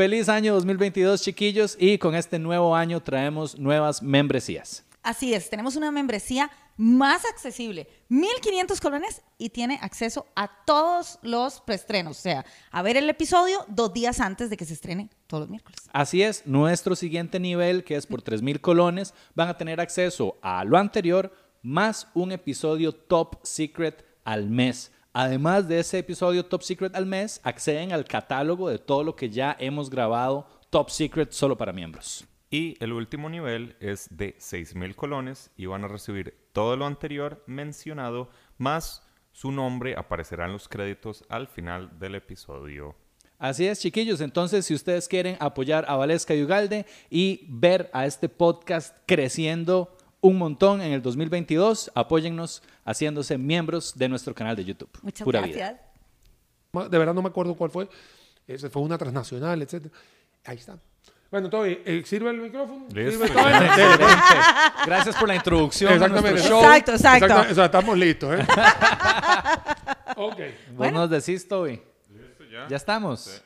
Feliz año 2022 chiquillos y con este nuevo año traemos nuevas membresías. Así es, tenemos una membresía más accesible, 1500 colones y tiene acceso a todos los preestrenos, o sea, a ver el episodio dos días antes de que se estrene todos los miércoles. Así es, nuestro siguiente nivel, que es por 3000 colones, van a tener acceso a lo anterior más un episodio top secret al mes Además de ese episodio Top Secret al mes, acceden al catálogo de todo lo que ya hemos grabado Top Secret solo para miembros. Y el último nivel es de 6.000 colones y van a recibir todo lo anterior mencionado, más su nombre aparecerá en los créditos al final del episodio. Así es, chiquillos. Entonces, si ustedes quieren apoyar a Valesca y Ugalde y ver a este podcast creciendo un montón en el 2022. Apóyennos haciéndose miembros de nuestro canal de YouTube. Muchas gracias. De verdad no me acuerdo cuál fue. Ese fue una transnacional, etc. Ahí está. Bueno, todo eh, ¿Sirve el micrófono? Gracias por la introducción. Exactamente. Exacto, exacto. estamos listos. ¿eh? ok. ¿Vos nos decís, Toby? Listo, ya. ¿Ya estamos?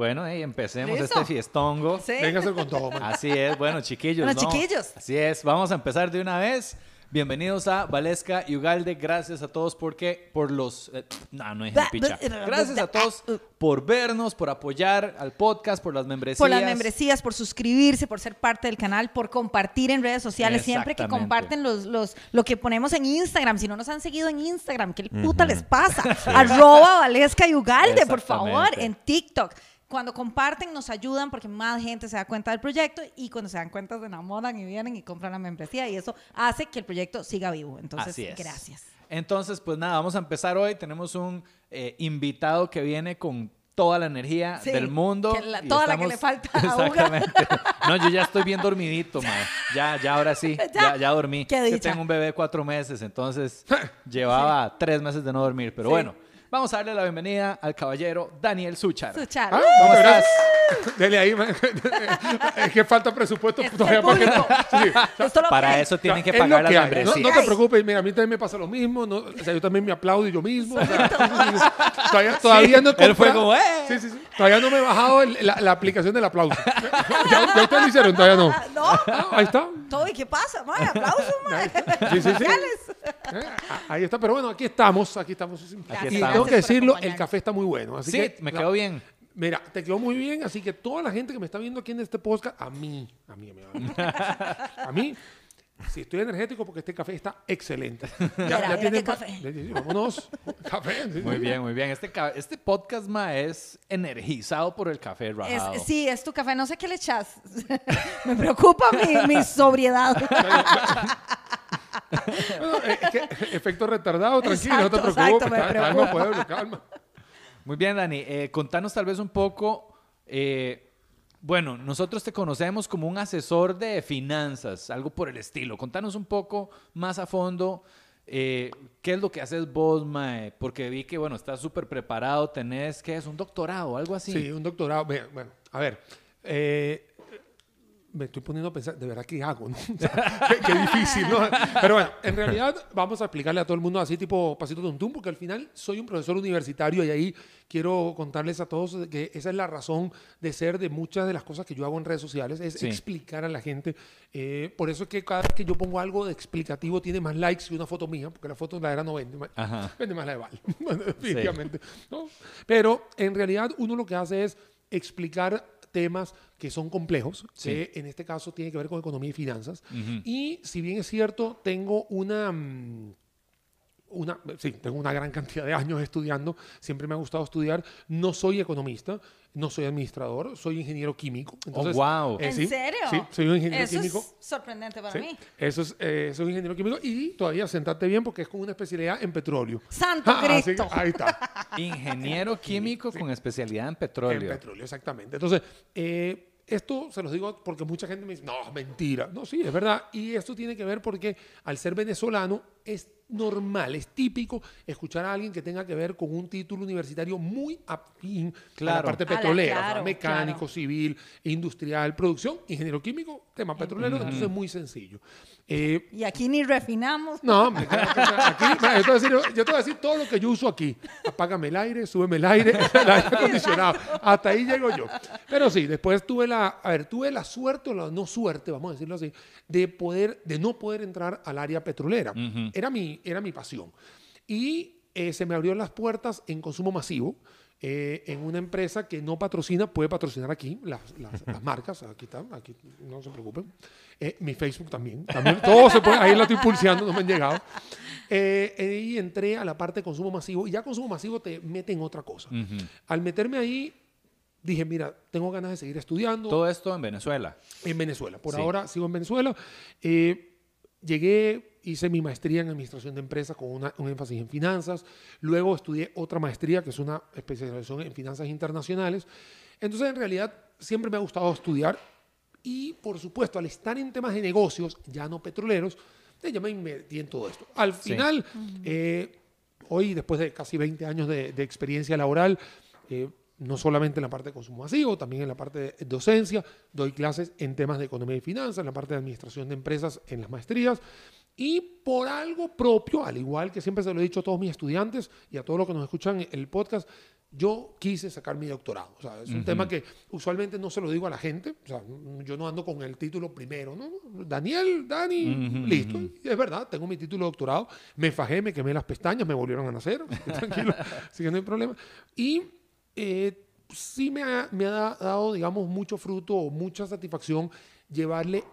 Bueno, empecemos este fiestongo. ¿Sí? Véngase con todo. Así es, bueno, chiquillos. Bueno, chiquillos. Así es, vamos a empezar de una vez. Bienvenidos a Valesca y Ugalde. Gracias a todos porque por los eh, no no es picha. Gracias a todos por vernos, por apoyar al podcast, por las membresías. Por las membresías, por suscribirse, por ser parte del canal, por compartir en redes sociales. Siempre que comparten los, los, lo que ponemos en Instagram. Si no nos han seguido en Instagram, ¿qué puta les pasa? Arroba Valesca y Ugalde, por favor, en TikTok cuando comparten nos ayudan porque más gente se da cuenta del proyecto y cuando se dan cuenta se enamoran y vienen y compran la membresía y eso hace que el proyecto siga vivo. Entonces, gracias. Entonces, pues nada, vamos a empezar hoy. Tenemos un eh, invitado que viene con toda la energía del mundo. toda la que le falta a Exactamente. no, yo ya estoy bien dormidito, man. Ya, ya ahora sí, ya, ya, dormí. Yo tengo un bebé de cuatro meses, entonces llevaba tres meses de no dormir, pero bueno. Vamos a darle la bienvenida al caballero Daniel Suchar. Suchar. Ah, ¿Cómo estás? Dele ahí. es que falta presupuesto todavía para Para eso tienen que pagar la membresía. No, no, te preocupes, mira, a mí también me pasa lo mismo. No, o sea, yo también me aplaudo yo mismo. O sea, todavía, todavía no he Él fue como, ¡eh! Sí, sí, sí. Todavía no me he bajado la, la, aplicación del aplauso. ¿Ya, ya ustedes lo hicieron? Todavía no. No. Ah, ahí está. Todo, ¿y qué pasa? Mae, aplausos, mae. Sí, sí, sí. Eh, ahí está, pero bueno, aquí estamos, aquí estamos. Aquí estamos tengo que decirlo, el café está muy bueno. Así sí, que, me quedó bien. Mira, te quedó muy bien, así que toda la gente que me está viendo aquí en este podcast, a mí, a mí, a mí, a mí, a mí si estoy energético porque este café está excelente. Ya, ya tiene café. Vámonos, café. Muy bien, muy bien. Este, este podcast ma es energizado por el café rajado. sí, es tu café. No sé qué le echas. Me preocupa mi, mi sobriedad. Eh, efecto retardado, tranquilo, no te preocupes. calma, pueblo, calma. Muy bien, Dani. Eh, contanos tal vez un poco. Eh, bueno, nosotros te conocemos como un asesor de finanzas, algo por el estilo. Contanos un poco más a fondo. ¿Qué es lo que haces vos, Mae? Porque vi que, bueno, estás súper preparado, tenés, ¿qué es? ¿Un doctorado algo así? Sí, un doctorado. Bueno, a ver, me estoy poniendo a pensar, ¿de verdad qué hago? no? O sea, qué, qué difícil, ¿no? Pero bueno, en realidad vamos a explicarle a todo el mundo así tipo pasito tum porque al final soy un profesor universitario y ahí quiero contarles a todos que esa es la razón de ser de muchas de las cosas que yo hago en redes sociales, es Sí. explicar a la gente. Eh, por eso es que cada vez que yo pongo algo de explicativo tiene más likes que una foto mía, porque la foto la era no vende. Ajá. Vende más la de Val, definitivamente. ¿no? Pero en realidad uno lo que hace es explicar temas que son complejos, Sí. que en este caso tiene que ver con economía y finanzas. Y si bien es cierto, tengo una... mm, una, sí, tengo una gran cantidad de años estudiando, siempre me ha gustado estudiar, no soy economista, no soy administrador, soy ingeniero químico. Entonces, wow. eh, ¿En sí, serio? Sí, soy un ingeniero Eso químico. es sorprendente para Sí, mí. Eso es, eh, soy ingeniero químico y todavía sentate bien porque es con una especialidad en petróleo. Santo Ah, así que Cristo. ahí está. Ingeniero químico con especialidad en petróleo. En petróleo, exactamente. Entonces, eh, esto se los digo porque mucha gente me dice, no, mentira. No, sí, es verdad. Y esto tiene que ver porque al ser venezolano es normal, es típico escuchar a alguien que tenga que ver con un título universitario muy afín a la Claro. parte A la- petrolera, o sea, claro, mecánico, claro. civil, industrial, producción, ingeniero químico, tema petrolero, entonces es muy sencillo. Eh, Y aquí ni refinamos. no, hombre, aquí, yo, te voy a decir, yo te voy a decir todo lo que yo uso aquí. Apágame el aire, súbeme el aire, el aire acondicionado. Hasta ahí llego yo. Pero sí, después tuve la, a ver, tuve la suerte o la no suerte, vamos a decirlo así, de poder, de no poder entrar al área petrolera. Era mi, era mi pasión. Y eh, se me abrieron las puertas en consumo masivo. eh, en una empresa que no patrocina, puede patrocinar aquí las, las- las marcas, aquí están, aquí no se preocupen. Eh, mi Facebook también, también todo se puede, ahí lo estoy pulseando, no me han llegado. Eh, ahí entré a la parte de consumo masivo y ya consumo masivo te mete en otra cosa. Al meterme ahí, dije, mira, tengo ganas de seguir estudiando Todo esto en Venezuela. en Venezuela. Por Sí. ahora sigo en Venezuela. Llegué, hice mi maestría en administración de empresas con una- un énfasis en finanzas. Luego estudié otra maestría que es una especialización en finanzas internacionales. Entonces, en realidad, siempre me ha gustado estudiar. Y, por supuesto, al estar en temas de negocios, ya no petroleros, eh, ya me metí en todo esto. Al Sí. final, eh, hoy, después de casi 20 años de, de experiencia laboral, eh, no solamente en la parte de consumo masivo, también en la parte de docencia, doy clases en temas de economía y finanzas, en la parte de administración de empresas, en las maestrías. Y por algo propio, al igual que siempre se lo he dicho a todos mis estudiantes y a todos los que nos escuchan en el podcast, yo quise sacar mi doctorado. O sea, es un tema que usualmente no se lo digo a la gente. O sea, yo no ando con el título primero, ¿no? Daniel, Dani, listo. Es verdad, tengo mi título de doctorado. Me fajé, me quemé las pestañas, me volvieron a nacer. Tranquilo, así que no hay problema. Y eh, sí me ha, me ha da- dado, digamos, mucho fruto o mucha satisfacción llevarle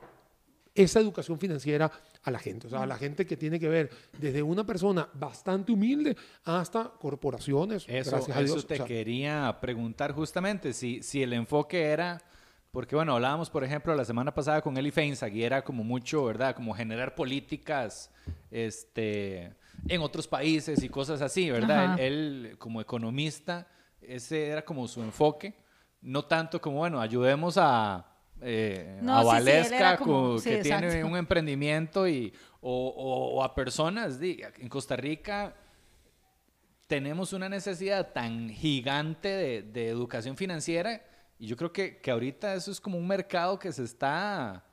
esa educación financiera a la gente. O sea, a la gente que tiene que ver desde una persona bastante humilde hasta corporaciones. Eso, gracias a Dios. eso te O sea, quería preguntar justamente, si, si el enfoque era, porque bueno, hablábamos por ejemplo la semana pasada con Eli Feinzag y era como mucho, ¿verdad? Como generar políticas este, en otros países y cosas así, ¿verdad? Él, él, como economista, ese era como su enfoque, no tanto como, bueno, ayudemos a... eh, No, a sí, sí, él Valesca, como- sí, que tiene un emprendimiento y, o, o- o a personas, di- en Costa Rica tenemos una necesidad tan gigante de, de educación financiera y yo creo que, que ahorita eso es como un mercado que se está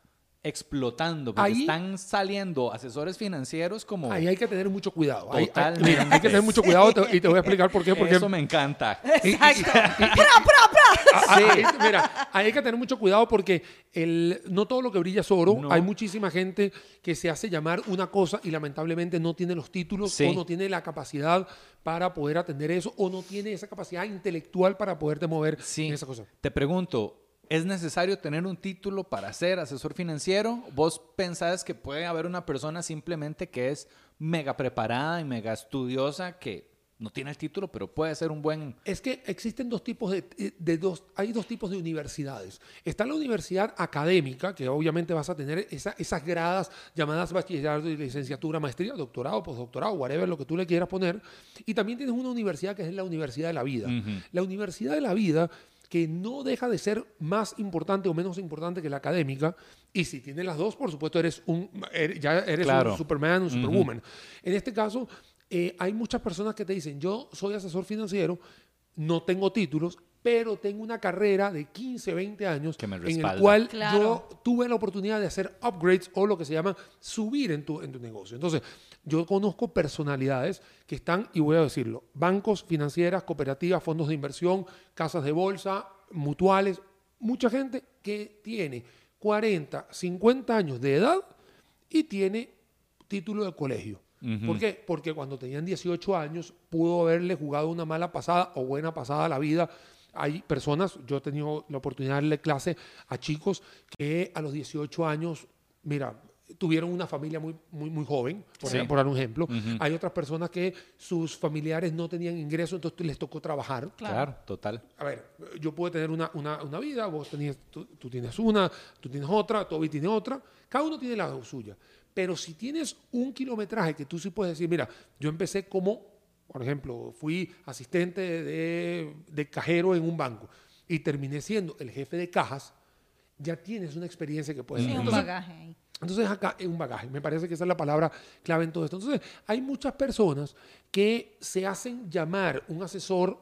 explotando, porque Ahí- están saliendo asesores financieros como... Ahí hay que tener mucho cuidado. Mira, hay que tener mucho cuidado te- y te voy a explicar por qué. Porque Eso me encanta. Exacto. Ah, ahí- mira, ahí hay que tener mucho cuidado porque el, no todo lo que brilla es oro. No. Hay muchísima gente que se hace llamar una cosa y lamentablemente no tiene los títulos Sí. o no tiene la capacidad para poder atender eso o no tiene esa capacidad intelectual para poderte mover Sí. en esa cosa. Te pregunto, ¿es necesario tener un título para ser asesor financiero? ¿Vos pensás que puede haber una persona simplemente que es mega preparada y mega estudiosa que no tiene el título, pero puede ser un buen... Es que existen dos tipos de, de dos, hay dos tipos de universidades. Está la universidad académica, que obviamente vas a tener esa- esas gradas llamadas bachillerato, licenciatura, maestría, doctorado, postdoctorado, whatever, lo que tú le quieras poner. Y también tienes una universidad que es la universidad de la vida. La universidad de la vida que no deja de ser más importante o menos importante que la académica. Y si tienes las dos, por supuesto, eres un, eres- ya eres Claro. un Superman, un Superwoman. En este caso, eh, hay muchas personas que te dicen, yo soy asesor financiero, no tengo títulos, pero tengo una carrera de 15, 20 años Que me en el cual Claro. yo tuve la oportunidad de hacer upgrades o lo que se llama subir en tu, en tu negocio. Entonces, yo conozco personalidades que están, y voy a decirlo, bancos, financieras, cooperativas, fondos de inversión, casas de bolsa, mutuales, mucha gente que tiene 40, 50 años de edad y tiene título de colegio. ¿Por qué? Porque cuando tenían 18 años pudo haberle jugado una mala pasada o buena pasada a la vida. Hay personas, yo he tenido la oportunidad de darle clase a chicos que a los 18 años, mira, tuvieron una familia muy, muy, muy joven, por, Sí. por dar un ejemplo. Hay otras personas que sus familiares no tenían ingresos, entonces les tocó trabajar. Claro, total. A ver, yo puedo tener una, una, una vida, vos tenías, tú, tú tienes una, tú tienes otra, Toby tiene otra, cada uno tiene la suya. Pero si tienes un kilometraje que tú sí puedes decir, mira, yo empecé como, por ejemplo, fui asistente de, de cajero en un banco y terminé siendo el jefe de cajas, ya tienes una experiencia que puedes Sí, hacer. un Entonces, bagaje. Entonces acá es un bagaje, me parece que esa es la palabra clave en todo esto. Entonces hay muchas personas que se hacen llamar un asesor,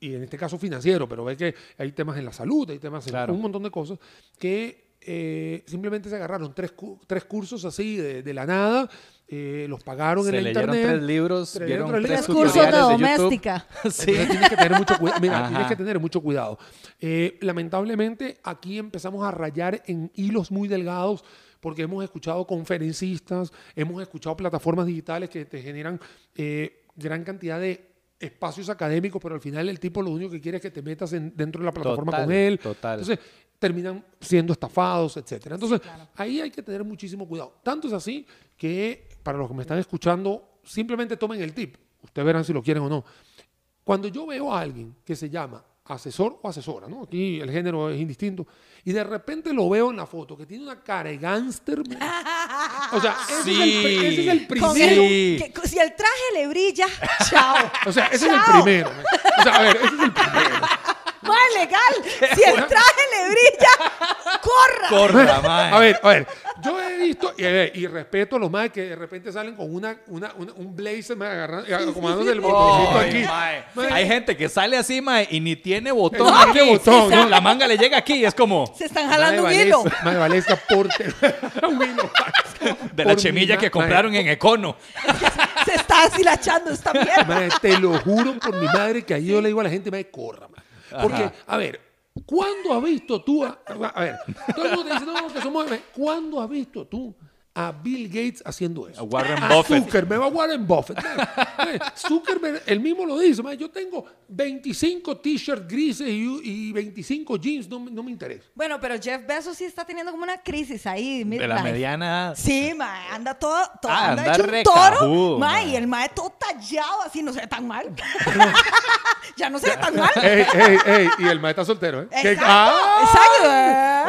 y en este caso financiero, pero ve que hay temas en la salud, hay temas en Claro. un montón de cosas, que eh, simplemente se agarraron tres, tres cursos así de, de la nada, eh, los pagaron Se en leyeron internet. tres libros, Tres vieron tres Tres cursos de doméstica. Sí. Entonces tienes que tener mucho cuidado. Mira, Ajá. tienes que tener mucho cuidado. Eh, lamentablemente, aquí empezamos a rayar en hilos muy delgados porque hemos escuchado conferencistas, hemos escuchado plataformas digitales que te generan eh, gran cantidad de espacios académicos, pero al final el tipo lo único que quiere es que te metas en- dentro de la plataforma Total, con él. total. Entonces, terminan siendo estafados, etcétera. Entonces, ahí hay que tener muchísimo cuidado. Tanto es así que para los que me están escuchando, simplemente tomen el tip. Ustedes verán si lo quieren o no. Cuando yo veo a alguien que se llama asesor o asesora, ¿no? Aquí el género es indistinto, y de repente lo veo en la foto que tiene una cara de gángster. O sea, ese, es el, pri- ese es el Con primero. Sí. el- que- si el traje le brilla, chao. O sea, ese es el primero. O sea, a ver, ese es el primero. Es legal. Si el traje le brilla, corra. Corta, mae. A ver, a ver, yo he visto y, a ver, y respeto a los más que de repente salen con una, una, una- un blazer, me agarran, acomodándose el botoncito Ay, aquí. mae. Mae, Hay gente que sale así, mae, y ni tiene botón. No aquí. tiene botón, ¿no? La manga le llega aquí y es como Se están Madre jalando un hilo. Madre Valesca, porte. un hilo. de la chemilla mi que compraron en Econo. Se está deshilachando esta mierda. Madre, te lo juro por mi madre que ahí yo le digo a la gente, madre, corra. madre. Porque, a ver, ¿cuándo has visto tú a, a ver, todo el mundo te dice, no, que somos, ¿cuándo has visto tú a Bill Gates haciendo eso? A Warren a Buffett. Zuckerberg, a Warren Buffett. Zuckerberg, él mismo lo dice, yo tengo 25 t-shirts grises y, y 25 jeans, no, me- no me interesa. Bueno, pero Jeff Bezos sí está teniendo como una crisis ahí. De la mediana. Sí, mae, anda todo, todo Ah, anda, anda hecho un toro, mae, mae. y el mae todo tallado, así no se ve tan mal. ya no se ve tan mal. Ey, ey, ey, y el maestro está soltero, ¿eh? Exacto, ¡Ah! exacto.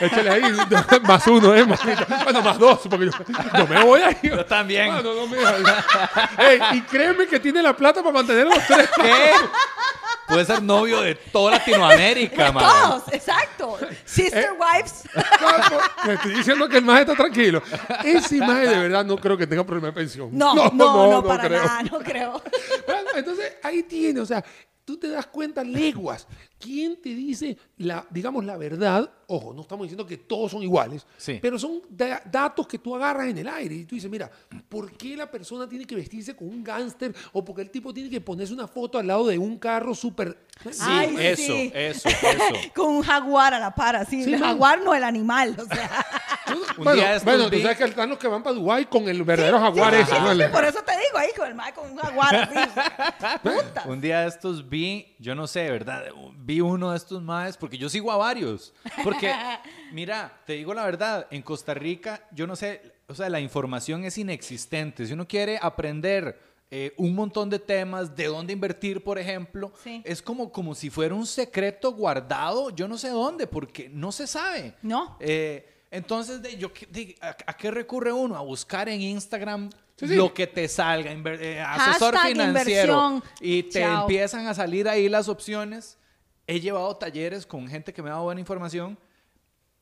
Échale ahí más uno, ¿eh? Más- bueno, más dos, porque yo, yo me voy ahí. Yo también. Ah, no, no, mira. Ey, y créeme que tiene la plata para mantener a los tres. ¿Qué? Puede ser novio de toda Latinoamérica, mae. Todos, exacto. Sister Eh. wives. Me estoy diciendo que el maje está tranquilo. Ese maje de verdad no creo que tenga problema de pensión. No, no, no, para creo. nada, no creo. Bueno, entonces ahí tiene, o sea, tú te das cuenta leguas. ¿Quién te dice la, digamos, la verdad? Ojo, no estamos diciendo que todos son iguales, Sí. pero son da- datos que tú agarras en el aire y tú dices, mira, ¿por qué la persona tiene que vestirse con un gángster o por qué el tipo tiene que ponerse una foto al lado de un carro súper... Sí, Ay, eso, sí. eso, eso. Con un jaguar a la par, así. Sí, el man. jaguar no el animal, o sea. Un bueno, día estos bueno, tú sabes que están los que van para Dubái con el verdadero jaguar Sí, ese, sí, ¿no? por eso te digo ahí, con el con un jaguar así. Puta. Un día de estos vi, yo no sé, ¿verdad? Vi uno de estos maes, porque yo sigo a varios. Porque, mira, te digo la verdad, en Costa Rica, yo no sé, o sea, la información es inexistente. Si uno quiere aprender eh, un montón de temas, de dónde invertir, por ejemplo, Sí. es como, como si fuera un secreto guardado, yo no sé dónde, porque no se sabe. No. Eh, entonces, de, yo, de- a, a qué recurre uno? A buscar en Instagram Sí, sí. lo que te salga, eh, asesor Hashtag financiero, inversión. y te Chao. empiezan a salir ahí las opciones. He llevado talleres con gente que me ha dado buena información,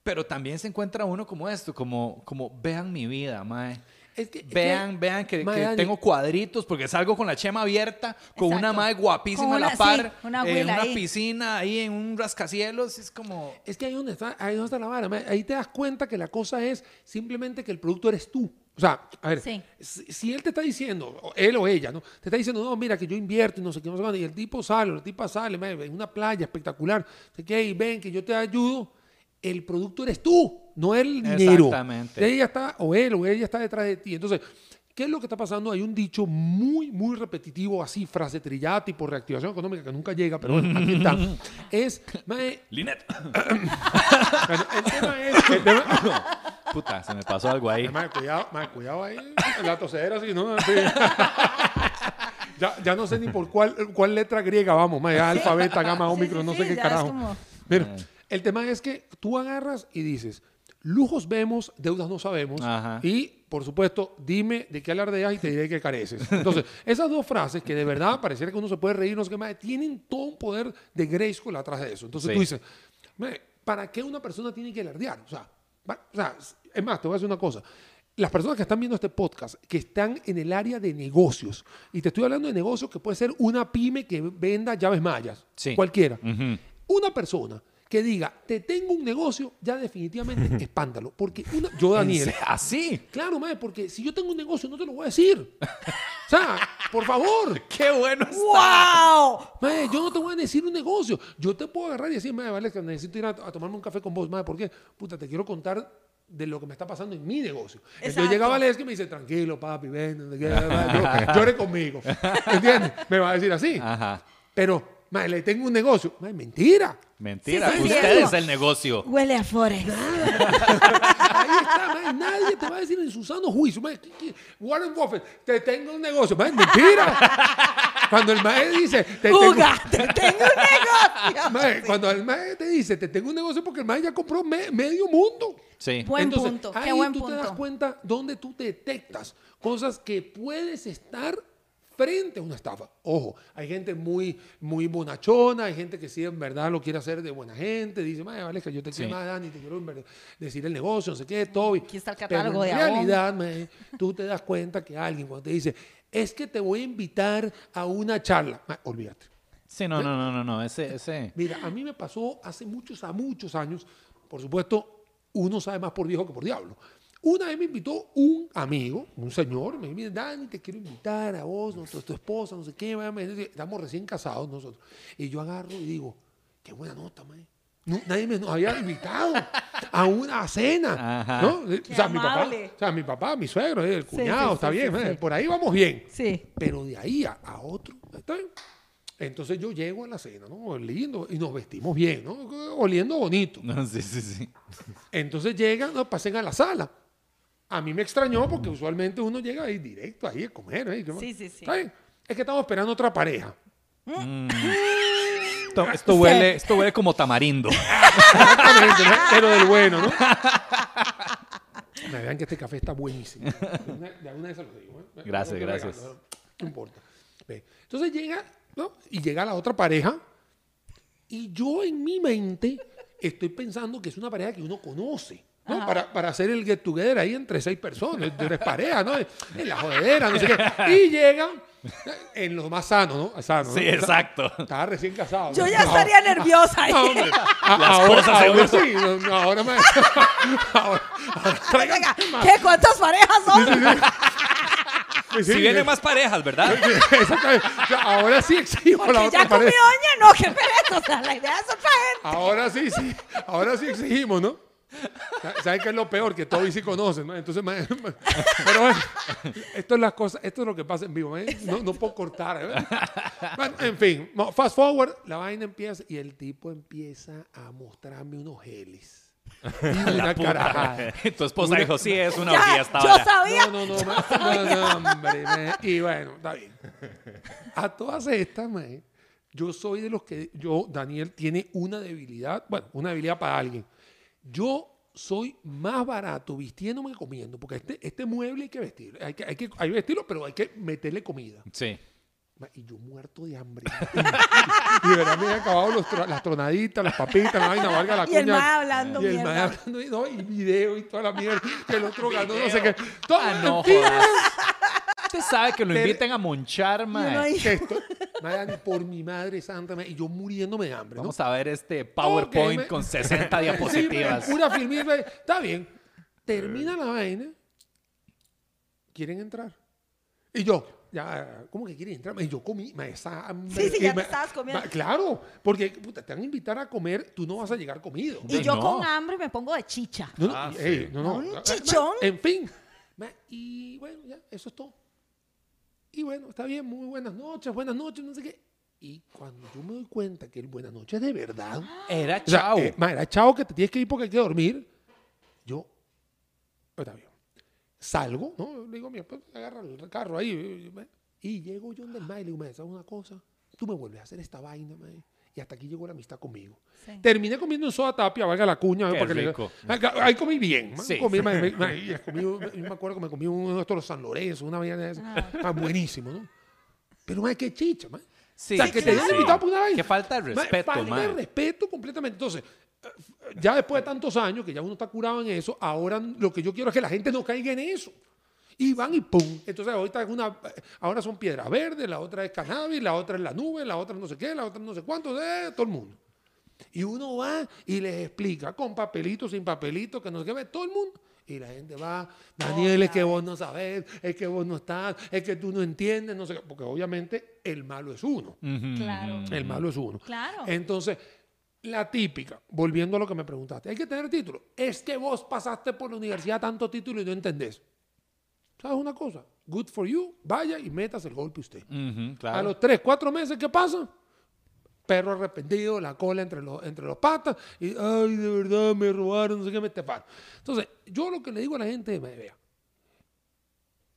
pero también se encuentra uno como esto, como, como vean mi vida, mae. Es que- es que- vean, vean que, que tengo cuadritos porque salgo con la chema abierta, con Exacto. una madre guapísima Con a la una- par, sí, una en una ahí. piscina, ahí en un rascacielos. Es como. Es que ahí donde está, ahí donde está la vara. Ahí te das cuenta que la cosa es simplemente que el producto eres tú. O sea, a ver, Sí. si, si él te está diciendo, o él o ella, ¿no? Te está diciendo, no, mira, que yo invierto y no sé qué, no sé cuándo", y el tipo sale, o la tipa sale, en una playa espectacular, sé qué, y ven que yo te ayudo, el producto eres tú, no el dinero. Exactamente. Ella está, o él o ella está detrás de ti. Entonces, ¿qué es lo que está pasando? Hay un dicho muy, muy repetitivo, así, frase trillada, tipo reactivación económica, que nunca llega, pero bueno, aquí está. Es, mae, Linet. bueno, el tema es. El tema, Puta, se me pasó algo ahí. Mae, cuidado, mae, cuidado ahí. La tosedera, así, ¿no? Sí. ya, ya no sé ni por cuál, cuál letra griega vamos. Mae, ya alfa, beta, gamma, Sí, omicron, sí, no sí, sé qué carajo. como- Mira, el tema es que tú agarras y dices: lujos vemos, deudas no sabemos. Ajá. Y, por supuesto, dime de qué alardeas y te diré que careces. Entonces, esas dos frases que de verdad pareciera que uno se puede reír, no sé qué más, tienen todo un poder de Grayskull atrás de eso. Entonces Sí. tú dices, "Mae, ¿para qué una persona tiene que alardear? O sea, o sea, es más, te voy a decir una cosa. Las personas que están viendo este podcast, que están en el área de negocios, y te estoy hablando de negocios que puede ser una pyme que venda llaves mayas, Sí. cualquiera. Una persona que diga, te tengo un negocio, ya definitivamente espántalo. Porque una, yo, Daniel, Así. claro, mae, porque si yo tengo un negocio, no te lo voy a decir. O sea, por favor. Qué bueno está. ¡Wow! Mae, yo no te voy a decir un negocio. Yo te puedo agarrar y decir, mae, vale, que necesito ir a, a tomarme un café con vos, mae, ¿por qué? Puta, te quiero contar de lo que me está pasando en mi negocio. Entonces llega Valeska y me dice, tranquilo, papi, ven, llore conmigo. ¿Entiendes? Me va a decir así. Ajá. Pero, mae, le tengo un negocio. Mae, mentira. Mentira. Sí, sí, Usted sí. es el negocio. Huele a Forex. Ahí está, mae, nadie te va a decir en su sano juicio. mae, ¿qué- qué? Warren Buffett, te tengo un negocio. Mae, mentira. Cuando el maestro dice, te tengo, Uga, te tengo un negocio. Mae, cuando el maestro te dice, te tengo un negocio porque el maestro ya compró me- medio mundo. Sí. Buen Entonces, punto, ahí qué buen tú te das punto. cuenta donde tú detectas cosas que puedes estar frente a una estafa. Ojo, hay gente muy, muy bonachona, hay gente que sí en verdad lo quiere hacer de buena gente, dice, "Mae, vale, que yo te quiero Sí. más, Dani, te quiero en verdad decir el negocio, no sé qué, todo. Aquí está el Pero catálogo en de Avon. realidad, tú te das cuenta que alguien cuando te dice, es que te voy a invitar a una charla, olvídate. Sí, no, no, no, no, no. Ese, ese. Mira, a mí me pasó hace muchos, a muchos años, por supuesto, uno sabe más por viejo que por diablo. Una vez me invitó un amigo, un señor, me dice, Dani, te quiero invitar a vos, no, tu, esposa, no sé qué, estamos recién casados nosotros. Y yo agarro y digo, qué buena nota, mae. No, nadie me nos había invitado a una cena, Ajá. ¿no? Qué o sea, mi papá, o sea, mi papá, mi suegro, el Sí, cuñado, sí, está sí, bien, sí. por ahí vamos bien. Sí. Pero de ahí a, a otro, ¿está bien? Entonces yo llego a la cena, ¿no? Lindo, y nos vestimos bien, ¿no? Oliendo bonito. No, sí, sí, sí. Entonces llegan, no, pasen a la sala. A mí me extrañó porque usualmente uno llega ahí directo, ahí a comer. ahí, ¿qué más? Sí, sí, sí. ¿Está bien? Es que estamos esperando otra pareja. Esto, esto huele, esto huele como tamarindo. Exactamente, ¿no? pero del bueno, ¿no? Me vean que este café está buenísimo. De una, de alguna vez se los digo. ¿eh? Gracias, No gracias. regalo, No importa. Entonces llega, ¿no? Y llega la otra pareja. Y yo en mi mente estoy pensando que es una pareja que uno conoce. ¿No? Para, para hacer el get together ahí entre seis personas, tú eres pareja, ¿no? En la jodedera, no sé qué. Y llegan en lo más sano, ¿no? Sano, ¿no? Sí, exacto. Estaba recién casado. Yo ¿no? ya No, estaría nerviosa ahí. no, hombre. Ahora, cosas, ahora sí. no, no, ahora me. ahora, ahora traigan Venga, más. ¿qué? ¿Cuántas parejas son? Sí, sí, Si vienen más parejas, ¿verdad? Exactamente. Ahora sí exijo la Porque otra ya comió pareja. doña, no, qué pereza. O sea, la idea es otra gente. Ahora sí, sí. Ahora sí exigimos, ¿no? ¿Sabes qué es lo peor? Que todos sí conocen, ¿no? Entonces, ma- ma- pero bueno, esto es las cosas, esto es lo que pasa en vivo, ¿eh? no, no puedo cortar. ¿eh? Bueno, en fin, fast forward, la vaina empieza y el tipo empieza a mostrarme unos geles. Y una carajada. Tu esposa Una- dijo, sí, es una Ya, fiesta. yo ahora". sabía. No, no, no, no, no, hombre, Y bueno, está bien. A todas estas, yo soy de los que, yo, Daniel, tiene una debilidad, bueno, una debilidad para alguien. Yo soy más barato vistiéndome que comiendo, porque este, este mueble hay que vestirlo. Hay que, hay que hay que vestirlo, pero hay que meterle comida. Sí. Y yo muerto de hambre. y de verdad me había acabado los las tronaditas, las papitas, la vaina, valga la y el mae hablando Y el mierda. mae hablando, y, no, y video y toda la mierda. Que el otro ganó, no sé qué. Todo, Ah, no. Usted sabe que lo inviten a monchar, Y uno mae. ahí- que esto- mae, por mi madre santa, y yo muriéndome de hambre. ¿no? Vamos a ver este PowerPoint me- con 60 diapositivas. Sí, pura filmita. Está bien. Termina la vaina. Quieren entrar. Y yo, ya, ¿cómo que quieren entrar? Y yo comí, ma, esa. Sí, sí, ya te estabas comiendo. ma, claro, porque puta, te van a invitar a comer, tú no vas a llegar comido. Y yo no. con hambre me pongo de chicha. No, no, Ah, sí. no, no. Un Ma, chichón. En fin. Ma, y bueno, ya, eso es todo. Y bueno, está bien, muy buenas noches, buenas noches, no sé qué. Y cuando yo me doy cuenta que el buenas noches de verdad. Era O sea, chao. eh, ma, era chao que te tienes que ir porque hay que dormir. Yo, está bien. Salgo, ¿no? Le digo, mi esposa agarra el carro ahí. Y llego yo donde el ma y le digo, "Ma, ¿sabes una cosa? Tú me vuelves a hacer esta vaina, ma, Y hasta aquí llegó la amistad conmigo. Sí. Terminé comiendo en soda tapia, valga la cuña. Qué le- ahí comí bien. Sí. comí, yo me acuerdo que me comí uno de estos los San Lorenzo, una vaina de esas. Ah, buenísimo, ¿no? Pero, ma, qué chicha, ma. Sí, o sea, que te sí. invitado por una vaina. Que falta de respeto, falta de respeto completamente. Entonces, eh, ya después de tantos años, que ya uno está curado en eso, ahora lo que yo quiero es que la gente no caiga en eso. Y van y pum. Entonces, ahorita es una, ahora son piedras verdes, la otra es cannabis, la otra es la nube, la otra no sé qué, la otra no sé cuánto, eh, todo el mundo. Y uno va y les explica con papelito, sin papelito, que no sé qué, todo el mundo. Y la gente va, Daniel, es que vos no sabes, es que vos no estás, es que tú no entiendes, no sé qué. Porque obviamente el malo es uno. Claro. El malo es uno. Claro. Entonces, la típica, volviendo a lo que me preguntaste, hay que tener título. Es que vos pasaste por la universidad tanto título y no entendés. ¿Sabes una cosa? Good for you, vaya y metas el golpe usted. A claro. los tres, cuatro meses, ¿qué pasa? Perro arrepentido, la cola entre los, entre los patas, y ay, de verdad me robaron, no sé qué, me estafaron. Entonces, yo lo que le digo a la gente es, vea,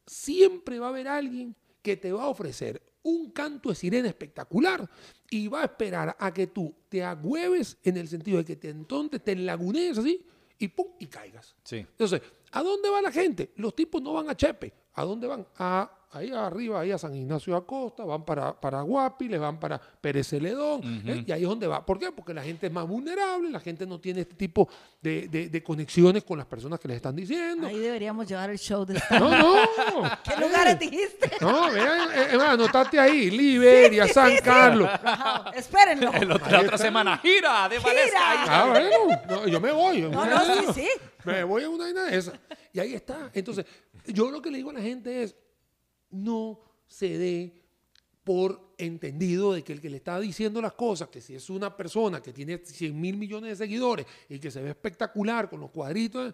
siempre va a haber alguien que te va a ofrecer un canto de sirena espectacular y va a esperar a que tú te agüeves en el sentido de que te, entonces te enlagunees así y pum, y caigas. Sí. Entonces, ¿a dónde va la gente? Los tipos no van a Chepe. ¿A dónde van? A, ahí arriba, ahí a San Ignacio de Acosta, van para, para Guapi, le van para Pérez Celedón, ¿eh? y ahí es donde va. ¿Por qué? Porque la gente es más vulnerable, la gente no tiene este tipo de, de- de conexiones con las personas que les están diciendo. Ahí deberíamos llevar el show de No, no. ¿Qué Eh, lugares dijiste? No, vean, eh, eh, anotate ahí, Liberia, San Carlos. Espérenlo. El otro- la otra semana, gira de Valesca. Gira. Ah, bueno, no, yo me voy. No, no, sí, sí. Me voy a una vaina de esa. Y ahí está. Entonces, yo lo que le digo a la gente es, no se dé por entendido de que el que le está diciendo las cosas, que si es una persona que tiene 100 mil millones de seguidores y que se ve espectacular con los cuadritos,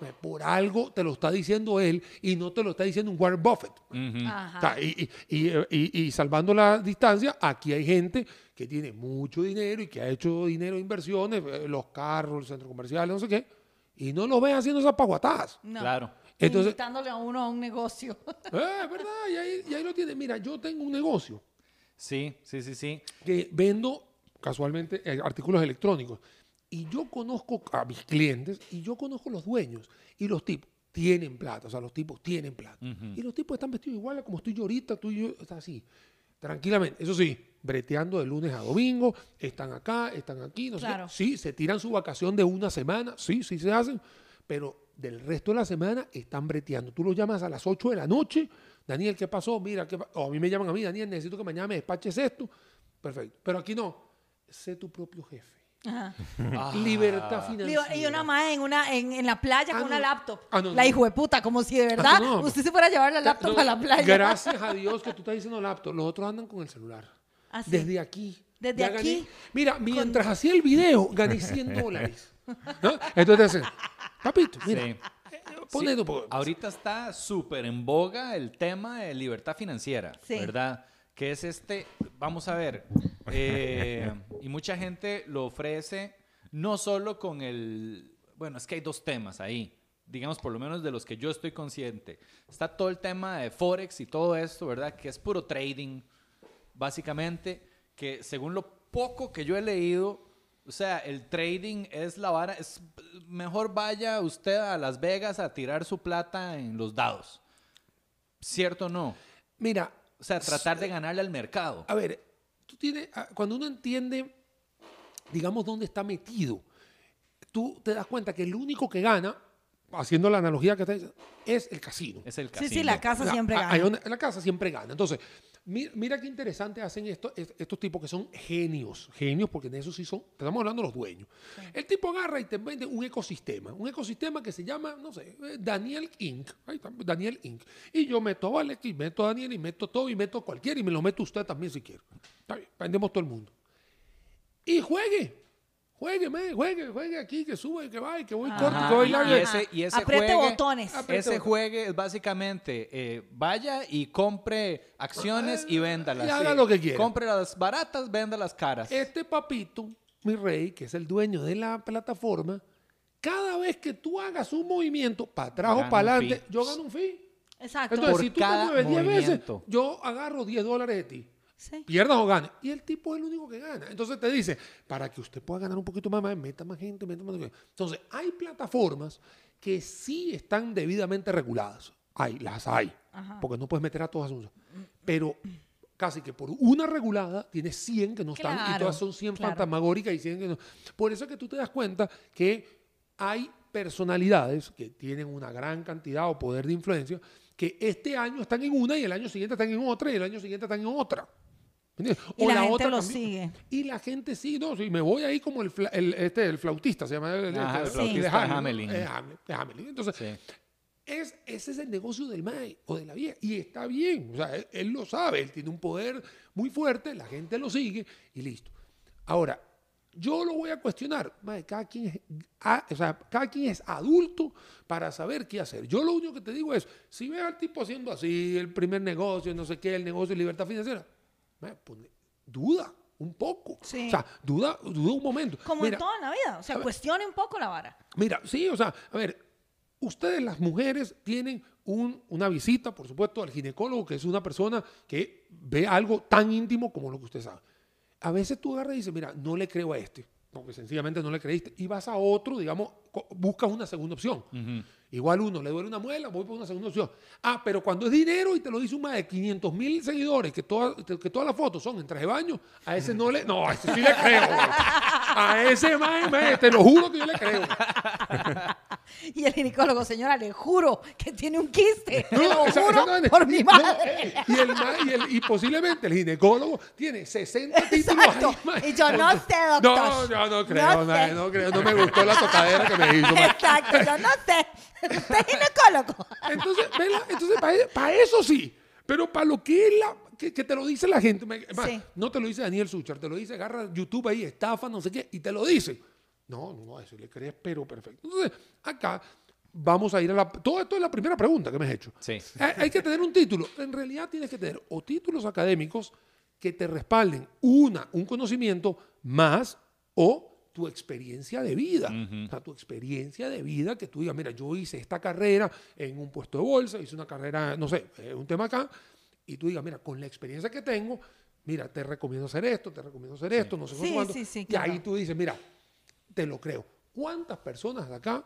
eh, por algo te lo está diciendo él y no te lo está diciendo un Warren Buffett. O sea, y, y- y- y- y salvando la distancia, aquí hay gente que tiene mucho dinero y que ha hecho dinero de inversiones, eh, los carros, el centro comercial, no sé qué, y no los ves haciendo esas paguatadas. No. Claro. Entonces, Invitándole a uno a un negocio. eh, es verdad, y ahí, y ahí lo tiene. Mira, yo tengo un negocio Sí, sí, sí, sí. que vendo casualmente eh, artículos electrónicos y yo conozco a mis clientes y yo conozco los dueños y los tipos tienen plata, o sea, los tipos tienen plata. Y los tipos están vestidos igual como estoy yo ahorita, tú y yo, está así, tranquilamente. Eso sí, breteando de lunes a domingo, están acá, están aquí, no sé. Claro. Sí, se tiran su vacación de una semana, sí, sí se hacen, pero del resto de la semana están breteando. Tú los llamas a las 8 de la noche, Daniel, ¿qué pasó? Mira, ¿qué pa-?" o a mí me llaman a mí, Daniel, necesito que mañana me despaches esto. Perfecto. Pero aquí no, sé tu propio jefe. Ajá. Ah. Libertad financiera. Y una más en, una, en, en la playa Ah, con una no. laptop. Ah, no, la no. hijo de puta, como si de verdad Ah, no. usted se fuera a llevar la laptop No, a la playa. Gracias a Dios que tú estás diciendo laptop. Los otros andan con el celular. Ah, sí. Desde aquí. Desde Ya aquí. gané- Mira, mientras hacía el video, gané 100 dólares. ¿No? Entonces papito, mira, Sí. eh, Sí, Ahorita está súper en boga el tema de libertad financiera, Sí. ¿verdad? Que es este, vamos a ver, eh, y mucha gente lo ofrece no solo con el, bueno, es que hay dos temas ahí, digamos por lo menos de los que yo estoy consciente. Está todo el tema de Forex y todo esto, ¿verdad? Que es puro trading, básicamente, que según lo poco que yo he leído, o sea, el trading es la vara, es mejor vaya usted a Las Vegas a tirar su plata en los dados. ¿Cierto o no? Mira, O sea, tratar de ganarle al mercado. A ver, tú tienes, ah, cuando uno entiende, digamos, dónde está metido, tú te das cuenta que el único que gana, haciendo la analogía que está diciendo, es el casino. Es el Sí, casino. sí, la casa siempre gana. la casa siempre gana. Entonces, mira, mira qué interesante hacen esto, es- estos tipos que son genios. Genios, porque de eso sí son, estamos hablando de los dueños. El tipo agarra y te vende un ecosistema. Un ecosistema que se llama, no sé, eh, Daniel Inc. Ahí está, Daniel Inc. Y yo meto a Valex y meto a Daniel y meto todo y meto a cualquiera y me lo meto usted también si quiere. Está bien, vendemos todo el mundo. Y juegue. Juegue, me, juegue, juegue aquí, que sube, que va, y que voy corto, Ajá, que voy y largo. ese, y ese Apriete juegue, botones. Apriete Ese botones. juegue es básicamente eh, vaya y compre acciones y véndalas. Y haga sí. lo que quiera. Compre las baratas, venda las caras. Este papito, mi rey, que es el dueño de la plataforma, cada vez que tú hagas un movimiento para atrás o para adelante, yo gano un fee. Exacto. Entonces, Por si tú cada te mueves 10 veces, movimiento. yo agarro 10 dólares de ti. Sí. Pierdas o ganes. Y el tipo es el único que gana. Entonces te dice, para que usted pueda ganar un poquito más, meta más gente, meta más gente. Entonces, hay plataformas que sí están debidamente reguladas. Hay, las hay. Porque no puedes meter a todas. Pero casi que por una regulada tienes 100 que no están y todas son 100 claro. fantasmagóricas y 100 que no. Por eso es que tú te das cuenta que hay personalidades que tienen una gran cantidad o poder de influencia que este año están en una y el año siguiente están en otra y el año siguiente están en otra. ¿Entiendes? Y la gente otra lo también. sigue. Y la gente sí, no, sí, me voy ahí como el, fla- el, este, el flautista, se llama el, el- Ajá, el- el de flautista Hamelin, ¿no? Hamelin. De Hamelin. Entonces, Sí. es, ese es el negocio del MAE o de la vieja. Y está bien. O sea, él, él lo sabe. Él tiene un poder muy fuerte. La gente lo sigue y listo. Ahora, yo lo voy a cuestionar. Mae, cada, quien es, a- o sea, cada quien es adulto para saber qué hacer. Yo lo único que te digo es, si ves al tipo haciendo así, el primer negocio, no sé qué, el negocio de libertad financiera, duda un poco. Sí. O sea, duda, duda un momento. Como Mira, en toda la vida. O sea, cuestione un poco la vara. Mira, sí, o sea, a ver, ustedes las mujeres tienen un- una visita, por supuesto, al ginecólogo, que es una persona que ve algo tan íntimo como lo que usted sabe. A veces tú agarras y dices, mira, no le creo a este, porque sencillamente no le creíste, y vas a otro, digamos, buscas una segunda opción. Igual uno, le duele una muela, voy por una segunda opción. Ah, pero cuando es dinero y te lo dice un más de 500 mil seguidores, que, todas que todas las fotos son en traje de baño, a ese no le, no, a ese sí le creo. A ese más, te lo juro que yo le creo. Y el ginecólogo, señora, le juro que tiene un quiste. No, lo juro por mi No, madre. y, el y, el- y posiblemente el ginecólogo tiene 60 títulos. Exacto. ahí. Y yo no sé, doctor. No, yo no creo, No no creo. No me gustó la tocadera que me hizo. Exacto, yo no sé. Usted es ginecólogo. Entonces, vela, entonces para, eso sí. Pero para lo que es la. Que, que te lo dice la gente. Sí. No te lo dice Daniel Suchar, te lo dice, agarra YouTube ahí, estafa, no sé qué, y te lo dice. No, no, no, eso le crees, pero perfecto. Entonces, acá vamos a ir a la. Todo esto es la primera pregunta que me has hecho. Sí. Hay, hay que tener un título. En realidad tienes que tener o títulos académicos que te respalden una, un conocimiento más o tu experiencia de vida. O sea, tu experiencia de vida que tú digas, mira, yo hice esta carrera en un puesto de bolsa, hice una carrera, no sé, eh, un tema acá, y tú digas, mira, con la experiencia que tengo, mira, te recomiendo hacer esto, te recomiendo hacer esto, no sé Sí, cuándo. sí, Y ahí tú dices, mira, te lo creo. ¿Cuántas personas de acá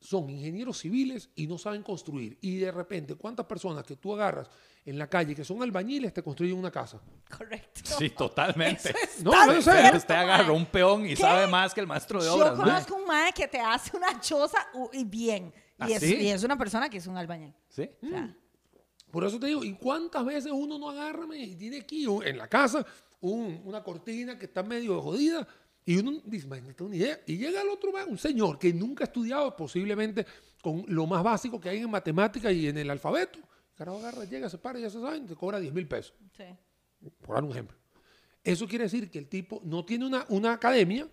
son ingenieros civiles y no saben construir? Y de repente, ¿cuántas personas que tú agarras en la calle que son albañiles te construyen una casa? Correcto. Sí, totalmente. Eso es No, no, cierto, Usted mae. agarra un peón y ¿Qué? sabe más que el maestro de Yo obras. mae. conozco un mae que te hace una choza y bien. ¿Ah, Y es, sí? y es una persona que es un albañil. ¿Sí? O sea, Por eso te digo, ¿y cuántas veces uno no agarra y tiene aquí en la casa un- una cortina que está medio jodida? Y uno dice, "Man, no tengo ni idea. Y llega el otro, un señor que nunca ha estudiado, posiblemente con lo más básico que hay en matemática y en el alfabeto. Carajo, agarra, llega, se para, ya se saben, te cobra 10 mil pesos. sí. Por dar un ejemplo. Eso quiere decir que el tipo no tiene una, una academia,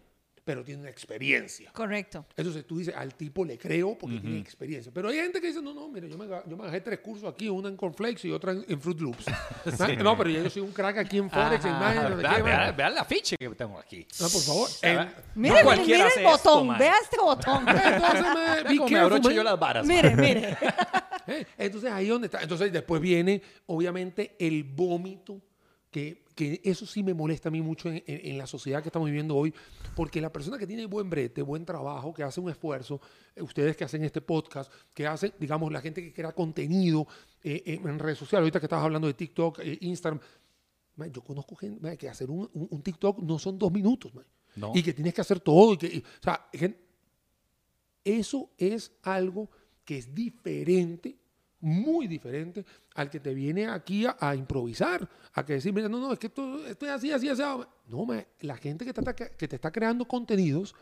pero tiene una experiencia. Correcto. Entonces tú dices, al tipo le creo porque tiene experiencia. Pero hay gente que dice, no, no, mire, yo me, yo me bajé tres cursos aquí, una en Cornflakes y otra en, en Fruit Loops. Ah, No, pero yo soy un crack aquí en Forex, en Ajá, Maya, no sé vea, qué, vea- vaya. vea el afiche que tengo aquí. No, por favor. En- Mire, no el esto, botón. Vea este botón. entonces, me, abrocho yo las varas. mire, mire. Entonces ahí donde está. Entonces después viene, obviamente, el vómito que, que eso sí me molesta a mí mucho en, en- en la sociedad que estamos viviendo hoy, porque la persona que tiene buen brete, buen trabajo, que hace un esfuerzo, eh, ustedes que hacen este podcast, que hacen, digamos, la gente que crea contenido eh, en redes sociales, ahorita que estabas hablando de TikTok, eh, Instagram, man, yo conozco gente man, que hacer un, un- un TikTok no son dos minutos, man, No. y que tienes que hacer todo, y que, y- o sea, eso es algo que es diferente, muy diferente al que te viene aquí a, improvisar, a que decir, mira, no, no, es que esto, esto es así, así, así. No, la gente que está, que te está creando contenidos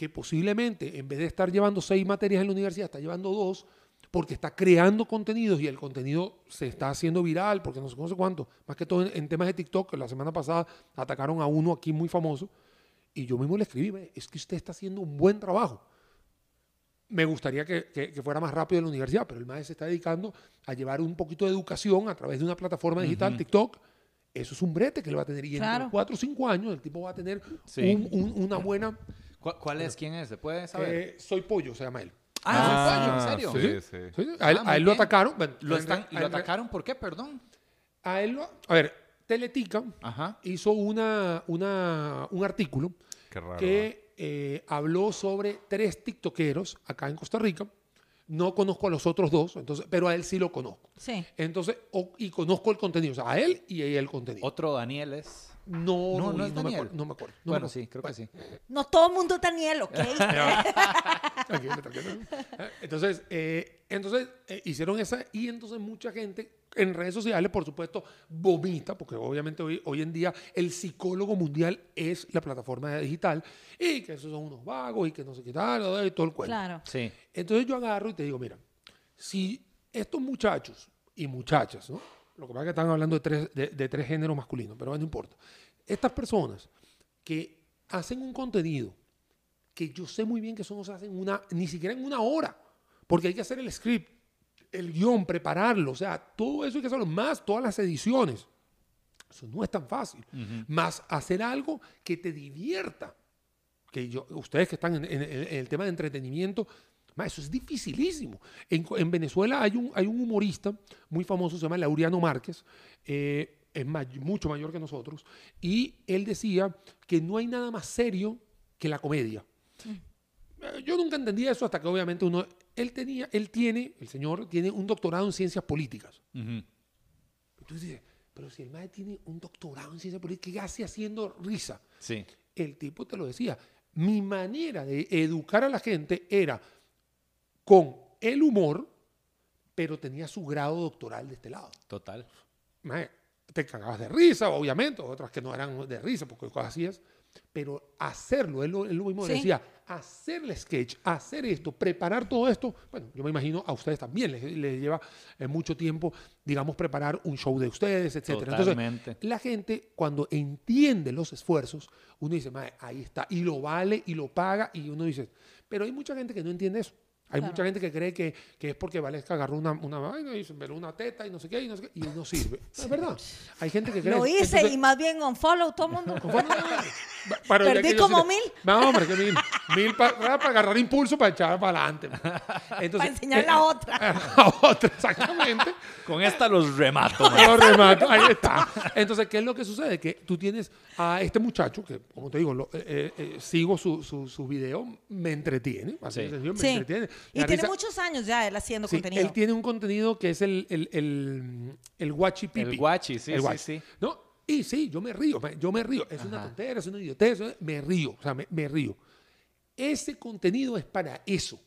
que posiblemente en vez de estar llevando seis materias en la universidad, está llevando dos, porque está creando contenidos y el contenido se está haciendo viral, porque no sé, no cuánto. Más que todo en, temas de TikTok, la semana pasada atacaron a uno aquí muy famoso, y yo mismo le escribí, "Ve, es que usted está haciendo un buen trabajo. Me gustaría que, que- que fuera más rápido en la universidad, pero el maestro se está dedicando a llevar un poquito de educación a través de una plataforma digital, TikTok. Eso es un brete que él va a tener. Y Claro. en cuatro o cinco años el tipo va a tener Sí. un- un- una buena... ¿Cuál, cuál es? ¿Quién es? ¿Se puede saber? eh, soy pollo, se llama él. ah, ¿en serio? Sí, sí. A él, Ah, a muy él lo atacaron. bueno, ¿Lo, están, ¿Lo atacaron por qué? Perdón. A él lo- A ver, Teletica Ajá. hizo una, una, un artículo Qué raro. que eh, habló sobre tres tiktokeros acá en Costa Rica. No conozco a los otros dos, entonces, pero a él sí lo conozco. Sí. Entonces, o- y conozco el contenido, o sea, a él y a ella el contenido. Otro Daniel es. No, No, no, no es me Daniel. acuerdo. No me acuerdo. no me bueno, acuerdo. sí, creo que sí. No todo el mundo es Daniel, ¿ok? Tranquilo, tranquilo. Entonces, eh, entonces eh, hicieron esa y entonces mucha gente en redes sociales, por supuesto, vomita, porque obviamente hoy, hoy en día el psicólogo mundial es la plataforma digital y que esos son unos vagos y que no sé qué tal, y todo el cuento. claro. Sí. Entonces yo agarro y te digo, mira, si estos muchachos y muchachas, ¿no? Lo que pasa es que están hablando de tres, de, de tres géneros masculinos, pero no importa. Estas personas que hacen un contenido que yo sé muy bien que eso no se hace en una, ni siquiera en una hora, porque hay que hacer el script, el guion, prepararlo, o sea, todo eso hay que hacerlo, más todas las ediciones. Eso no es tan fácil. Más hacer algo que te divierta. Que yo, ustedes que están en, en- en el tema de entretenimiento, ma, eso es dificilísimo. En, en Venezuela hay un, hay un humorista muy famoso, se llama Laureano Márquez, eh, es may- mucho mayor que nosotros, y él decía que no hay nada más serio que la comedia. Eh, Yo nunca entendí eso hasta que obviamente uno, él tenía, él tiene, el señor tiene un doctorado en ciencias políticas. Ujú. Entonces dice, pero si el maestro tiene un doctorado en ciencias políticas, ¿qué hace haciendo risa? Sí. El tipo te lo decía. Mi manera de educar a la gente era con el humor, pero tenía su grado doctoral de este lado. Total. Te cagabas de risa, obviamente, otras que no eran de risa, porque cosas así es. Pero hacerlo, él lo, él lo mismo Sí. decía, hacer el sketch, hacer esto, preparar todo esto, bueno, yo me imagino a ustedes también les, les lleva eh, mucho tiempo, digamos, preparar un show de ustedes, etcétera. Totalmente. Entonces, la gente cuando entiende los esfuerzos, uno dice, "Mae, ahí está, y lo vale, y lo paga, y uno dice, pero hay mucha gente que no entiende eso. Hay Claro. mucha gente que cree que, que es porque Valesca agarró una, una vaina y se una teta y no sé qué, y no sé qué, y no sirve. Es verdad. Hay gente que cree Lo hice Entonces, y más bien on follow todo el mundo. Perdí como sí- mil. No, hombre, que mil. Mil para agarrar impulso para echar para adelante. Entonces, Para enseñar eh, la otra. a otra, exactamente. Con esta los remato. man. Lo remato, ahí está. Entonces, ¿qué es lo que sucede? Que tú tienes a este muchacho, que como te digo, lo- eh, eh, sigo su, su, su video, me entretiene. así Sí. sencillo, me Sí. entretiene. Y La tiene risa- muchos años ya él haciendo Sí, contenido. él tiene un contenido que es el, el, el, el guachi pipi. El guachi, sí, El sí, guachi. sí. ¿No? Y sí, yo me río, yo me río. Es una tontera, es una idiotez, me río, o sea, me, me río. Ese contenido es para eso.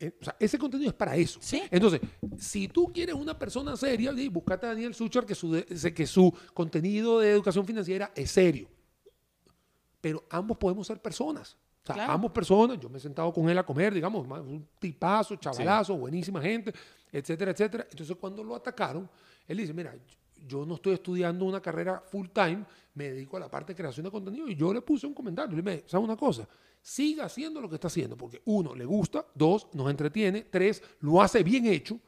Eh, O sea, ese contenido es para eso. Sí. Entonces, si tú quieres una persona seria, di, búscate a Daniel Sucher que su, que su contenido de educación financiera es serio. Pero ambos podemos ser personas. O sea, Claro. ambos personas, yo me he sentado con él a comer, digamos, un tipazo, chavalazo, buenísima gente, etcétera, etcétera. Entonces, cuando lo atacaron, él dice, mira, yo no estoy estudiando una carrera full time, me dedico a la parte de creación de contenido y yo le puse un comentario, le dije, ¿sabes una cosa? Siga haciendo lo que está haciendo, porque uno, le gusta, dos, nos entretiene, tres, lo hace bien hecho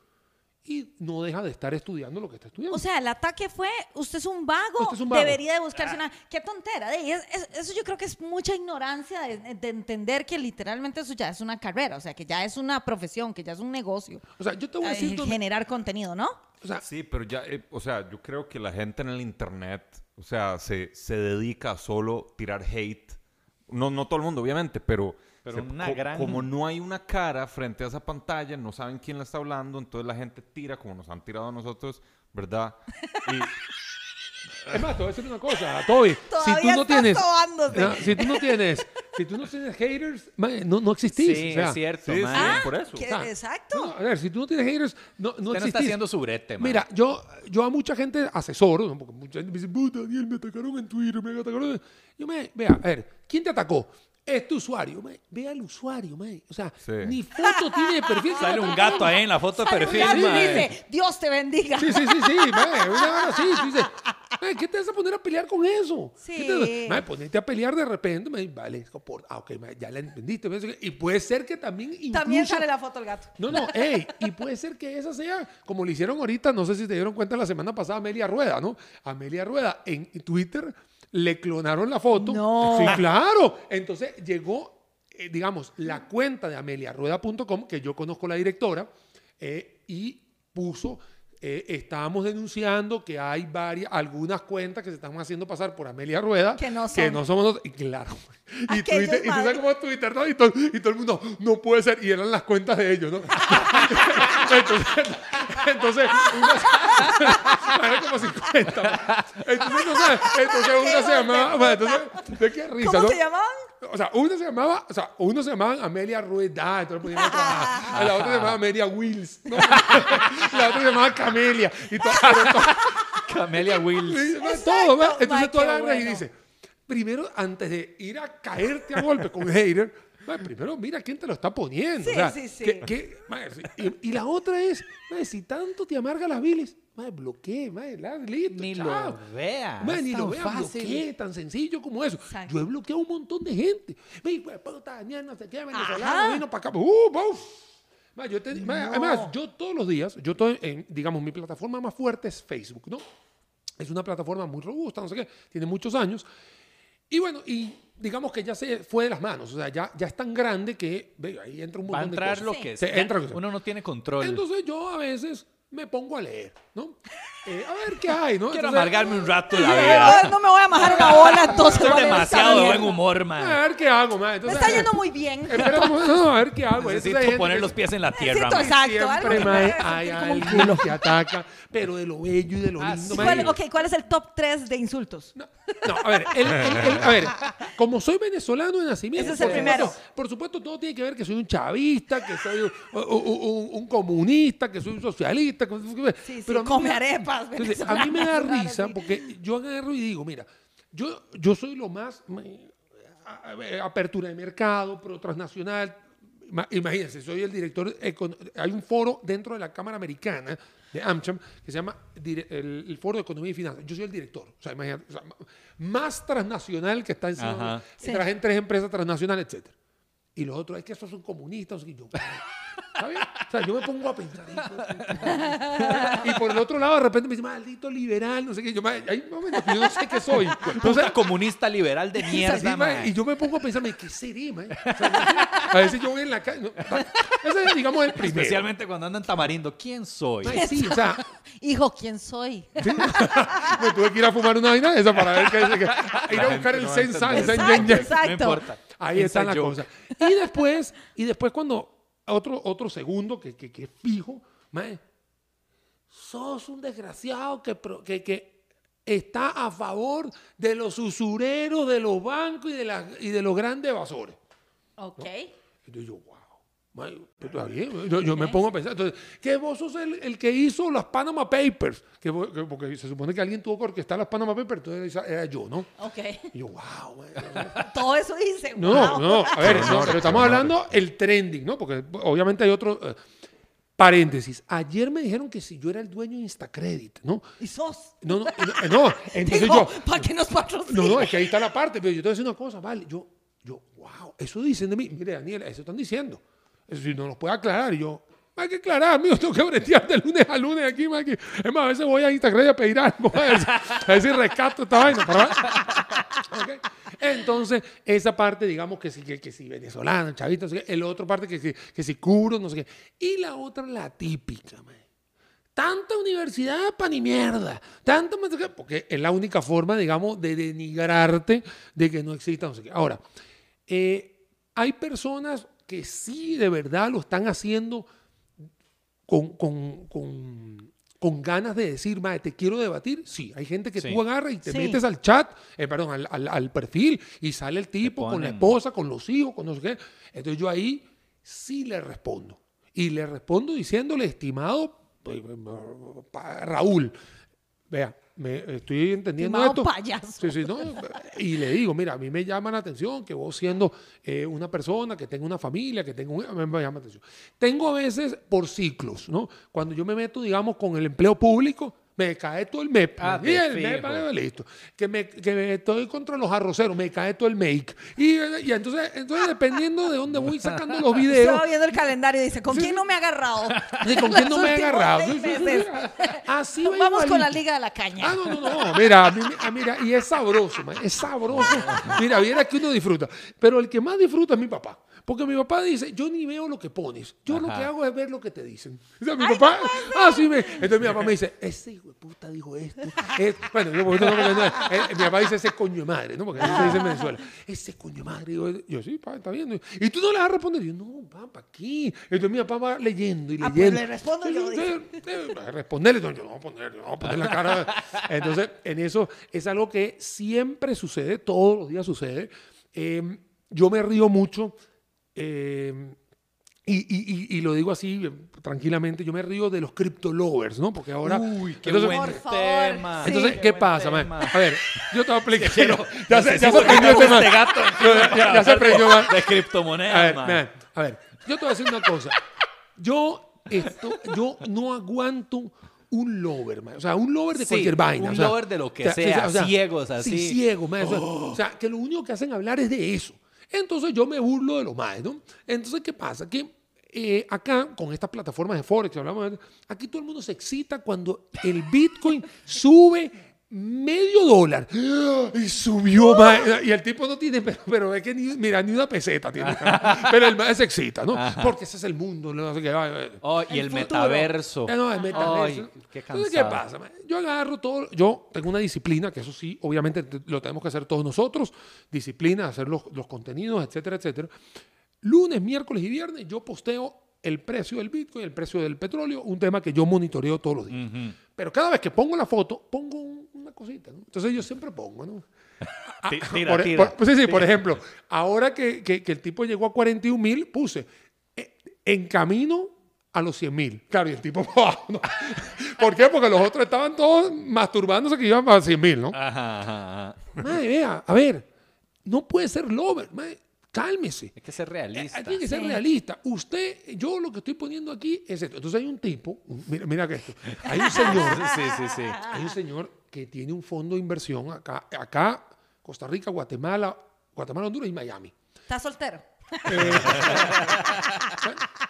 y no deja de estar estudiando lo que está estudiando. O sea, el ataque fue, usted es un vago, Usted es un vago. debería de buscarse una... Qué tontera. de- es- es- eso yo creo que es mucha ignorancia de, de entender que literalmente eso ya es una carrera, o sea, que ya es una profesión, que ya es un negocio. O sea, yo te voy a eh, decir... dónde- generar contenido, ¿no? O sea, Sí, pero ya, eh, o sea, yo creo que la gente en el internet, o sea, se, se dedica a solo tirar hate. No, no todo el mundo, obviamente, pero, Pero se- una co- gran- como no hay una cara frente a esa pantalla, no saben quién la está hablando, entonces la gente tira como nos han tirado a nosotros, ¿verdad? Y, Es más, te voy a decir una cosa, Toby. Si tú Todavía no tienes. Ah, si tú no tienes. Si tú no tienes haters, mae, no, no existís. Sí, o sea, es cierto, sí, Ah, por eso. ¿qué? Exacto. no, a ver, si tú no tienes haters, no, no Usted no está existís. haciendo su brete, mae. Mira, yo, yo a mucha gente asesoro, ¿no? porque mucha gente me dice, puta, Daniel, me atacaron en Twitter, me atacaron. en-". Yo me, vea, a ver, ¿quién te atacó? Este usuario, mae. ve al usuario, mae. o sea, Sí. ni foto tiene de perfil. Sale un gato ahí en la foto de perfil, mae. dice, Dios te bendiga. Sí, sí, sí, sí, mae, una vara así, tú dices, mae, ¿qué te vas a poner a pelear con eso? Sí. ¿Qué te- mae, ponerte a pelear de repente, mae, vale, por, ah, ok, mae, ya la entendiste, mae, y puede ser que también incluso... También sale la foto del gato. No, no, ey, y puede ser que esa sea, como le hicieron ahorita, no sé si te dieron cuenta la semana pasada, Amelia Rueda, ¿no? Amelia Rueda en Twitter le clonaron la foto. No. Sí, claro. Entonces llegó, eh, digamos, la cuenta de ameliarueda.com, que yo conozco la directora, eh, y puso, eh, estábamos denunciando que hay varias, algunas cuentas que se están haciendo pasar por Amelia Rueda. Que no Que son. no somos nosotros. Y claro. Y, Twitter, y tú sabes cómo es Twitter, ¿no? Y todo, y todo el mundo, no puede ser. Y eran las cuentas de ellos, ¿no? entonces, entonces, una, era como 50. Entonces, no sé, entonces una se llamaba, bueno, entonces, ¿de qué risa, ¿Cómo no? se llamaban? O sea, una se llamaba, o sea, uno se llamaba Amelia Rueda, entonces a la otra se llamaba Amelia Wills, ¿no? la otra se llamaba Camelia, y todo, Camelia Wills. Exacto. todo, Entonces tú agarras y dices, primero, antes de ir a caerte a golpe con un hater, va, primero mira quién te lo está poniendo. Sí, o sea, sí, sí. que- que- sí. y, y la otra es, va, si tanto te amarga las bilis, va, bloquee, va, la- listo, Ni chao. lo vea. Es ni lo tan vea, fácil. bloquee, tan sencillo como eso. Exacto. Yo he bloqueado un montón de gente. Ve, güey, puta, Daniel, no sé qué, venezolano, vino para acá. Uh, uf. Ma, yo te- ma, Además, yo todos los días, yo estoy en, digamos, mi plataforma más fuerte es Facebook, ¿no? Es una plataforma muy robusta, no sé qué, tiene muchos años. Y bueno, y digamos que ya se fue de las manos, o sea, ya, ya es tan grande que ve, ahí entra un Va a montón de entrar cosas. lo que sea. entra lo que sea. Uno no tiene control. Entonces yo a veces me pongo a leer, ¿no? Eh, a ver qué hay, ¿no? Quiero Entonces, amargarme un rato la eh, vida. No, no me voy a majar una bola, entonces Estoy a demasiado buen humor, A man. ver qué hago, man. Me Entonces, está yendo muy bien. Espera, no, a ver qué hago. Entonces, Necesito gente poner que- los pies en la tierra, Necesito man. exacto, algo Siempre, que me mae, haga hay culo. que ataca, pero de lo bello y de lo Ah, lindo. ¿Cuál, ok, ¿cuál es el top 3 de insultos? No, no, a ver, el- el- el- a ver, como soy venezolano de nacimiento, Ese es el por primero. supuesto- por supuesto, todo tiene que ver que soy un chavista, que soy un, un- un- un comunista, que soy un socialista. que- Sí, sí, pero a come me- entonces, a mí me da risa porque yo agarro y digo, mira, yo, yo soy lo más me- a- a- apertura de mercado, pro transnacional. Ma- Imagínense, soy el director, hay un foro dentro de la Cámara Americana de AmCham que se llama dire- el, el Foro de Economía y Finanzas. Yo soy el director, o sea, imagínate, o sea, más transnacional que está encima. Ajá. de- Sí. Trabajan tres empresas transnacionales, etcétera. Y los otros, es que esos son comunistas. Y yo, ¿sabes? O sea, yo me pongo a pensar. puta. Y por el otro lado, de repente me dice, maldito liberal, no sé qué. Yo, ma, hay momentos que yo no sé qué soy. Entonces, Puta comunista liberal de mierda, man. y yo me pongo a pensar, ¿qué seré, ma? O sea, a veces yo voy en la calle. no, ese es, digamos, el primero. Especialmente cuando andan tamarindo. ¿Quién soy? Sí, o sea, Hijo, ¿quién soy? sí, me tuve que ir a fumar una vaina de esa para ver qué es. que- Ir a buscar el no va a Sensan, entender. Sen Yen Yen. Exacto. No importa. Ahí está la joke. cosa. Y después, y después cuando otro, otro segundo que, que, que fijo, mae, sos un desgraciado que, que, que está a favor de los usureros, de los bancos y de, las y de los grandes evasores. Ok. Entonces yo, está bien. Yo, yo me pongo a pensar, entonces, que vos sos el, el que hizo las Panama Papers, que, porque se supone que alguien tuvo que orquestar las Panama Papers, entonces era yo, ¿no? Ok. Y yo, wow, mae, Todo eso dice. no, wow. no, a ver, no, pero estamos hablando el trending, ¿no? Porque obviamente hay otro eh, paréntesis. Ayer me dijeron que si yo era el dueño de Instacredit, ¿no? Y sos. No, no, no, no, entonces yo, ¿para qué nos patrocina? no, no, es que ahí está la parte, pero yo te voy a decir una cosa, vale, yo, yo, wow, eso dicen de mí, mire Daniel, eso están diciendo, si no nos puede aclarar, y yo, hay que aclarar, amigo, tengo que bretear de lunes a lunes aquí, es más, a veces voy a Instagram a pedir algo, a ver, si- si rescato esta vaina. Entonces, esa parte, digamos que sí, que, sí, venezolana, chavito, no sé el otro parte que, sí- que si cubro, no sé qué. Y la otra, la típica, man. tanta universidad para ni mierda, tanta porque es la única forma, digamos, de denigrarte de que no exista no sé qué. Ahora, eh, hay personas que sí de verdad lo están haciendo con, con, con, con ganas de decir, madre, te quiero debatir. Sí, hay gente que tú agarras y te metes al chat, eh, perdón, al, al, al, perfil y sale el tipo con la esposa, con los hijos, con no sé qué. Entonces yo ahí sí le respondo. Y le respondo diciéndole, estimado pues, Raúl, vea, me estoy entendiendo esto. Payaso. Sí, sí, ¿no? Y le digo, mira, a mí me llama la atención que vos siendo eh, una persona que tenga una familia, que tenga un... Me llama la atención. Tengo a veces por ciclos, ¿no? Cuando yo me meto, digamos, con el empleo público, me cae todo el MEP. Ah, y el MEP, listo. Que me, que estoy contra los arroceros, me cae todo el make. Y, y entonces, entonces, dependiendo de dónde voy sacando los videos. Estaba viendo el calendario y dice, ¿con quién no me ha agarrado? ¿Con quién no me ha agarrado? Así Vamos con la Liga de la Caña. Ah, no, no, no. Mira, mira, y es sabroso, es sabroso. Mira, viene que uno disfruta. Pero el que más disfruta es mi papá. Porque mi papá dice, yo ni veo lo que pones, yo lo que hago es ver lo que te dicen. O sea, mi papá, ah, sí, me, entonces mi papá me dice, ese hijo de puta dijo esto. bueno, yo, no, no, eh, mi papá dice ese coño de madre, ¿no? Porque se dice en Venezuela, ese coño de madre. Yo, yo sí, papá, está bien. Y tú no le vas a responder. Yo, no, papá, aquí. Entonces mi papá va leyendo y leyendo. Ah, pues le respondo yo. responderle, yo no voy a poner, yo no voy a poner la cara. Entonces, en eso es algo que siempre sucede, todos los días sucede. Eh, yo me río mucho eh, y, y, y, lo digo así tranquilamente, yo me río de los crypto lovers, ¿no? Porque ahora... Uy, qué entonces, buen tema. Entonces, ¿qué, pasa? A ver, yo te voy a explicar. Ya, se, ya se aprendió este man. gato ya, ya se aprendió más. De criptomonedas, a ver, man. a ver, yo te voy a decir una cosa. Yo, esto, yo no aguanto un lover, man. o sea, un lover de cualquier vaina. Un lover de lo que sea, o sea, ciegos, así. Sí, ciego, man. O sea, que lo único que hacen hablar es de eso. Entonces yo me burlo de lo más, ¿no? Entonces, ¿qué pasa? Que eh, acá, con estas plataformas de Forex, hablamos aquí todo el mundo se excita cuando el Bitcoin sube medio dólar y subió más. Y el tipo no tiene, pero, pero es que ni, mira, ni una peseta tiene. Pero el más se excita, ¿no? Porque ese es el mundo. No sé qué, oh, y el, metaverso. Eh, no, el metaverso. qué Entonces, ¿qué pasa? Yo agarro todo. Yo tengo una disciplina, que eso sí, obviamente lo tenemos que hacer todos nosotros. Disciplina, hacer los, los contenidos, etcétera, etcétera. Lunes, miércoles y viernes yo posteo el precio del Bitcoin, el precio del petróleo, un tema que yo monitoreo todos los días. Pero cada vez que pongo la foto, pongo una cosita. ¿no? Entonces yo siempre pongo, ¿no? tira, por, tira, pues sí, sí, por ejemplo, ahora que, que, el tipo llegó a 41 mil, puse eh, en camino a los 100 mil. Claro, y el tipo ¿no? ¿Por qué? Porque los otros estaban todos masturbándose que iban a 100 mil, ¿no? Ajá, ajá, Madre, vea, a ver, no puede ser lover. Madre, Cálmese. Hay que ser realista. Hay que ser realista. Usted, yo lo que estoy poniendo aquí es esto. Entonces hay un tipo, mira, mira que esto. Hay un señor. sí, sí, sí. Hay un señor que tiene un fondo de inversión acá, acá Costa Rica, Guatemala, Guatemala, Honduras y Miami. ¿Está soltero? Eh,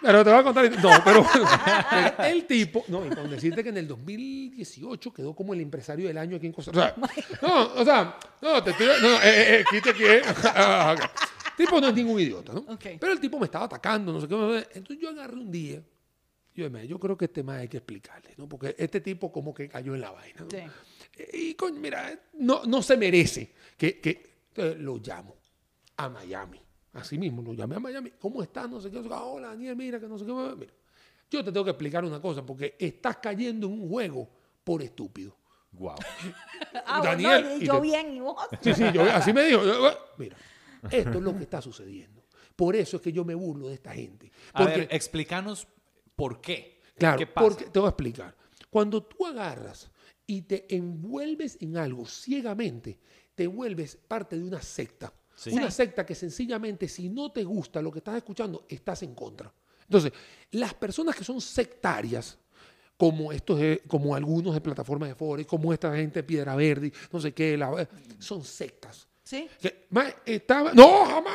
pero te voy a contar. No, pero el tipo, no, y con decirte que en el 2018 quedó como el empresario del año aquí en Costa Rica. no, o sea, no, te estoy. No, eh, eh, eh quite tipo no es ningún idiota, ¿no? Pero el tipo me estaba atacando, no sé qué. Entonces yo agarré un día. Yo, yo creo que este más hay que explicarle, ¿no? Porque este tipo como que cayó en la vaina. ¿no? Sí. Y, coño, mira, no, no se merece que, que lo llamo a Miami. Así mismo, lo llamé a Miami. ¿Cómo estás? No sé qué. Hola, Daniel, mira, que no sé qué. Mira, yo te tengo que explicar una cosa, porque estás cayendo en un juego por estúpido. Wow. ah, Daniel. y yo bien, ¿y vos? Sí, sí, yo, así me dijo. Mira, esto es lo que está sucediendo. Por eso es que yo me burlo de esta gente. Porque, a ver, explícanos por qué. Claro, ¿Qué pasa? porque te voy a explicar. Cuando tú agarras y te envuelves en algo ciegamente, te vuelves parte de una secta. Una secta que sencillamente, si no te gusta lo que estás escuchando, estás en contra. Entonces, las personas que son sectarias, como estos, como algunos de plataformas de Forex, como esta gente de Piedra Verde, no sé qué, son sectas. ¿Sí? estaba, no, jamás.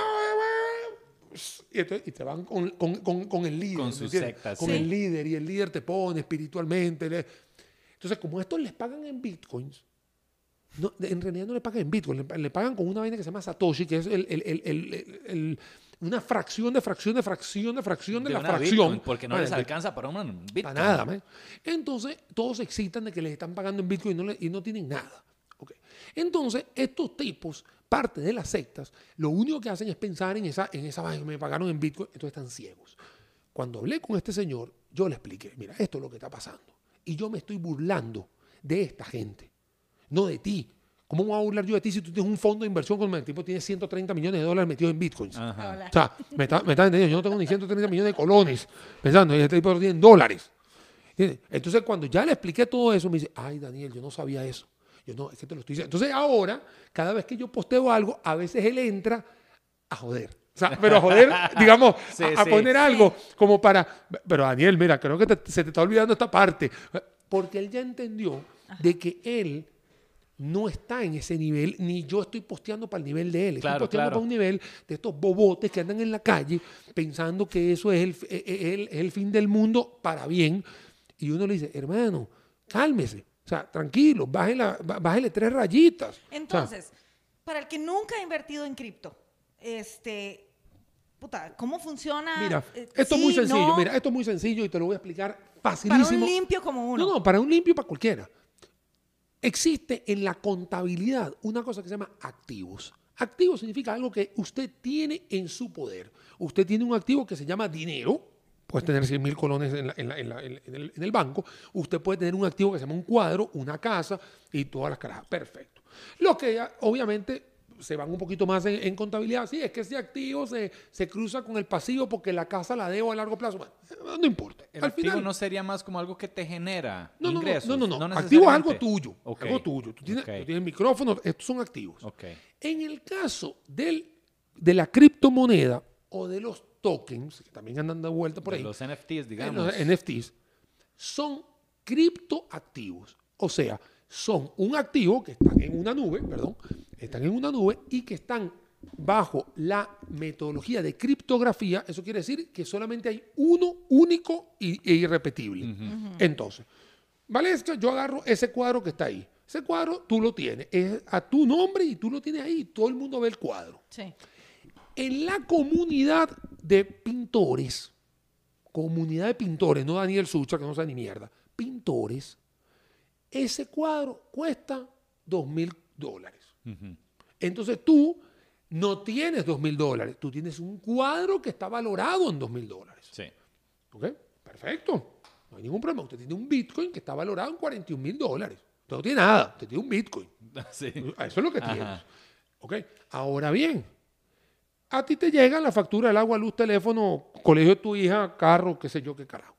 Y, te van con, el líder. Con su secta, Con el líder y el líder te pone espiritualmente. Entonces, como estos les pagan en bitcoins, no, en realidad no le pagan en bitcoin, le, pagan con una vaina que se llama Satoshi, que es el, el, una fracción de fracción de fracción de fracción de, la fracción. porque no les alcanza para un Bitcoin. Para nada. Entonces, todos se excitan de que les están pagando en Bitcoin y no, y no tienen nada. Okay. Entonces, estos tipos, parte de las sectas, lo único que hacen es pensar en esa, en esa vaina que me pagaron en Bitcoin, entonces están ciegos. Cuando hablé con este señor, yo le expliqué, mira, esto es lo que está pasando. Y yo me estoy burlando de esta gente, no de ti. ¿Cómo voy a burlar yo de ti si tú tienes un fondo de inversión con el tipo tiene 130 millones de dólares metidos en bitcoins? O sea, me está, me entendiendo, yo no tengo ni 130 millones de colones pensando, y este tipo tiene dólares. Entonces, cuando ya le expliqué todo eso, me dice, ay, Daniel, yo no sabía eso. Yo no, es que te lo estoy diciendo. Entonces, ahora, cada vez que yo posteo algo, a veces él entra a joder. O sea, pero a joder, digamos, a, poner algo como para. Pero Daniel, mira, creo que se te está olvidando esta parte. Porque él ya entendió de que él no está en ese nivel, ni yo estoy posteando para el nivel de él. Estoy posteando para un nivel de estos bobotes que andan en la calle pensando que eso es el, e, e, el, fin del mundo para bien. Y uno le dice, hermano, cálmese. O sea, tranquilo, bájele, bájele tres rayitas. Entonces, para el que nunca ha invertido en cripto, este, puta, ¿cómo funciona? Mira, eh, esto es muy sencillo, mira, esto es muy sencillo y te lo voy a explicar facilísimo. Para un limpio como uno. No, no, para un limpio para cualquiera. Existe en la contabilidad una cosa que se llama activos. Activo significa algo que usted tiene en su poder. Usted tiene un activo que se llama dinero, puede tener 100 mil colones en, el, banco, usted puede tener un activo que se llama un cuadro, una casa y todas las caras. Perfecto. Lo que obviamente se van un poquito más en, contabilidad. Sí, es que ese activo se, se, cruza con el pasivo porque la casa la debo a largo plazo. Bueno, no importa. El activo no sería más como algo que te genera no, ingresos. No, no, no. no. activo es algo tuyo. Algo tuyo. Tú tienes, tú tienes micrófonos, estos son activos. En el caso del, de la criptomoneda o de los tokens, que también andan de vuelta por ahí. Los NFTs, digamos. Los NFTs, son criptoactivos. O sea, son un activo que está en una nube, perdón, están en una nube y que están bajo la metodología de criptografía, eso quiere decir que solamente hay uno único e irrepetible. Entonces, ¿vale? Es que yo agarro ese cuadro que está ahí. Ese cuadro tú lo tienes, es a tu nombre y tú lo tienes ahí. Todo el mundo ve el cuadro. Sí. En la comunidad de pintores, comunidad de pintores, no Daniel Sucha, que no sabe ni mierda, pintores, ese cuadro cuesta dos mil dólares. Entonces tú no tienes dos mil dólares, tú tienes un cuadro que está valorado en dos mil dólares. Sí. ¿Ok? Perfecto. No hay ningún problema. Usted tiene un Bitcoin que está valorado en 41 mil dólares. Usted no tiene nada, usted tiene un Bitcoin. Sí. Eso es lo que tienes. ¿Ok? Ahora bien, a ti te llega la factura del agua, luz, teléfono, colegio de tu hija, carro, qué sé yo, qué carajo.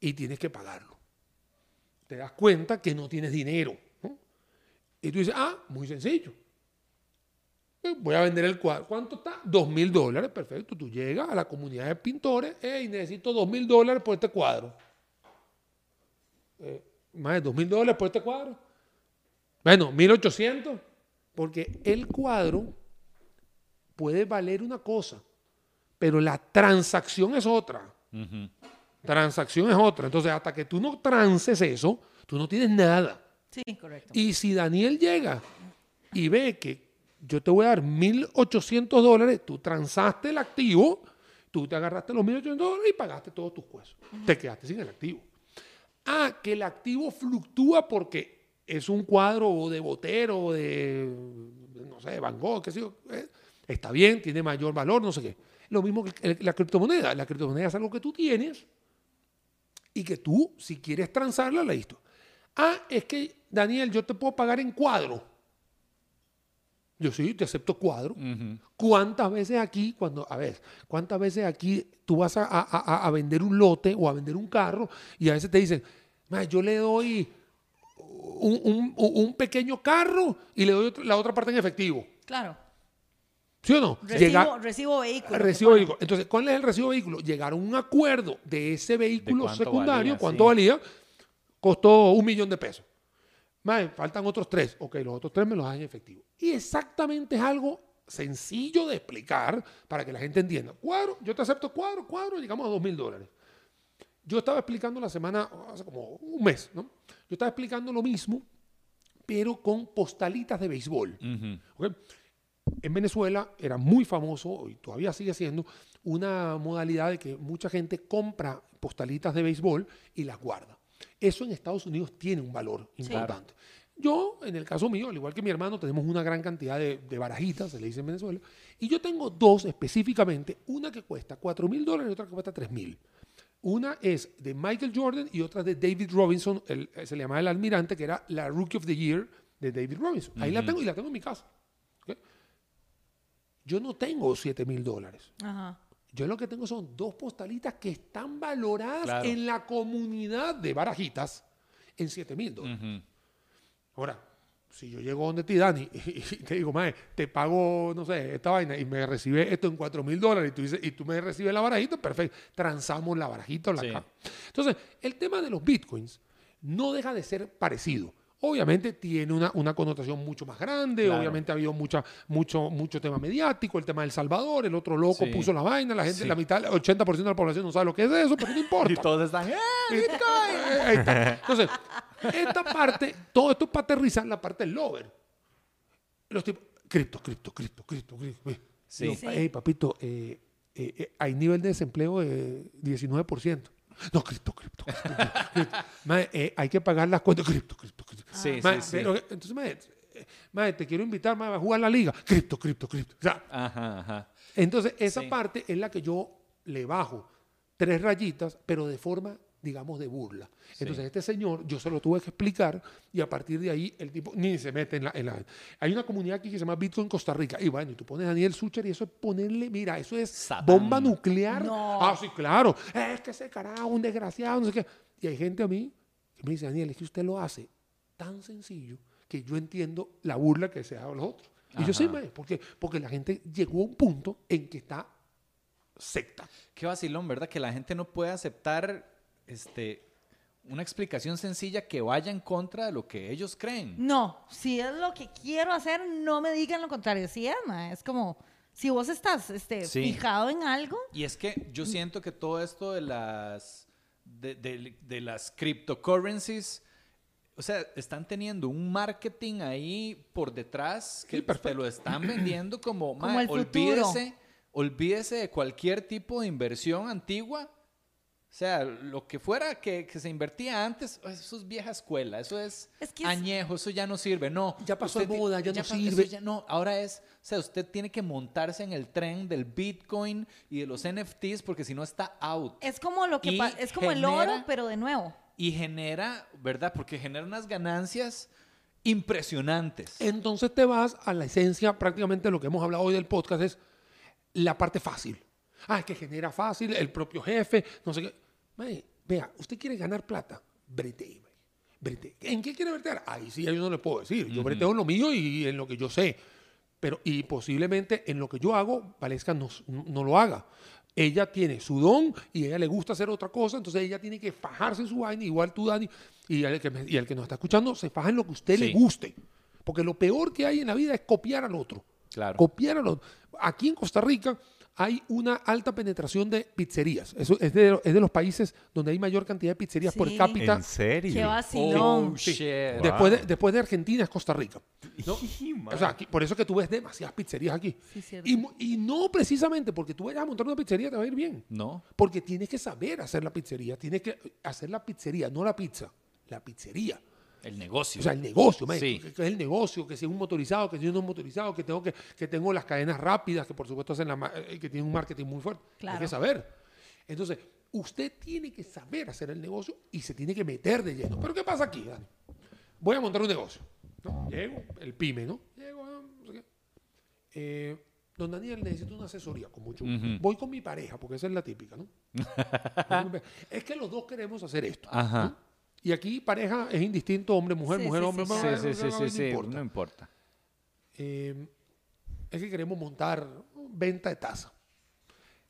Y tienes que pagarlo. Te das cuenta que no tienes dinero. Y tú dices, ah, muy sencillo. Eh, voy a vender el cuadro. ¿Cuánto está? Dos mil dólares. Perfecto. Tú llegas a la comunidad de pintores y necesito dos mil dólares por este cuadro. Eh, más de dos mil dólares por este cuadro. Bueno, mil ochocientos. Porque el cuadro puede valer una cosa, pero la transacción es otra. Transacción es otra. Entonces, hasta que tú no transes eso, tú no tienes nada. Sí, correcto. Y si Daniel llega y ve que yo te voy a dar 1.800 dólares, tú transaste el activo, tú te agarraste los 1.800 dólares y pagaste todos tus huesos. Te quedaste sin el activo. Ah, que el activo fluctúa porque es un cuadro de Botero, de, no sé, Van Gogh, qué sé yo. Está bien, tiene mayor valor, no sé qué. Lo mismo que la criptomoneda. La criptomoneda es algo que tú tienes y que tú, si quieres transarla, listo. Ah, es que, Daniel, yo te puedo pagar en cuadro. Yo sí, te acepto cuadro. ¿Cuántas veces aquí, cuando, a ver, cuántas veces aquí tú vas a, vender un lote o a vender un carro y a veces te dicen, yo le doy un, pequeño carro y le doy la otra parte en efectivo? Claro. ¿Sí o no? Recibo, recibo vehículo. Recibo vehículo. Entonces, ¿cuál es el recibo vehículo? Llegar a un acuerdo de ese vehículo secundario, cuánto valía, costó un millón de pesos. Más, faltan otros tres. Ok, los otros tres me los dan en efectivo. Y exactamente es algo sencillo de explicar para que la gente entienda. Cuadro, yo te acepto cuadro, cuadro, llegamos a dos mil dólares. Yo estaba explicando la semana, hace como un mes, ¿no? Yo estaba explicando lo mismo, pero con postalitas de béisbol. En Venezuela era muy famoso, y todavía sigue siendo, una modalidad de que mucha gente compra postalitas de béisbol y las guarda. Eso en Estados Unidos tiene un valor importante. Yo, en el caso mío, al igual que mi hermano, tenemos una gran cantidad de, barajitas, se le dice en Venezuela, y yo tengo dos específicamente, una que cuesta 4 mil dólares y otra que cuesta 3 mil. Una es de Michael Jordan y otra de David Robinson, se le llama el almirante, que era la Rookie of the Year de David Robinson. Ahí la tengo y la tengo en mi casa. Yo no tengo 7 mil dólares. Yo lo que tengo son dos postalitas que están valoradas en la comunidad de barajitas en 7 mil dólares. Ahora, si yo llego donde ti, Dani, y, te digo, mae, te pago, no sé, esta vaina y me recibe esto en 4 mil dólares y tú, dices, y tú me recibes la barajita, perfecto, transamos la barajita o la sí. Entonces, el tema de los bitcoins no deja de ser parecido. Obviamente tiene una, una connotación mucho más grande, obviamente ha habido mucha, mucho, mucho tema mediático, el tema del Salvador, el otro loco puso la vaina, la gente, la mitad, el 80% de la población no sabe lo que es eso, pero no importa. y todos están, ¡eh, Bitcoin! Entonces, esta parte, todo esto es para aterrizar la parte del lover. Los tipos, cripto, cripto, cripto, cripto, cripto. Sí. hey, papito, eh, eh, eh, hay nivel de desempleo de 19%. No, cripto, cripto. cripto, eh, hay que pagar las cuentas. Cripto, cripto, cripto. Sí, sí, sí. entonces, madre, te quiero invitar a jugar la liga. Cripto, cripto, cripto. ajá, ajá. Entonces, esa parte es la que yo le bajo tres rayitas, pero de forma digamos, de burla. Entonces, este señor, yo se lo tuve que explicar y a partir de ahí el tipo ni se mete en la, en la, Hay una comunidad aquí que se llama Bitcoin Costa Rica. Y bueno, y tú pones a Daniel Sucher y eso es ponerle, mira, eso es bomba nuclear. Ah, sí, claro. Es que ese carajo, un desgraciado, no sé qué. Y hay gente a mí que me dice, Daniel, es que usted lo hace tan sencillo que yo entiendo la burla que se da a los otros. Y yo sé, ¿por qué? Porque la gente llegó a un punto en que está secta. Qué vacilón, ¿verdad? Que la gente no puede aceptar este, una explicación sencilla que vaya en contra de lo que ellos creen. No, si es lo que quiero hacer, no me digan lo contrario. Si es, es como, si vos estás este, fijado en algo. Y es que yo siento que todo esto de las, de, las cryptocurrencies, o sea, están teniendo un marketing ahí por detrás que te lo están vendiendo como, como olvídese, olvídese de cualquier tipo de inversión antigua sea, lo que fuera que, se invertía antes, eso es vieja escuela, eso es, añejo, eso ya no sirve. No. Ya pasó de moda, ya, no sirve. Ya no, ahora es, o sea, usted tiene que montarse en el tren del Bitcoin y de los NFTs porque si no está out. Es como lo que es como el oro, pero de nuevo. Y genera, ¿verdad? Porque genera unas ganancias impresionantes. Entonces te vas a la esencia, prácticamente de lo que hemos hablado hoy del podcast, es la parte fácil. Ah, es que genera fácil, el propio jefe, no sé qué vea, usted quiere ganar plata, brete, brete. ¿En qué quiere bretear? Ahí sí, yo no le puedo decir. Yo breteo en lo mío y en lo que yo sé. Pero, y posiblemente en lo que yo hago, Valesca no, no lo haga. Ella tiene su don y a ella le gusta hacer otra cosa, entonces ella tiene que fajarse en su vaina, igual tú, Dani, y el que, y el que nos está escuchando, se faja en lo que a usted le guste. Porque lo peor que hay en la vida es copiar al otro. Claro. Copiar al otro. Aquí en Costa Rica, hay una alta penetración de pizzerías. Eso es de, los países donde hay mayor cantidad de pizzerías por cápita. ¿En serio? Qué vacilón. Oh, después, de, después de Argentina es Costa Rica. o sea, por eso que tú ves demasiadas pizzerías aquí. y, y, no precisamente porque tú vayas a montar una pizzería te va a ir bien. No. Porque tienes que saber hacer la pizzería. Tienes que hacer la pizzería, no la pizza. La pizzería. El negocio. O sea, el negocio, que, es el negocio, que si es un motorizado, que si no es un motorizado, que tengo que, que tengo las cadenas rápidas, que por supuesto hacen la, eh, que tienen un marketing muy fuerte. Hay que saber. Entonces, usted tiene que saber hacer el negocio y se tiene que meter de lleno. Pero ¿qué pasa aquí, Dani? Voy a montar un negocio. Llego, el pyme, ¿no? Llego, ah, no sé qué. Eh, don Daniel, necesito una asesoría, con mucho Voy con mi pareja, porque esa es la típica, ¿no? es que los dos queremos hacer esto. Ajá. Y aquí pareja es indistinto, hombre, mujer, mujer, hombre, sí, sí, sí, sí, sí, no importa. Eh, es que queremos montar venta de taza.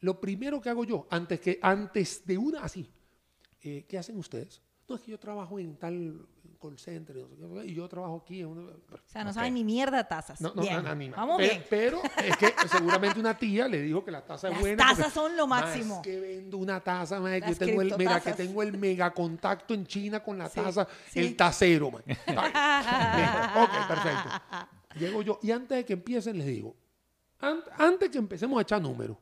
Lo primero que hago yo, antes, que, antes de una así, eh, ¿qué hacen ustedes? No, es que yo trabajo en tal call center y yo trabajo aquí. En O sea, no saben ni mierda de tazas. No, no, bien. Vamos pero, pero, es que seguramente una tía le dijo que la taza es buena. Las tazas son lo máximo. Es que vendo una taza, que yo tengo el, mira, que tengo el mega contacto en China con la taza, el tacero, ok, perfecto. Llego yo y antes de que empiecen les digo, antes que empecemos a echar números,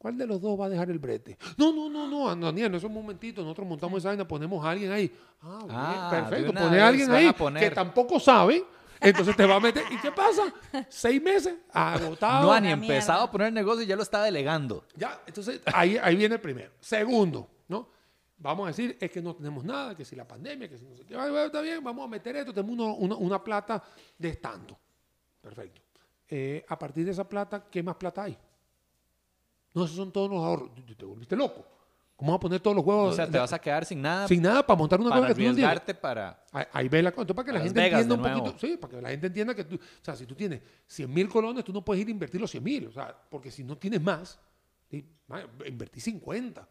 ¿cuál de los dos va a dejar el brete? No, no, no, no, Daniel, no es un momentito, nosotros montamos esa vaina, ponemos a alguien ahí. Ah, Ah, perfecto, poner a alguien a ahí que tampoco sabe, entonces te va a meter. ¿Y qué pasa? Seis meses, agotado. No ha ni empezado mierda. a poner el negocio y ya lo está delegando. Ya, entonces ahí, ahí viene el primero. Segundo, ¿no? Vamos a decir, es que no tenemos nada, que si la pandemia, que si no sé qué. Ay, bueno, está bien, vamos a meter esto, tenemos uno- una, una plata de tanto. Perfecto. Eh, a partir de esa plata, ¿qué más plata hay? No, esos son todos los ahorros. Te, te volviste loco. ¿Cómo vas a poner todos los huevos O sea, te vas a quedar sin nada sin nada para montar una para cosa que tú no para... Ahí, ahí ve la cosa. Entonces, para que la gente Vegas entienda un poquito. Sí, para que la gente entienda que tú. O sea, si tú tienes 100 mil colones, tú no puedes ir a invertir los 100 mil. O sea, porque si no tienes más, sí, invertí 50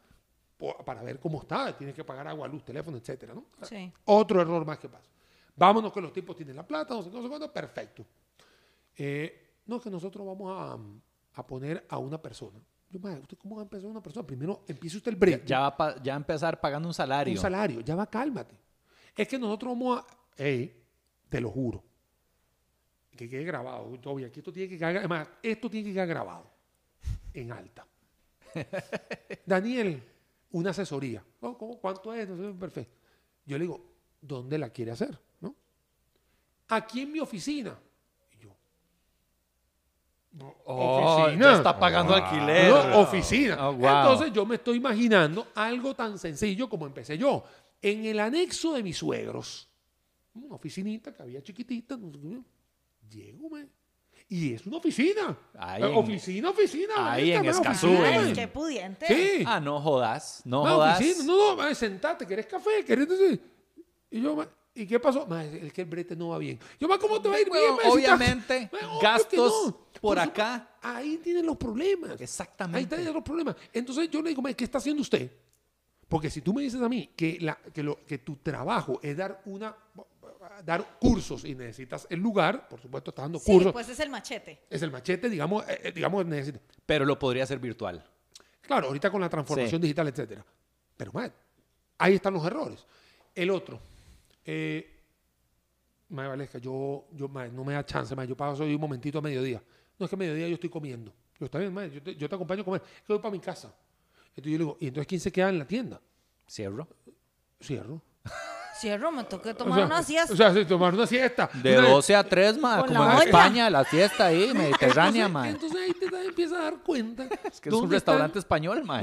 po- para ver cómo está. Tienes que pagar agua, luz, teléfono, etcétera, ¿no? O sea, Sí. Otro error más que pasa. Vámonos que los tipos tienen la plata, no sé, qué, no sé cuánto, perfecto. Eh, no, es que nosotros vamos a, a poner a una persona. ¿Usted cómo va a empezar una persona? Primero empieza usted el break. Ya va a pa- ya empezar pagando un salario. Un salario, ya va, cálmate. Es que nosotros vamos a. Ey, te lo juro. Que quede grabado. Aquí esto tiene que quedar. Además, esto tiene que quedar grabado. En alta. Daniel, una asesoría. No, ¿cómo? ¿Cuánto es? No sé, perfecto. Yo le digo, ¿dónde la quiere hacer? ¿No? Aquí en mi oficina. No, Oh, ya está pagando alquiler. no, oficina. Oh, wow. Entonces yo me estoy imaginando algo tan sencillo como empecé yo. En el anexo de mis suegros, una oficinita que había chiquitita, no llego, me. Y es una oficina. Ahí Eh, en- oficina, oficina. ahí en Escazú, oficina, Ay, qué pudiente. Sí. Ah, no jodas. No Ma, jodas. oficina. No, no, sentate, ¿querés café? ¿Querés decir? Y yo, ¿y qué pasó? Ma, es que el brete no va bien. Yo, ma, ¿cómo te va a ir Bueno, bien? ma, si estás- obviamente, Ma, gastos no. por acá. Ahí tienen los problemas. Ahí Exactamente. tienen los problemas. Entonces yo le digo, ma, ¿qué está haciendo usted? Porque si tú me dices a mí que, la, que, lo, que tu trabajo es dar una dar cursos y necesitas el lugar, por supuesto estás dando Sí, cursos, pues es el machete. es el machete, digamos, eh, eh, digamos necesita. Pero lo podría hacer virtual. Claro, ahorita con la transformación Sí. digital, etcétera. Pero, mae, ahí están los errores. El otro, eh, mae, Valesca, yo, yo mae, no me da chance, mae, yo paso hoy un momentito a mediodía. No es que a mediodía yo estoy comiendo. Yo está bien, mae, yo te, yo te acompaño a comer. Es que voy para mi casa. Entonces yo le digo, ¿y entonces quién se queda en la tienda? Cierro. Cierro. Cierro, me toqué O tomar sea, una siesta. O sea, sí, tomar una siesta. De Una- 12 a 3, ma, Con como la en olla. España, la fiesta ahí, mediterránea, entonces, ma. entonces ahí te empiezas a dar cuenta. Es que es un restaurante están- español, ma.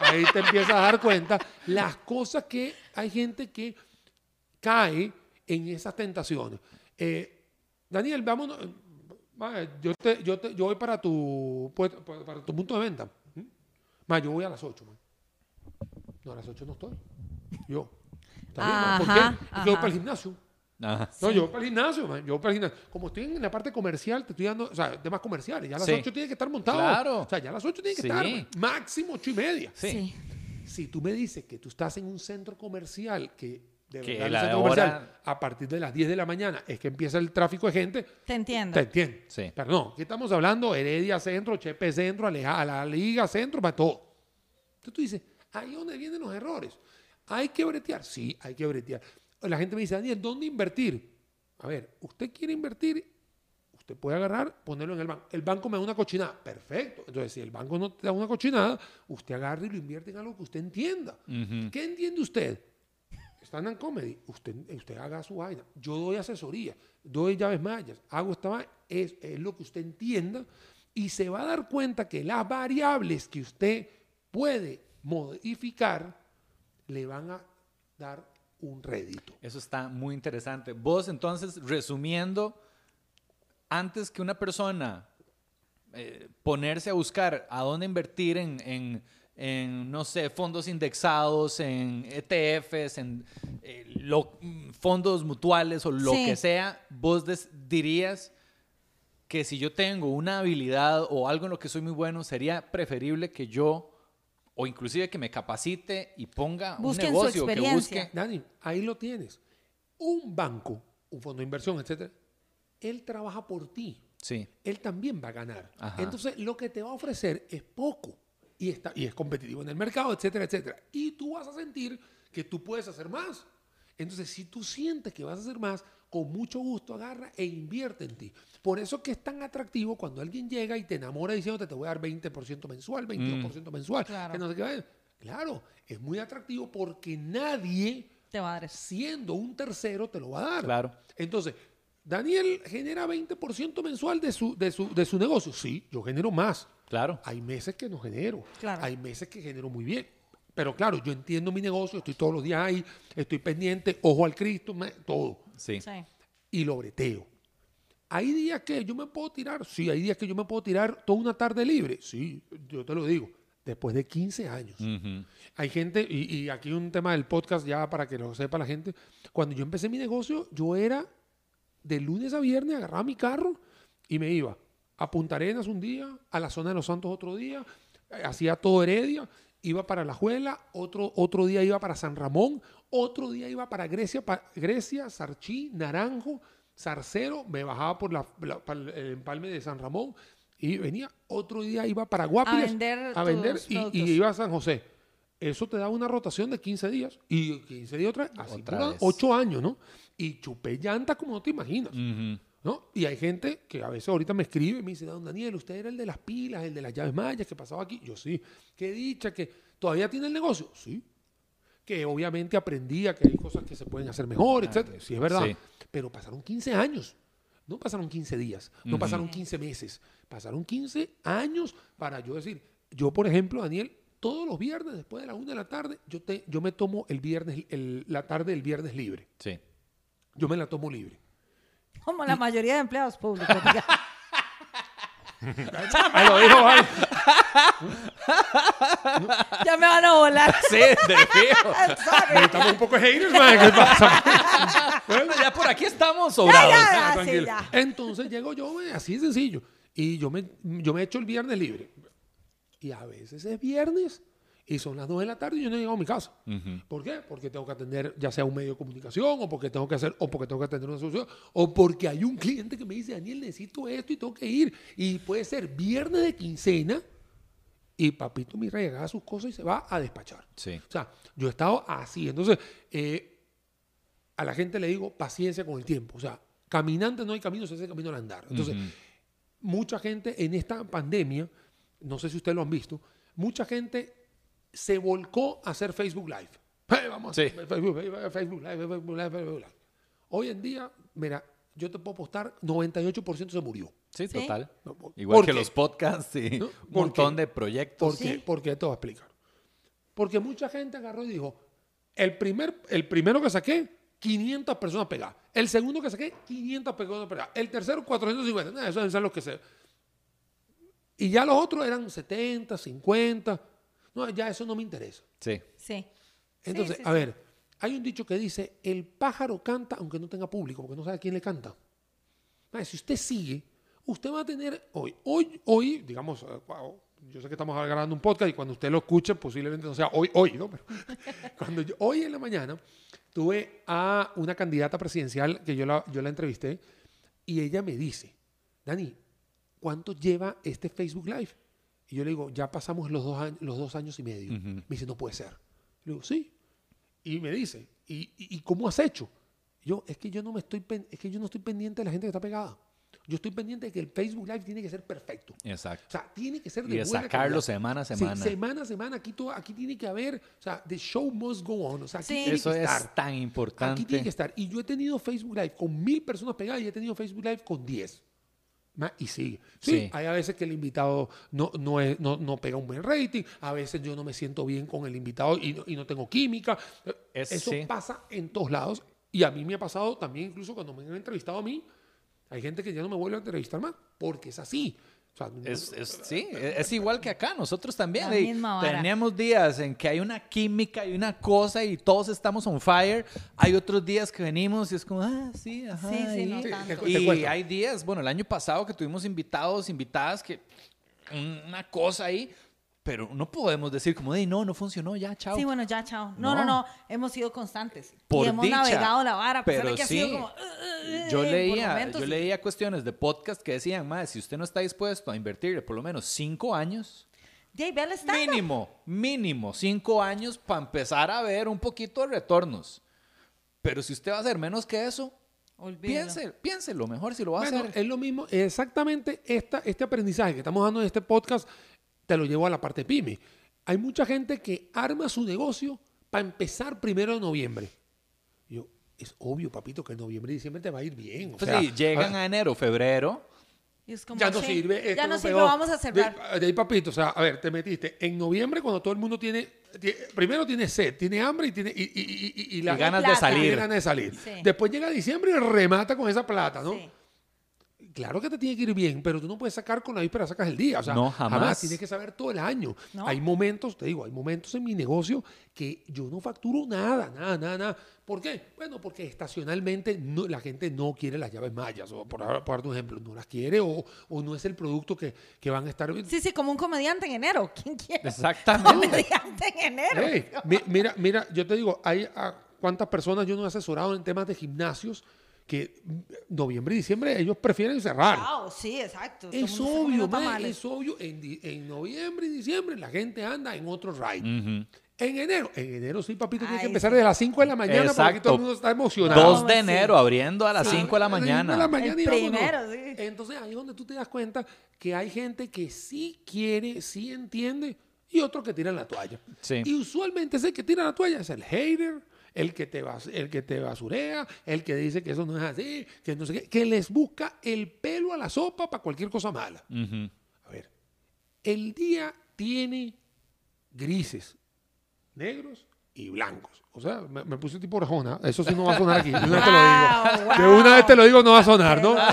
Ahí te empiezas a dar cuenta las cosas que hay gente que cae en esas tentaciones. Eh, Daniel, vámonos. Yo, te- yo, te- yo voy para tu, pa- para tu punto de venta. ¿Mm? Ma, yo voy a las 8. ma. No, a las 8 no estoy. Yo. ¿Está bien? ¿Por qué? Que voy para el gimnasio. Ajá. No, yo voy para el gimnasio, man. Yo voy para el gimnasio. Como estoy en la parte comercial, te estoy dando, o sea, temas comerciales. Ya a las Sí. 8 tiene que estar montado. Claro. O sea, ya a las 8 tiene que Sí. estar. man. Máximo 8 y media. Sí. Sí. Si tú me dices que tú estás en un centro comercial que de Que verdad el la centro hora- comercial a partir de las 10 de la mañana es que empieza el tráfico de gente, Te entiendo. te entiendo. Sí. Pero no, aquí estamos hablando Heredia Centro, Chepe Centro, Aleja, a la Liga Centro, para todo. Entonces tú dices, ahí es donde vienen los errores. ¿Hay que bretear? Sí, hay que bretear. La gente me dice, Daniel, ¿dónde invertir? A ver, usted quiere invertir, usted puede agarrar, ponerlo en el banco. El banco me da una cochinada. Perfecto. Entonces, si el banco no te da una cochinada, usted agarra y lo invierte en algo que usted entienda. ¿Qué entiende usted? Stand-up comedy, usted, usted haga su vaina. Yo doy asesoría, doy llaves mayas, hago esta vaina. Es, es lo que usted entienda y se va a dar cuenta que las variables que usted puede modificar le van a dar un rédito. Eso está muy interesante. Vos, entonces, resumiendo, antes que una persona eh, ponerse a buscar a dónde invertir en, en- en, no sé, fondos indexados, en ETFs, en eh, lo- fondos mutuales o lo Sí. que sea, vos des- dirías que si yo tengo una habilidad o algo en lo que soy muy bueno, sería preferible que yo, o inclusive que me capacite y ponga Busquen un su negocio, que busque... Dani, ahí lo tienes. Un banco, un fondo de inversión, etcétera, él trabaja por ti. Sí. él también va a ganar. Ajá. Entonces, lo que te va a ofrecer es poco y, está, y es competitivo en el mercado, etcétera, etcétera. Y tú vas a sentir que tú puedes hacer más. Entonces, si tú sientes que vas a hacer más, con mucho gusto agarra e invierte en ti. Por eso que es tan atractivo cuando alguien llega y te enamora diciéndote te voy a dar 20% mensual, 22% mensual, Claro. que no sé qué. Claro, es muy atractivo porque nadie, Te va a dar eso. siendo un tercero, te lo va a dar. Claro. Entonces, Daniel genera 20% mensual de su, de, su, de su negocio. Sí, yo genero más. Claro. Hay meses que no genero. Claro. Hay meses que genero muy bien. Pero claro, yo entiendo mi negocio, estoy todos los días ahí, estoy pendiente, ojo al Cristo, me- todo. Sí. Sí. Y lo breteo. ¿Hay días que yo me puedo tirar? Sí, hay días que yo me puedo tirar toda una tarde libre. Sí, yo te lo digo. Después de 15 años. Hay gente, y, y aquí un tema del podcast ya para que lo sepa la gente. Cuando yo empecé mi negocio, yo era de lunes a viernes, agarraba mi carro y me iba a Punta Arenas un día, a la zona de los Santos otro día, eh, hacía todo Heredia, iba para La Juela, otro, otro día iba para San Ramón, otro día iba para Grecia, pa- Grecia, Sarchí, Naranjo, Zarcero, me bajaba por la, la- para el empalme de San Ramón y venía, otro día iba para Guapiles vender a vender y, iba a San José. Eso te da una rotación de 15 días y 15 días otra vez, así Otra por vez. 8 años, ¿no? Y chupé llanta como no te imaginas. ¿No? Y hay gente que a veces ahorita me escribe y me dice, don Daniel, usted era el de las pilas, el de las llaves mayas que pasaba aquí. Yo sí, qué dicha, que todavía tiene el negocio. Sí. Que obviamente aprendía que hay cosas que se pueden hacer mejor, etcétera. Sí, es verdad. Sí. Pero pasaron 15 años. No pasaron 15 días, no pasaron 15 meses, pasaron 15 años para yo decir, yo por ejemplo, Daniel, todos los viernes después de la una de la tarde, yo, te, yo me tomo el viernes, el- la tarde del viernes libre. Sí. Yo me la tomo libre. Como la mayoría de empleados públicos. Ahí lo dijo, ya me van a volar. Sí, de fijo. Sorry. Estamos un poco haters, man. ¿Qué pasa? Bueno, ya por aquí estamos sobrados. ya, Ah, sí, tranquilo. ya. Entonces llego yo, man, así de sencillo. Y yo me, yo me echo el viernes libre. Y a veces es viernes y son las 2 de la tarde y yo no he llegado a mi casa. ¿Por qué? Porque tengo que atender ya sea un medio de comunicación o porque tengo que hacer o porque tengo que atender una solución o porque hay un cliente que me dice, Daniel, necesito esto y tengo que ir. Y puede ser viernes de quincena y papito mi rey agarra sus cosas y se va a despachar. Sí. O sea, yo he estado así. Entonces, eh, a la gente le digo paciencia con el tiempo. O sea, caminante no hay camino, se hace camino al andar. Entonces, mucha gente en esta pandemia, no sé si ustedes lo han visto, mucha gente se volcó a hacer Facebook Live. Hey, vamos a Sí. hacer Facebook, Facebook, Facebook Live, Facebook Live, Facebook Live. Hoy en día, mira, yo te puedo apostar, 98% se murió. Sí, Sí. total. No, ¿por- Igual ¿por que los podcasts y ¿No? un ¿Por montón qué? de proyectos. ¿Por qué? Sí. Porque te voy a explicar. Porque mucha gente agarró y dijo, el, primer, el primero que saqué, 500 personas pegadas. El segundo que saqué, 500 personas pegadas. El tercero, 450. Nah, eso deben ser los que se... Y ya los otros eran 70, 50. No, ya eso no me interesa. Sí. Sí. Entonces, sí, a sí. ver, hay un dicho que dice, el pájaro canta aunque no tenga público, porque no sabe a quién le canta. Si usted sigue, usted va a tener hoy, hoy, hoy, digamos, eh, wow, yo sé que estamos grabando un podcast y cuando usted lo escuche posiblemente no sea hoy, hoy, ¿no? Pero cuando yo- hoy en la mañana tuve a una candidata presidencial que yo la, yo la entrevisté y ella me dice, Dani, ¿cuánto lleva este Facebook Live? Y yo le digo, ya pasamos los dos, años, los dos años y medio. Me dice, no puede ser. Le digo, sí. Y me dice, ¿y, y, y cómo has hecho? Yo, es que yo no me estoy pen- es que yo no estoy pendiente de la gente que está pegada. Yo estoy pendiente de que el Facebook Live tiene que ser perfecto. Exacto. O sea, tiene que ser Y de de buena sacarlo calidad. semana a Sí, semana. semana a semana. Aquí, todo, aquí tiene que haber, o sea, the show must go on. O sea, aquí Sí. tiene Eso que es estar. tan Aquí tiene importante. que estar. Y yo he tenido Facebook Live con mil personas pegadas y he tenido Facebook Live con 10. Ma- Y sigue. Sí, Sí. hay a veces que el invitado no, no, es- no, no pega un buen rating, a veces yo no me siento bien con el invitado y no, y no tengo química. Es- Eso sí. pasa en todos lados y a mí me ha pasado también incluso cuando me han entrevistado a mí, hay gente que ya no me vuelve a entrevistar más porque es así. O sea, Es, es- sí, es es igual que acá, nosotros también. Tenemos días en que hay una química y una cosa y todos estamos on fire. Hay otros días que venimos y es como, ah, sí, ajá. Sí, sí, y- no tanto. Y hay días, bueno, el año pasado que tuvimos invitados, invitadas, que una cosa ahí, pero no podemos decir como, de no, no funcionó, ya, chao. Sí, bueno, ya, chao. No, no, No. no. Hemos sido constantes. Por y hemos dicha, navegado la vara. a pesar pero de que ha sí. sido como. "Uh, uh, uh", Yo leía, momentos, yo leía cuestiones de podcast que decían, más si usted no está dispuesto a invertirle por lo menos cinco años, Jay, ve al stand-up. mínimo, mínimo cinco años para empezar a ver un poquito de retornos. Pero si usted va a hacer menos que eso, piense, piense lo mejor si lo va a hacer. Es lo mismo, exactamente esta, este aprendizaje que estamos dando en este podcast, te lo llevo a la parte pyme. Hay mucha gente que arma su negocio para empezar primero de noviembre. Yo, es obvio, papito, que en noviembre y diciembre te va a ir bien. O pues sea, sí, llegan a enero, febrero. ya no sirve. Ya no sirve, vamos a cerrar. De, de, ahí, papito, o sea, a ver, te metiste en noviembre cuando todo el mundo tiene, primero tiene sed, tiene hambre y tiene y, y, y, la, ganas de salir. ganas de salir. Después llega diciembre y remata con esa plata, ¿no? Sí claro que te tiene que ir bien, pero tú no puedes sacar con la víspera, sacas el día. O sea, no, jamás. Tienes que saber todo el año. Hay momentos, te digo, hay momentos en mi negocio que yo no facturo nada, nada, nada, nada. ¿Por qué? Bueno, porque estacionalmente no, la gente no quiere las llaves mayas, o por, por darte un ejemplo, no las quiere o, o no es el producto que, que, van a estar. Sí, sí, como un comediante en enero. ¿Quién quiere? Exactamente. Un comediante en enero. mira, mira, yo te digo, hay ah, cuántas personas yo no he asesorado en temas de gimnasios que noviembre y diciembre ellos prefieren cerrar. sí, exacto. Es obvio, es obvio. En, noviembre y diciembre la gente anda en otro ride. En enero, en enero sí, papito, tiene que empezar desde las 5 de la mañana Exacto. porque todo el mundo está emocionado. 2 de enero, abriendo a las 5 de la mañana. De la mañana el primero, sí. Entonces ahí es donde tú te das cuenta que hay gente que sí quiere, sí entiende y otros que tiran la toalla. Y usualmente ese que tira la toalla es el hater, el que, te el que te basurea, el que dice que eso no es así, que no sé qué, que les busca el pelo a la sopa para cualquier cosa mala. A ver, el día tiene grises, negros y blancos. O sea, me, puse tipo rejona. Eso sí no va a sonar aquí. De una vez te lo digo. De una vez te lo digo, no va a sonar, ¿no?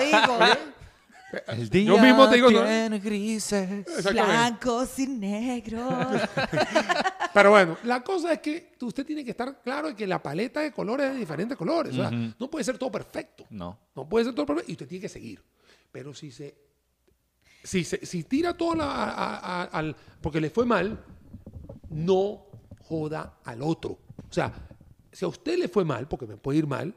El día Yo mismo te digo, tiene grises, blancos y negros. Pero bueno, la cosa es que usted tiene que estar claro de que la paleta de colores es de diferentes colores. O sea, no puede ser todo perfecto. No. No puede ser todo perfecto y usted tiene que seguir. Pero si se. Si, se, si tira todo al. Porque le fue mal, no joda al otro. O sea, si a usted le fue mal, porque me puede ir mal,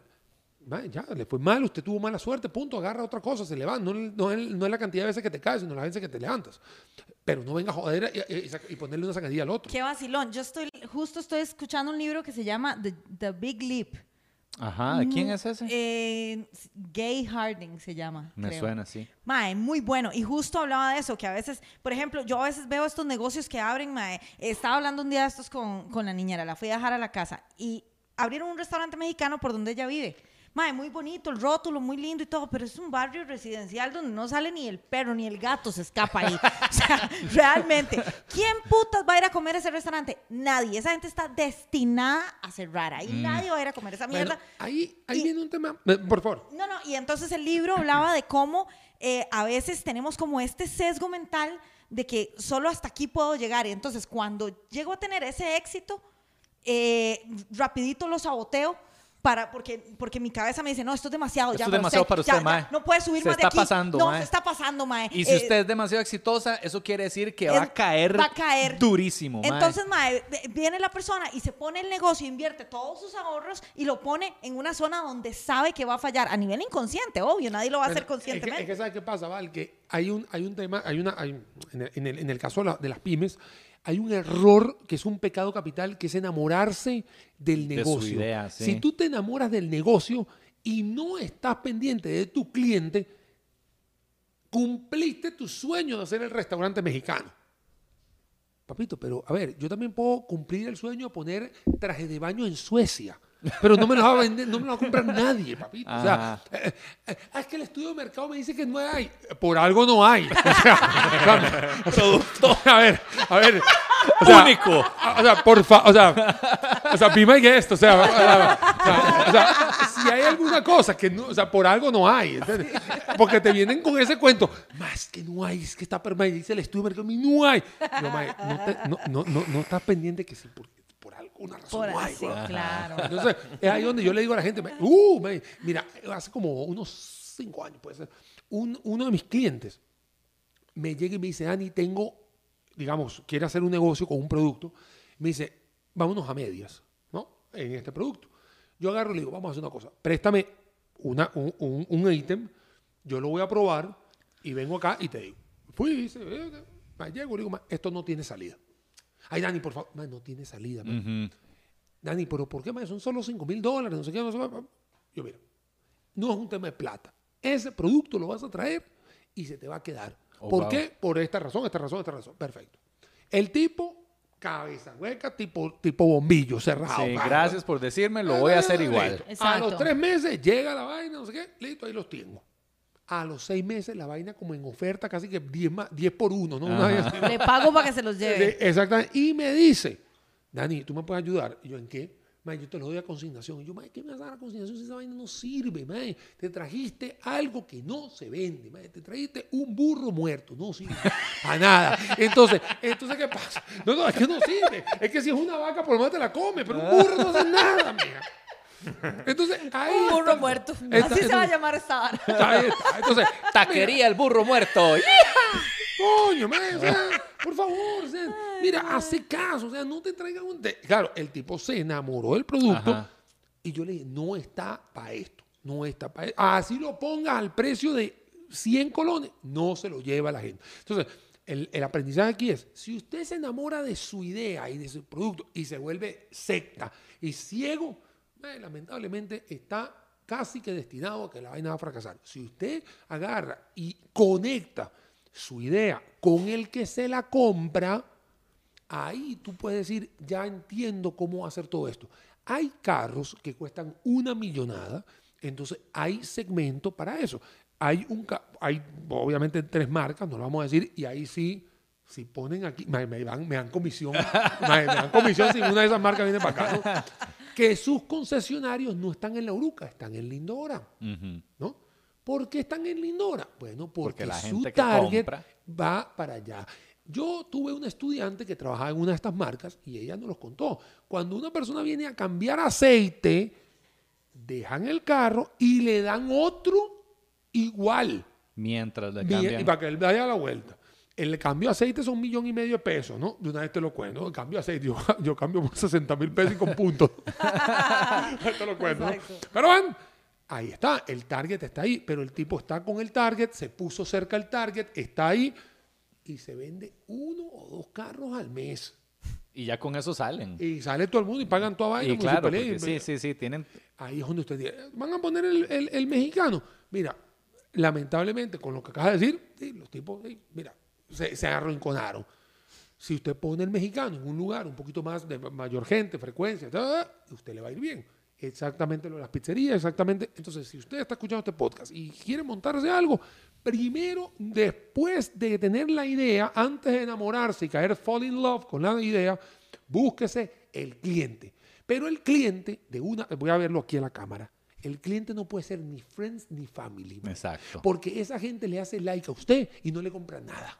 ya, le fue mal, usted tuvo mala suerte, punto, agarra otra cosa, se levanta. No, no, es, no es la cantidad de veces que te caes, sino la veces que te levantas. Pero no venga a joder y, ponerle una sacadilla al otro. Qué vacilón. Yo estoy, justo estoy escuchando un libro que se llama The, Big Leap. Ajá, ¿quién es ese? Eh, Gay Harding se llama. Me suena, sí. Mae, muy bueno. Y justo hablaba de eso, que a veces, por ejemplo, yo a veces veo estos negocios que abren, mae. Estaba hablando un día de estos con, con la niñera, la fui a dejar a la casa y abrieron un restaurante mexicano por donde ella vive. Mae, muy bonito, el rótulo, muy lindo y todo, pero es un barrio residencial donde no sale ni el perro ni el gato se escapa ahí. o sea, realmente, ¿quién putas va a ir a comer a ese restaurante? Nadie. Esa gente está destinada a cerrar. Ahí mm. nadie va a ir a comer esa mierda. ahí ahí viene un tema. Eh, por favor. No, no, y entonces el libro hablaba de cómo eh, a veces tenemos como este sesgo mental de que solo hasta aquí puedo llegar. Y entonces cuando llego a tener ese éxito, eh, rapidito lo saboteo para, porque, porque mi cabeza me dice, no, esto es demasiado. Esto es demasiado para usted, mae. no puede subir más de aquí. Pasando, no, se está pasando, mae. Y si eh, usted es demasiado exitosa, eso quiere decir que va a caer va a caer durísimo, mae. Entonces, mae, viene la persona y se pone el negocio, invierte todos sus ahorros y lo pone en una zona donde sabe que va a fallar a nivel inconsciente, obvio, nadie lo va a hacer conscientemente. Es que, ¿sabe qué pasa, Val? Que hay un, hay un tema, hay una, en, el, en, el, caso de las pymes, hay un error que es un pecado capital, que es enamorarse del negocio. Si tú te enamoras del negocio y no estás pendiente de tu cliente, cumpliste tu sueño de hacer el restaurante mexicano. Papito, pero a ver, yo también puedo cumplir el sueño de poner traje de baño en Suecia. Pero no me lo va a vender, no me lo va a comprar nadie, papito. O sea, eh, eh, es que el estudio de mercado me dice que no hay. Por algo no hay. O sea, a ver, a ver. O sea, Único. O sea, por favor, o sea, o sea, be my guest, o sea, o sea, si hay alguna cosa que no, o sea, por algo no hay, ¿entiendes? Porque te vienen con ese cuento, más que no hay, es que está permanente, dice el estudio de mercado, no hay. No, no, no, no, estás pendiente que sí, porque una razón claro. Entonces, es ahí donde yo le digo a la gente, uh, mira, hace como unos cinco años, puede ser, uno de mis clientes me llega y me dice, Dani, tengo, digamos, quiere hacer un negocio con un producto, me dice, vámonos a medias, ¿no? En este producto. Yo agarro y le digo, vamos a hacer una cosa, préstame una, un, un, ítem, yo lo voy a probar y vengo acá y te digo, fui, dice, llego, le digo, esto no tiene salida. Ay, Dani, por favor. no tiene salida. Dani, pero ¿por qué? Son solo 5 mil dólares. No sé qué. Yo, mira, no es un tema de plata. Ese producto lo vas a traer y se te va a quedar. Oh, ¿Por wow. qué? Por esta razón, esta razón, esta razón. Perfecto. El tipo, cabeza hueca, tipo, tipo bombillo cerrado. Sí, Ah, gracias por decirme, lo voy a hacer igual. A los tres meses llega la vaina, no sé qué, listo, ahí los tengo. A los seis meses la vaina como en oferta, casi que 10, más- 10 por uno, ¿no? Una. Le pago para que se los lleve. Exactamente. Y me dice, Dani, ¿tú me puedes ayudar? Y yo, ¿en qué? Mae, yo te lo doy a consignación. Y yo, mae, ¿qué me vas a dar a consignación si esa vaina no sirve, mae? Te trajiste algo que no se vende, mae. Te trajiste un burro muerto, no sirve a nada. Entonces, entonces, ¿qué pasa? No, no, es que no sirve. Es que si es una vaca, por lo menos te la come, pero un burro no hace nada, mija. Entonces, ahí Un burro está. muerto. Esta- Así se va a llamar esta vara. Ahí está. Entonces, Taquería el burro muerto. Coño, man, o sea, por favor, o sea, mira, hace caso, o sea, no te traigan un... de- Claro, el tipo se enamoró del producto Ajá. y yo le dije, no está para esto, no está para esto. Así lo pongas al precio de 100 colones, no se lo lleva la gente. Entonces, el, el aprendizaje aquí es, si usted se enamora de su idea y de su producto y se vuelve secta y ciego, man, lamentablemente está casi que destinado a que la vaina va a fracasar. Si usted agarra y conecta su idea con el que se la compra, ahí tú puedes decir, ya entiendo cómo hacer todo esto. Hay carros que cuestan una millonada, entonces hay segmento para eso. Hay, un, hay obviamente tres marcas, no lo vamos a decir, y ahí sí, si ponen aquí, me, me me dan comisión, me, dan comisión si una de esas marcas viene para acá. Que sus concesionarios no están en la Uruca, están en Lindora. ¿no? ¿Por qué están en Lindora? Bueno, porque, Porque la su gente que target compra- va para allá. Yo tuve una estudiante que trabajaba en una de estas marcas y ella nos los contó. Cuando una persona viene a cambiar aceite, dejan el carro y le dan otro igual. Mientras le cambian. y para que él vaya a la vuelta. El cambio de aceite son un millón y medio de pesos, ¿no? De una vez te lo cuento. El cambio de aceite, yo, yo cambio por 60 mil pesos y con puntos. te lo cuento. Pero van, ahí está, el target está ahí, pero el tipo está con el target, se puso cerca el target, está ahí y se vende uno o dos carros al mes. Y ya con eso salen. Y sale todo el mundo y pagan toda vaina. Y claro, sí, sí, sí, tienen... Ahí es donde usted dice, van a poner el, el- el mexicano. Mira, lamentablemente, con lo que acaba de decir, sí, los tipos, sí, mira, se, se arrinconaron. Si usted pone el mexicano en un lugar un poquito más de mayor gente, frecuencia, usted le va a ir bien. Exactamente lo de las pizzerías, exactamente. Entonces, si usted está escuchando este podcast y quiere montarse algo, primero, después de tener la idea, antes de enamorarse y caer fall in love con la idea, búsquese el cliente. Pero el cliente, de una, voy a verlo aquí en la cámara, el cliente no puede ser ni friends ni family. man. Exacto. Porque esa gente le hace like a usted y no le compra nada.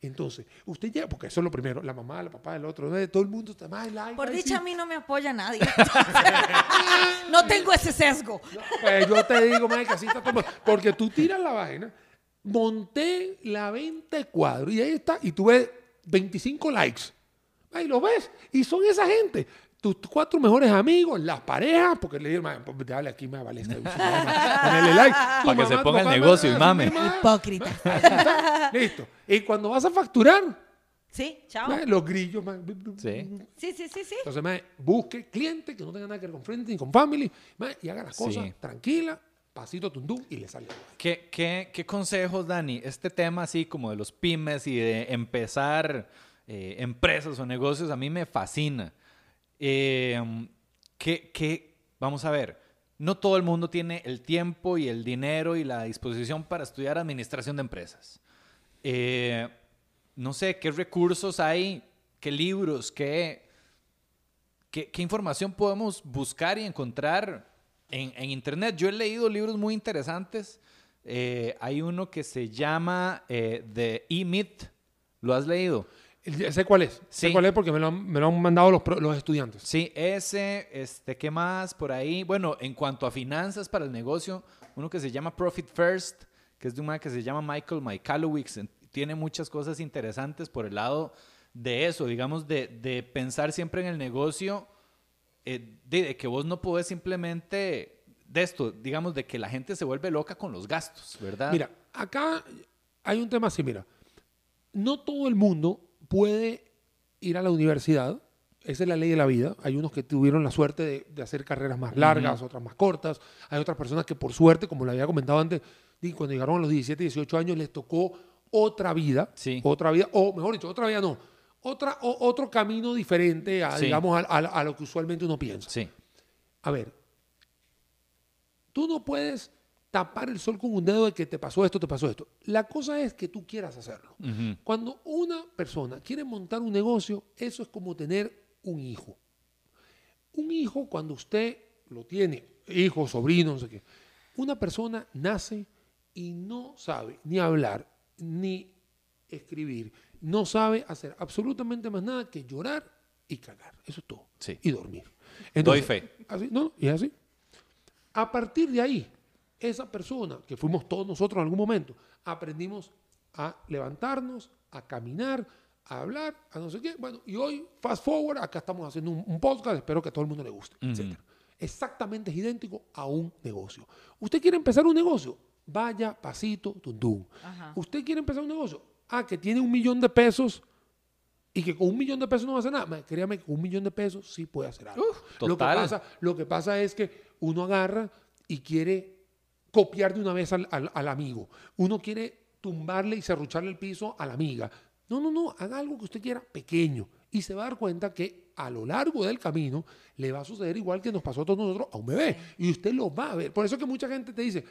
Entonces, usted llega, porque eso es lo primero, la mamá, el papá, el otro, todo el mundo está más like. Por dicha sí. a mí no me apoya nadie. no tengo ese sesgo. Pues yo te digo, que así está todo. Porque tú tiras la vaina, monté la venta de cuadro y ahí está, y tú ves 25 likes. Ahí lo ves, y son esa gente. Tus cuatro mejores amigos, las parejas, porque le digo, pues, dale aquí, me vale esta bici, ponerle like. Para que se ponga el negocio y mame. Hipócrita. Listo. Y cuando vas a facturar, Sí, chao. los grillos, Sí. Sí, sí, sí, entonces, busque cliente que no tenga nada que ver con friends ni con family, y haga las cosas Sí. tranquila, pasito tundú y le sale. ¿Qué, qué, qué consejos, Dani? Este tema así como de los pymes y de empezar eh, empresas o negocios a mí me fascina. Eh, ¿qué, qué- vamos a ver, no todo el mundo tiene el tiempo y el dinero y la disposición para estudiar administración de empresas. Eh, no sé, ¿qué recursos hay? ¿Qué libros? ¿Qué, qué, qué información podemos buscar y encontrar en, en Internet? Yo he leído libros muy interesantes. Eh, hay uno que se llama eh, The E-Myth. ¿Lo has leído? Sé cuál es, sé cuál es porque me lo han, me lo han mandado los, los estudiantes. Sí, ese, este, ¿qué más por ahí? Bueno, en cuanto a finanzas para el negocio, uno que se llama Profit First, que es de un que se llama Michael Michalowicz, en- tiene muchas cosas interesantes por el lado de eso, digamos, de, de pensar siempre en el negocio, eh, de, de que vos no podés simplemente, de esto, digamos, de que la gente se vuelve loca con los gastos, ¿verdad? Mira, acá hay un tema así, mira, no todo el mundo puede ir a la universidad esa es la ley de la vida. Hay unos que tuvieron la suerte de, hacer carreras más largas, otras más cortas. Hay otras personas que por suerte, como le había comentado antes, cuando llegaron a los 17, 18 años les tocó otra vida, sí. otra vida, o mejor dicho, otra vida no, otra, otro camino diferente a, digamos, a, lo que usualmente uno piensa. Sí. A ver, tú no puedes tapar el sol con un dedo de que te pasó esto, te pasó esto. La cosa es que tú quieras hacerlo. Cuando una persona quiere montar un negocio, eso es como tener un hijo. Un hijo, cuando usted lo tiene, hijo, sobrino, no sé qué, una persona nace y no sabe ni hablar, ni escribir, no sabe hacer absolutamente más nada que llorar y cagar. Eso es todo. Y dormir. Doy fe. Así, no, y así. A partir de ahí, esa persona, que fuimos todos nosotros en algún momento, aprendimos a levantarnos, a caminar, a hablar, a no sé qué. Bueno, y hoy, fast forward, acá estamos haciendo un, podcast, espero que a todo el mundo le guste, Exactamente es idéntico a un negocio. ¿Usted quiere empezar un negocio? Vaya pasito, tundum. ¿Usted quiere empezar un negocio? Ah, que tiene un millón de pesos y que con un millón de pesos no va a hacer nada. Créame que con un millón de pesos sí puede hacer algo. Lo, que pasa, lo que pasa es que uno agarra y quiere copiar de una vez al, al amigo. Uno quiere tumbarle y serrucharle el piso a la amiga. No, no, no, haga algo que usted quiera pequeño y se va a dar cuenta que a lo largo del camino le va a suceder igual que nos pasó a todos nosotros a un bebé. Y usted lo va a ver. Por eso que mucha gente te dice,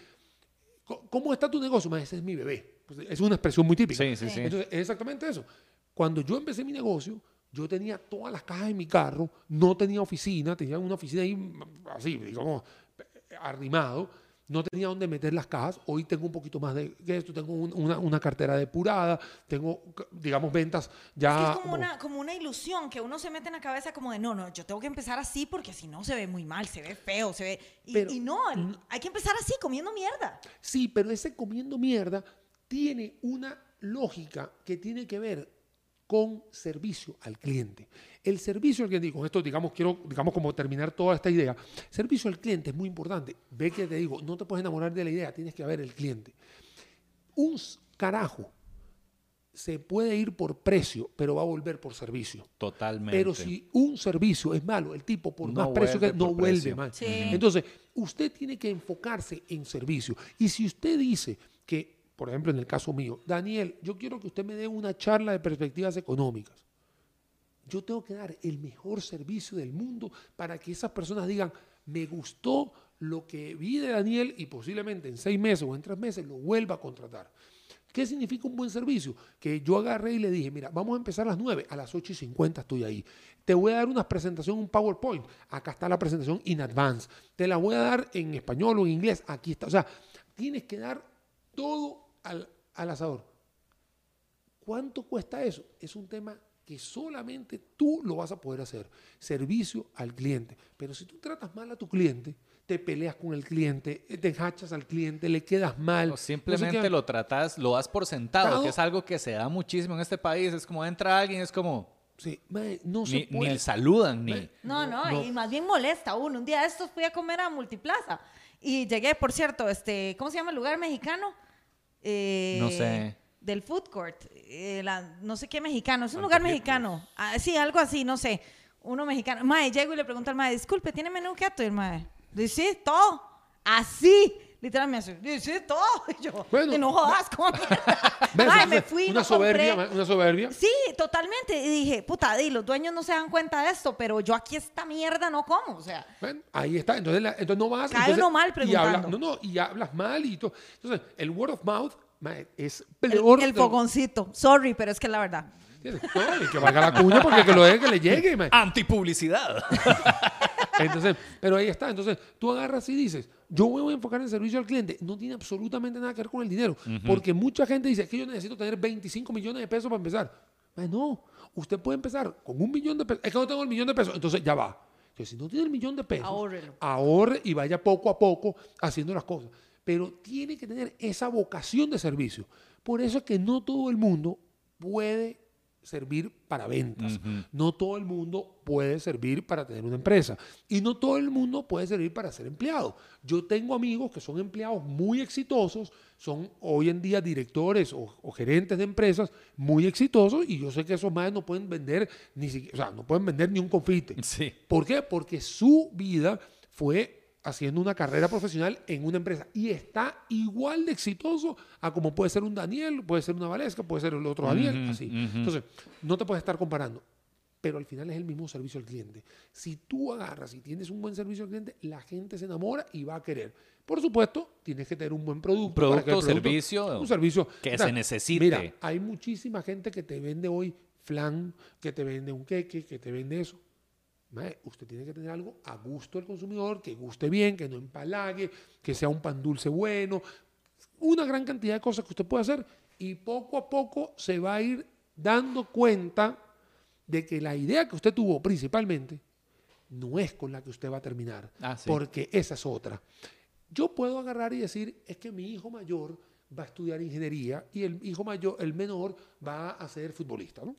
¿cómo está tu negocio? ese es mi bebé. Pues, es una expresión muy típica. Sí, sí, sí. Entonces, es exactamente eso. Cuando yo empecé mi negocio, yo tenía todas las cajas en mi carro, no tenía oficina, tenía una oficina ahí así, digamos, arrimado no tenía dónde meter las cajas. Hoy tengo un poquito más de esto, tengo una, cartera depurada, tengo, digamos, ventas ya... Es, como, una, como una ilusión que uno se mete en la cabeza como de, no, no, yo tengo que empezar así porque si no se ve muy mal, se ve feo, se ve... Y, no, hay que empezar así, comiendo mierda. Sí, pero ese comiendo mierda tiene una lógica que tiene que ver con servicio al cliente. El servicio al cliente, y con esto digamos, quiero digamos como terminar toda esta idea, servicio al cliente es muy importante. Ve que te digo, no te puedes enamorar de la idea, tienes que ver el cliente. Un carajo se puede ir por precio, pero va a volver por servicio. Totalmente. Pero si un servicio es malo, el tipo por más precio que no vuelve mal. Entonces, usted tiene que enfocarse en servicio. Y si usted dice por ejemplo, en el caso mío, Daniel, yo quiero que usted me dé una charla de perspectivas económicas. Yo tengo que dar el mejor servicio del mundo para que esas personas digan, me gustó lo que vi de Daniel y posiblemente en seis meses o en tres meses lo vuelva a contratar. ¿Qué significa un buen servicio? Que yo agarré y le dije, mira, vamos a empezar a las 9, a las 8 y 50 estoy ahí. Te voy a dar una presentación, un PowerPoint. Acá está la presentación in advance. Te la voy a dar en español o en inglés. Aquí está. O sea, tienes que dar todo al, asador. ¿Cuánto cuesta eso? Es un tema que solamente tú lo vas a poder hacer. Servicio al cliente. Pero si tú tratas mal a tu cliente, te peleas con el cliente, te hachas al cliente, le quedas mal. O simplemente lo tratas, lo das por sentado, que es algo que se da muchísimo en este país. Es como entra alguien, es como... Sí, no se ni, puede. ni saludan, ni... No, no, y más bien molesta uno. Un día de estos fui a comer a Multiplaza y llegué, por cierto, este, ¿cómo se llama el lugar mexicano? Eh, no sé. Del food court, eh, no sé qué mexicano, es un lugar mexicano. Ah, sí, algo así, no sé. Uno mexicano. Mae, llego y le pregunto al mae, disculpe, ¿tiene menú keto? Y el mae, dice, todo. Así. Literalmente me hace, dice todo. Y yo, bueno, no jodas, ¿cómo Mae, me fui, una soberbia, una soberbia. Sí, totalmente. Y dije, puta, di, los dueños no se dan cuenta de esto, pero yo aquí esta mierda no como, o sea. Bueno, ahí está. Entonces, entonces no vas. Cae uno mal preguntando. Y no, no, y hablas mal y todo. Entonces, el word of mouth es peor. El, el fogoncito. Sorry, pero es que la verdad. No, y que valga la cuña porque que lo deje que le llegue. Man. Antipublicidad. Entonces, pero ahí está. Entonces, tú agarras y dices, yo me voy a enfocar en el servicio al cliente. No tiene absolutamente nada que ver con el dinero. Porque mucha gente dice que yo necesito tener 25 millones de pesos para empezar. no, usted puede empezar con un millón de pesos. Es que no tengo el millón de pesos. Entonces, ya va. Que si no tiene el millón de pesos, ahorre y vaya poco a poco haciendo las cosas. Pero tiene que tener esa vocación de servicio. Por eso es que no todo el mundo puede servir para ventas. No todo el mundo puede servir para tener una empresa. Y no todo el mundo puede servir para ser empleado. Yo tengo amigos que son empleados muy exitosos, son hoy en día directores o, gerentes de empresas muy exitosos y yo sé que esos más no pueden vender ni siquiera, no pueden vender ni un confite. Sí. ¿Por qué? Porque su vida fue haciendo una carrera profesional en una empresa y está igual de exitoso a como puede ser un Daniel, puede ser una Valesca, puede ser el otro Daniel, así. Entonces, no te puedes estar comparando, pero al final es el mismo servicio al cliente. Si tú agarras y tienes un buen servicio al cliente, la gente se enamora y va a querer. Por supuesto, tienes que tener un buen producto. Producto, servicio. Un servicio que se necesite. Mira, hay muchísima gente que te vende hoy flan, que te vende un queque, que te vende eso usted tiene que tener algo a gusto del consumidor, que guste bien, que no empalague, que sea un pan dulce bueno, una gran cantidad de cosas que usted puede hacer y poco a poco se va a ir dando cuenta de que la idea que usted tuvo principalmente no es con la que usted va a terminar, ah, porque esa es otra. Yo puedo agarrar y decir, es que mi hijo mayor va a estudiar ingeniería y el hijo mayor, el menor, va a ser futbolista, ¿no?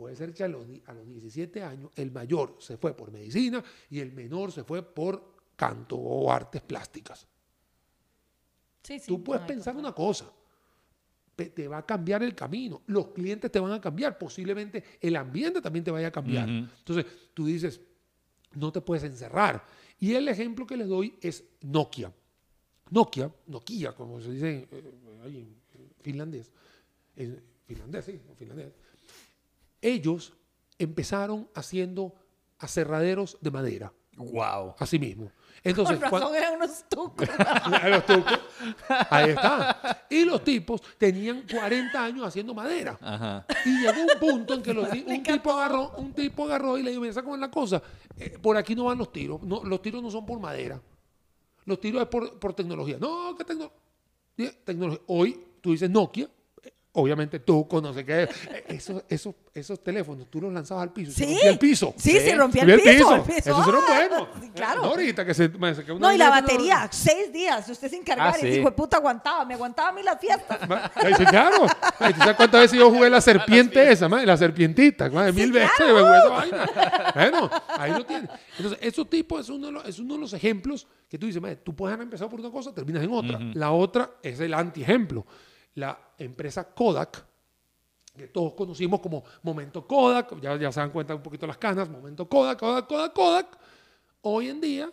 Puede ser que a los, a los 17 años el mayor se fue por medicina y el menor se fue por canto o artes plásticas. Tú puedes pensar una cosa, te va a cambiar el camino, los clientes te van a cambiar, posiblemente el ambiente también te vaya a cambiar. Entonces, tú dices, no te puedes encerrar. Y el ejemplo que les doy es Nokia. Nokia, Nokia, como se dice eh, en finlandés, finlandés, sí, finlandés, ellos empezaron haciendo aserraderos de madera. Wow. Así mismo. Entonces, Con razón eran unos tucos. los tucos. Ahí está. Y los tipos tenían 40 años haciendo madera. Ajá. Y llegó un punto en que un, tipo agarró, un tipo agarró y le dijo, mira, con la cosa? Eh, por aquí no van los tiros. No, los tiros no son por madera. Los tiros es por, por tecnología. No, ¿qué tecnología? Hoy tú dices Nokia obviamente tú no sé qué. Esos, esos, esos teléfonos, tú los lanzabas al piso. Sí. Se rompía el piso. Sí, se rompía el, piso. El piso. Esos eran buenos. claro. No, ahorita que se. no, y la batería, seis días. Usted sin cargar ah, y dijo, puta, aguantaba. Me aguantaba a mí la fiesta. Sí, claro. ¿Tú sabes cuántas veces yo jugué la serpiente esa, la serpientita? mil veces Bueno, ahí lo tienes. Entonces, esos tipos es uno, de los, es uno de los ejemplos que tú dices, tú puedes haber empezado por una cosa, terminas en otra. La otra es el antiejemplo la empresa Kodak, que todos conocimos como Momento Kodak, ya, ya se dan cuenta un poquito las canas, Momento Kodak, Kodak, Kodak, Kodak. Hoy en día,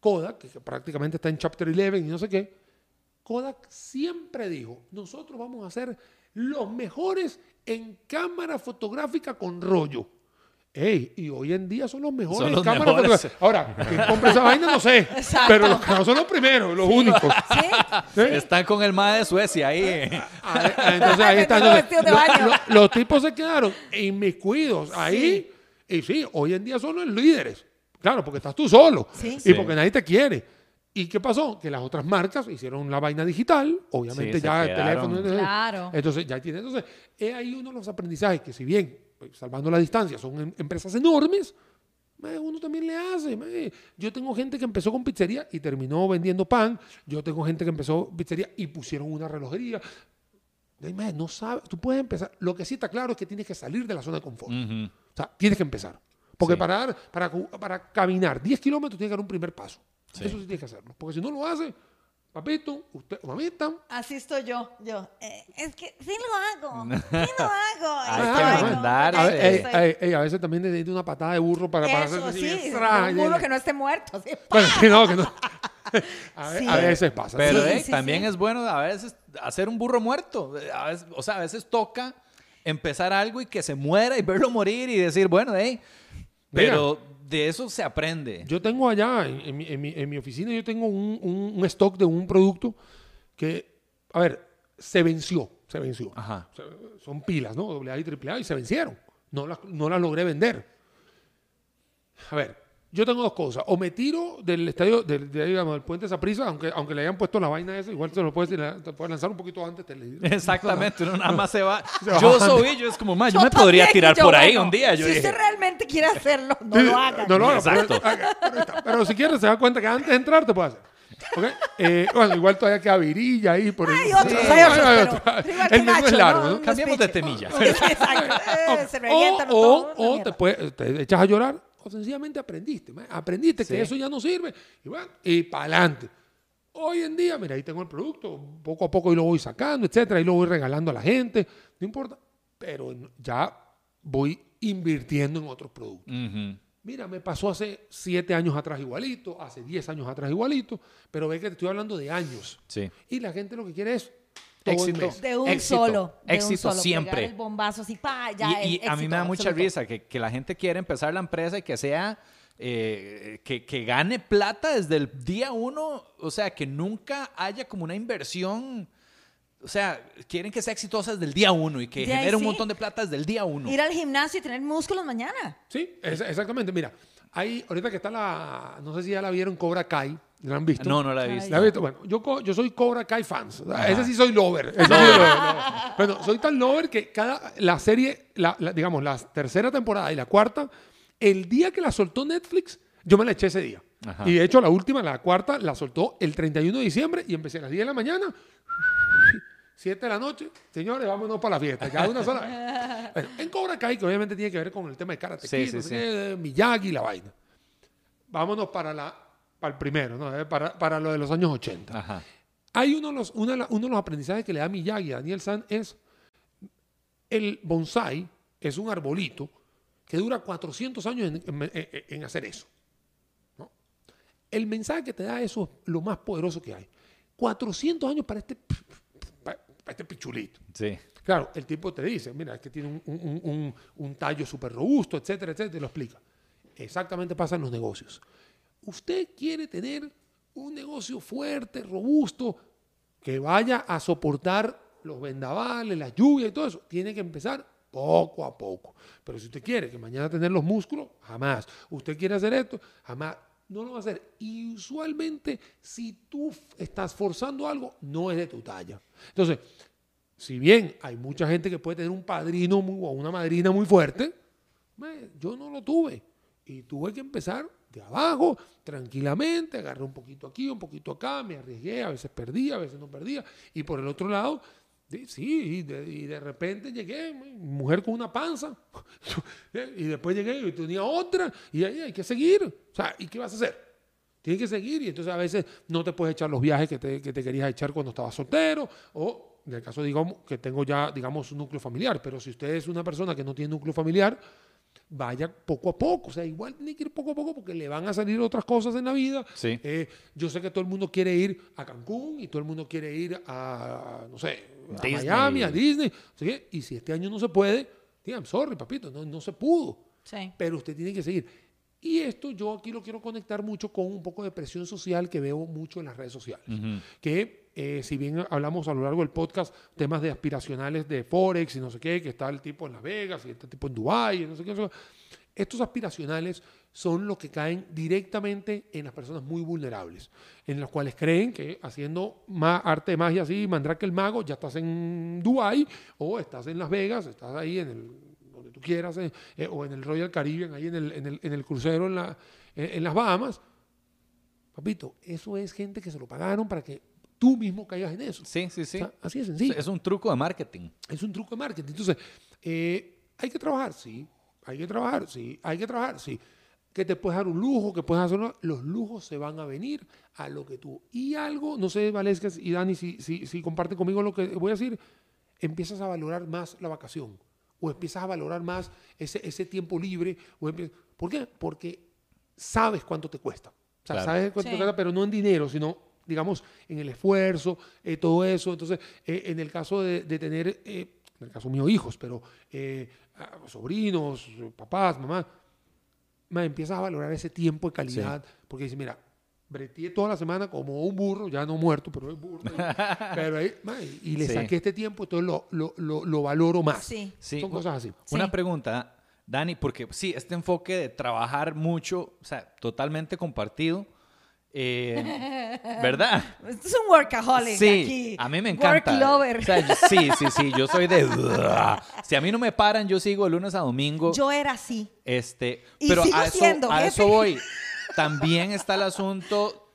Kodak, que prácticamente está en Chapter 11 y no sé qué, Kodak siempre dijo, nosotros vamos a ser los mejores en cámara fotográfica con rollo. Ey, y hoy en día son los mejores son cámaras. Ahora, ¿quién compra esa vaina? No sé. Pero los no son los primeros, los únicos. ¿Sí? Están con el MAE de Suecia ahí. Ah, ah, entonces ahí están. los, tipos se quedaron inmiscuidos ahí. Y sí, hoy en día son los líderes. Claro, porque estás tú solo. Y porque nadie te quiere. ¿Y qué pasó? Que las otras marcas hicieron la vaina digital, obviamente ya el teléfono. Claro. Entonces ya tiene. Entonces, es ahí uno de los aprendizajes que si bien salvando la distancia, son em, empresas enormes, uno también le hace. Yo tengo gente que empezó con pizzería y terminó vendiendo pan. Yo tengo gente que empezó pizzería y pusieron una relojería. No sabe, tú puedes empezar. Lo que sí está claro es que tienes que salir de la zona de confort. O sea, tienes que empezar. Porque para, para, para, caminar 10 kilómetros tienes que dar un primer paso. Eso sí tienes que hacerlo. Porque si no lo haces, papito, usted, mamita. Así estoy yo, yo. Eh, es que sí lo hago, sí lo hago. Hay que mandarse. A, a, veces también necesito una patada de burro para, para hacer sí, un burro que no esté muerto. Así, bueno, que no, que no. A, veces pasa. Pero también es bueno a veces hacer un burro muerto. A veces, o sea, a veces toca empezar algo y que se muera y verlo morir y decir, bueno, hey, pero de eso se aprende. Yo tengo allá, en, mi, en, mi, oficina, yo tengo un, un, stock de un producto que, a ver, se venció, se venció. Ajá. son pilas, ¿no? AA y AAA y se vencieron. No las, no las logré vender. A ver, yo tengo dos cosas. O me tiro del estadio, del, del puente Saprisa, aunque, aunque le hayan puesto la vaina esa, igual se lo puedes, lanzar un poquito antes. Exactamente, uno nada más se va. yo soy, yo es como más, yo, me podría tirar por ahí un día. Yo si usted realmente quiere hacerlo, no lo haga. No lo haga. Exacto. Pero, si quieres, se da cuenta que antes de entrar te puede hacer. Eh, bueno, igual todavía queda virilla ahí. Por Hay el- otros, Sí, hay otros, hay pero El menú es largo, ¿no? ¿no? Los Cambiemos de temilla. Exacto. Eh, Se revientan o, todo, o- o te, puedes- te echas a llorar o sencillamente aprendiste. Aprendiste Sí. que eso ya no sirve y bueno, y para adelante. Hoy en día, mira, ahí tengo el producto, poco a poco y lo voy sacando, etcétera, y lo voy regalando a la gente, no importa, pero ya voy invirtiendo en otros productos. Mira, me pasó hace siete años atrás igualito, hace diez años atrás igualito, pero ve que te estoy hablando de años. Sí. Y la gente lo que quiere es Éxito. De un Éxito, solo. de un éxito solo, siempre. pegar el bombazo así, pa, ya. y, a mí me da mucha absoluto. risa que, que la gente quiere empezar la empresa y que sea, eh, que, que gane plata desde el día uno, o sea, que nunca haya como una inversión, o sea, quieren que sea exitosa desde el día uno y que genere un montón de plata desde el día uno. Ir al gimnasio y tener músculos mañana. Sí, es- exactamente. Mira, hay, ahorita que está la, no sé si ya la vieron, Cobra Kai, ¿la han visto? No, no la he visto. ¿La visto? Bueno, yo, yo soy Cobra Kai fans. O sea, Ese sí soy lover. Ese sí soy lover, lover. Bueno, soy tan lover que cada, la serie, la, la- digamos, la tercera temporada y la cuarta, el día que la soltó Netflix, yo me la eché ese día. Ajá. Y de hecho, la última, la cuarta, la soltó el 31 de diciembre y empecé a las 10 de la mañana. 7 de la noche, señores, vámonos para la fiesta. Ya una sola. Bueno, en Cobra Kai, que obviamente tiene que ver con el tema de Karate Sí, sí, Miyagi y la vaina. Vámonos para, la, para el primero, ¿no? Eh, para, para lo de los años 80. Ajá. Hay uno de, los, uno, de la- uno de los aprendizajes que le da Miyagi a Daniel San es el bonsai es un arbolito que dura 400 años en, en- en- en hacer eso. ¿no? El mensaje que te da eso es lo más poderoso que hay. 400 años para este, para este pichulito. Sí. Claro, el tipo te dice, mira, es que tiene un, un- un- un tallo súper robusto, etcétera, etcétera, y lo explica. Exactamente pasa en los negocios. Usted quiere tener un negocio fuerte, robusto, que vaya a soportar los vendavales, las lluvias y todo eso. Tiene que empezar poco a poco. Pero si usted quiere que mañana tener los músculos, jamás. Usted quiere hacer esto, jamás. No lo va a hacer. Y usualmente, si tú estás forzando algo, no es de tu talla. Entonces, si bien hay mucha gente que puede tener un padrino muy- o una madrina muy fuerte, yo no lo tuve. Y tuve que empezar de abajo, tranquilamente, agarré un poquito aquí, un poquito acá, me arriesgué, a veces perdía, a veces no perdía. Y por el otro lado, sí, y de, y de repente llegué, mujer con una panza, y después llegué y tenía otra, y ahí hay que seguir. O sea, ¿y qué vas a hacer? Tienes que seguir y entonces a veces no te puedes echar los viajes que te, que te querías echar cuando estabas soltero o en el caso, digamos, que tengo ya, digamos, un núcleo familiar. Pero si usted es una persona que no tiene núcleo familiar, vaya poco a poco. O sea, igual tiene que ir poco a poco porque le van a salir otras cosas en la vida. Sí. Eh, yo sé que todo el mundo quiere ir a Cancún y todo el mundo quiere ir a, no sé, a Disney. Miami, a Disney. ¿sí? Y si este año no se puede, digan, sorry, papito, no, no se pudo Sí. pero usted tiene que seguir. Y esto yo aquí lo quiero conectar mucho con un poco de presión social que veo mucho en las redes sociales. Que eh, si bien hablamos a lo largo del podcast temas de aspiracionales de Forex y no sé qué, que está el tipo en Las Vegas y este tipo en Dubái y no sé qué, no estos aspiracionales son los que caen directamente en las personas muy vulnerables, en las cuales creen que haciendo ma- arte de magia así, Mandrake el mago, ya estás en Dubái o estás en Las Vegas, estás ahí en el donde tú quieras, eh, eh, o en el Royal Caribbean, ahí en el, en el, en el crucero en las Bahamas. Papito, eso es gente que se lo pagaron para que tú mismo caigas en eso. Sí, sí, sí. O sea, así de sencillo. Es un truco de marketing. Es un truco de marketing. Entonces, eh, hay que trabajar, sí. Hay que trabajar, sí. Hay que trabajar, sí. Que te puedes dar un lujo, que puedes hacer... una- Los lujos se van a venir a lo que tú... Y algo, no sé, Valesca y Dani, si, si, si comparten conmigo lo que voy a decir, empiezas a valorar más la vacación. O empiezas a valorar más ese, ese tiempo libre. O empie- ¿Por qué? Porque sabes cuánto te cuesta. O sea, Claro. sabes cuánto Sí. te cuesta, pero no en dinero, sino, digamos, en el esfuerzo, eh, todo eso. Entonces, eh, en el caso de, de tener, eh, en el caso mío, hijos, pero eh, sobrinos, papás, mamás, ma, empiezas a valorar ese tiempo de calidad, porque dices, mira, breteé toda la semana como un burro, ya no muerto, pero es burro. pero ahí, ma, y- le Sí. saqué este tiempo, entonces lo, lo, lo, lo valoro más. Sí. Sí. Son cosas así. Una Sí. pregunta, Dani, porque sí, este enfoque de trabajar mucho, o sea, totalmente compartido, eh, ¿verdad? Esto es un workaholic Sí, aquí. a mí me encanta. Work lover. O sea, yo- sí, sí, sí, yo soy de... Si a mí no me paran, yo sigo de lunes a domingo. Yo era así. Este, Y pero sigo a eso, siendo, a eso voy. También está el asunto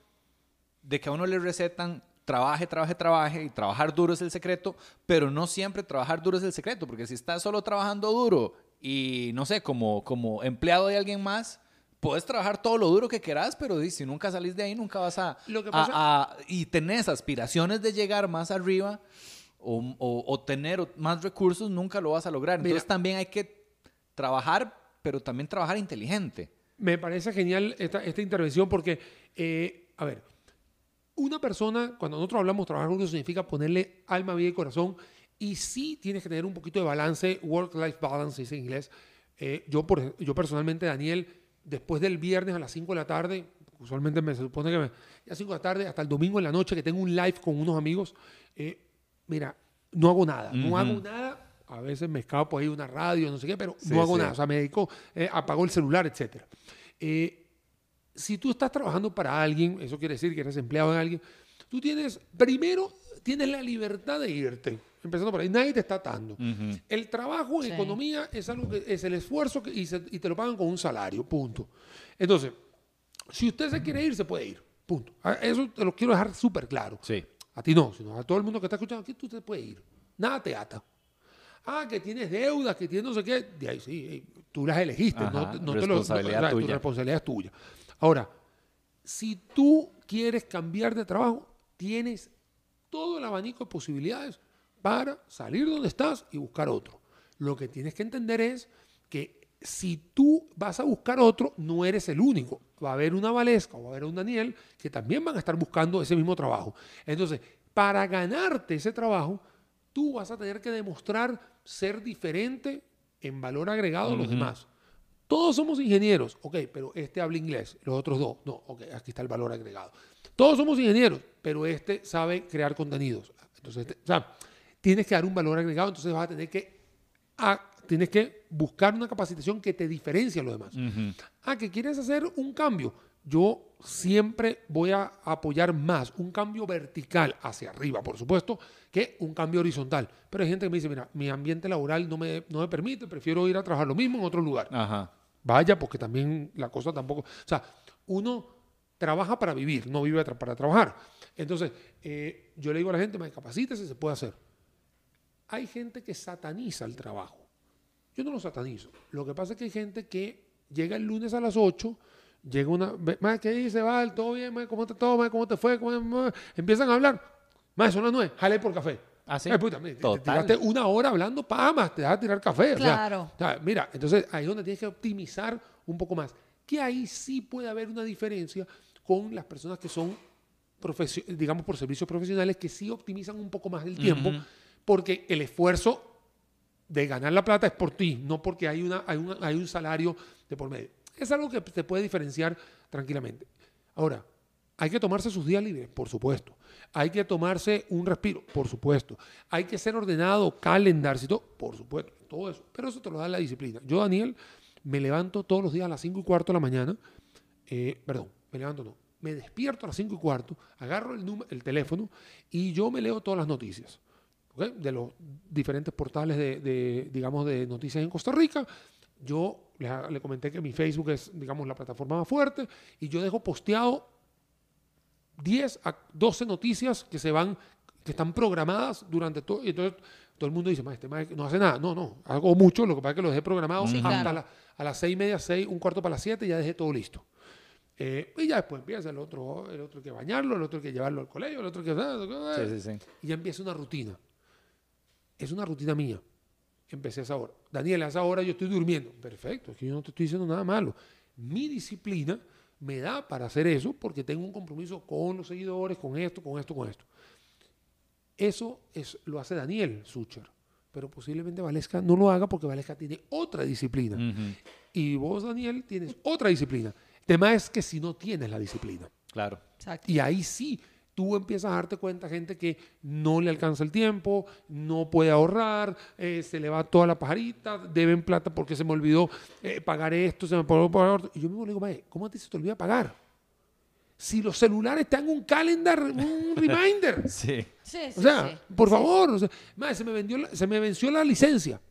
de que a uno le recetan trabaje, trabaje, trabaje y trabajar duro es el secreto, pero no siempre trabajar duro es el secreto, porque si estás solo trabajando duro y no sé, como, como empleado de alguien más, puedes trabajar todo lo duro que quieras, pero si nunca salís de ahí, nunca vas a, y tenés aspiraciones de llegar más arriba o, tener más recursos, nunca lo vas a lograr. Entonces también hay que trabajar, pero también trabajar inteligente. Me parece genial esta, intervención porque, eh, a ver, una persona, cuando nosotros hablamos trabajar juntos, significa ponerle alma, vida y corazón. Y sí tienes que tener un poquito de balance, work-life balance, dice en inglés. Eh, yo, por, yo personalmente, Daniel, después del viernes a las 5 de la tarde, usualmente me se supone que me, a las 5 de la tarde hasta el domingo en la noche que tengo un live con unos amigos, eh, mira, no hago nada, no hago nada. A veces me escapo ahí una radio, no sé qué, pero no hago nada. O sea, me dedico, eh, apago el celular, etc. Eh, si tú estás trabajando para alguien, eso quiere decir que eres empleado de alguien, tú tienes, primero, tienes la libertad de irte. Empezando por ahí, nadie te está atando. El trabajo en economía es algo que es el esfuerzo y, y, te lo pagan con un salario, punto. Entonces, si usted se quiere ir, se puede ir, punto. Ah, eso te lo quiero dejar súper claro. Sí. A ti no, sino a todo el mundo que está escuchando aquí, tú te puedes ir. Nada te ata. Ah, que tienes deudas, que tienes no sé qué. De ahí sí, tú las elegiste. no, no responsabilidad te lo, tuya. Tu responsabilidad es tuya. Ahora, si tú quieres cambiar de trabajo, tienes todo el abanico de posibilidades para salir donde estás y buscar otro. Lo que tienes que entender es que si tú vas a buscar otro, no eres el único. Va a haber una Valesca o va a haber un Daniel que también van a estar buscando ese mismo trabajo. Entonces, para ganarte ese trabajo, tú vas a tener que demostrar ser diferente en valor agregado a los demás. Todos somos ingenieros, ok, pero este habla inglés, los otros dos, no, ok, aquí está el valor agregado. Todos somos ingenieros, pero este sabe crear contenidos. Entonces, este, o sea, tienes que dar un valor agregado, entonces vas a tener que, tienes que buscar una capacitación que te diferencie a los demás. Ah, que quieres hacer un cambio. Yo siempre voy a apoyar más un cambio vertical hacia arriba, por supuesto, que un cambio horizontal. Pero hay gente que me dice, mira, mi ambiente laboral no me, no me permite, prefiero ir a trabajar lo mismo en otro lugar. Ajá. Vaya, porque también la cosa tampoco... O sea, uno trabaja para vivir, no vive para trabajar. Entonces, eh, yo le digo a la gente, me capacítese, se puede hacer. Hay gente que sataniza el trabajo. Yo no lo satanizo. Lo que pasa es que hay gente que llega el lunes a las 8, llega una... ¿Qué dice, Val? ¿Todo bien? ¿Cómo te, todo, ¿Cómo te fue? Empiezan a hablar. Más, son las 9, jale por café. ¿Ah, sí? puta, te tiraste una hora hablando, más, te vas a tirar café. Claro. O sea, mira, entonces ahí es donde tienes que optimizar un poco más. Que ahí sí puede haber una diferencia con las personas que son, digamos, por servicios profesionales, que sí optimizan un poco más el tiempo, porque el esfuerzo de ganar la plata es por ti, no porque hay, una, hay, hay un salario de por medio. Es algo que se puede diferenciar tranquilamente. Ahora, hay que tomarse sus días libres, por supuesto. Hay que tomarse un respiro, por supuesto. Hay que ser ordenado, calendarcito, por supuesto. Todo eso. Pero eso te lo da la disciplina. Yo, Daniel, me levanto todos los días a las 5 y cuarto de la mañana. Eh, perdón, me levanto no. Me despierto a las 5 y cuarto, agarro el, el teléfono y yo me leo todas las noticias. De los diferentes portales de, digamos, de noticias en Costa Rica. Yo le, le comenté que mi Facebook es, digamos, la plataforma más fuerte y yo dejo posteado 10 a 12 noticias que se van, que están programadas durante todo. Y entonces todo el mundo dice, este no hace nada. No, no, hago mucho, lo que pasa es que lo dejé programado hasta a las 6 y media, 6, un cuarto para las 7, ya dejé todo listo. Eh, y ya después empieza el otro, el otro que bañarlo, el otro que llevarlo al colegio, el otro que... Sí, sí, sí. Y ya empieza una rutina. Es una rutina mía. Empecé a esa hora. Daniel, a esa hora yo estoy durmiendo. Perfecto, es que yo no te estoy diciendo nada malo. Mi disciplina me da para hacer eso porque tengo un compromiso con los seguidores, con esto, con esto, con esto. Eso es, lo hace Daniel Sucher, pero posiblemente Valesca no lo haga porque Valesca tiene otra disciplina. Y vos, Daniel, tienes otra disciplina. El tema es que si no tienes la disciplina. Claro. Y ahí sí tú empiezas a darte cuenta gente que no le alcanza el tiempo, no puede ahorrar, eh, se le va toda la pajarita, deben plata porque se me olvidó eh, pagar esto, se me olvidó pagar Y yo me digo, ¿cómo a ti se te olvida pagar? Si los celulares te dan un calendar, un reminder. sí. sí, o sea, por favor, se, me vendió se me venció la licencia.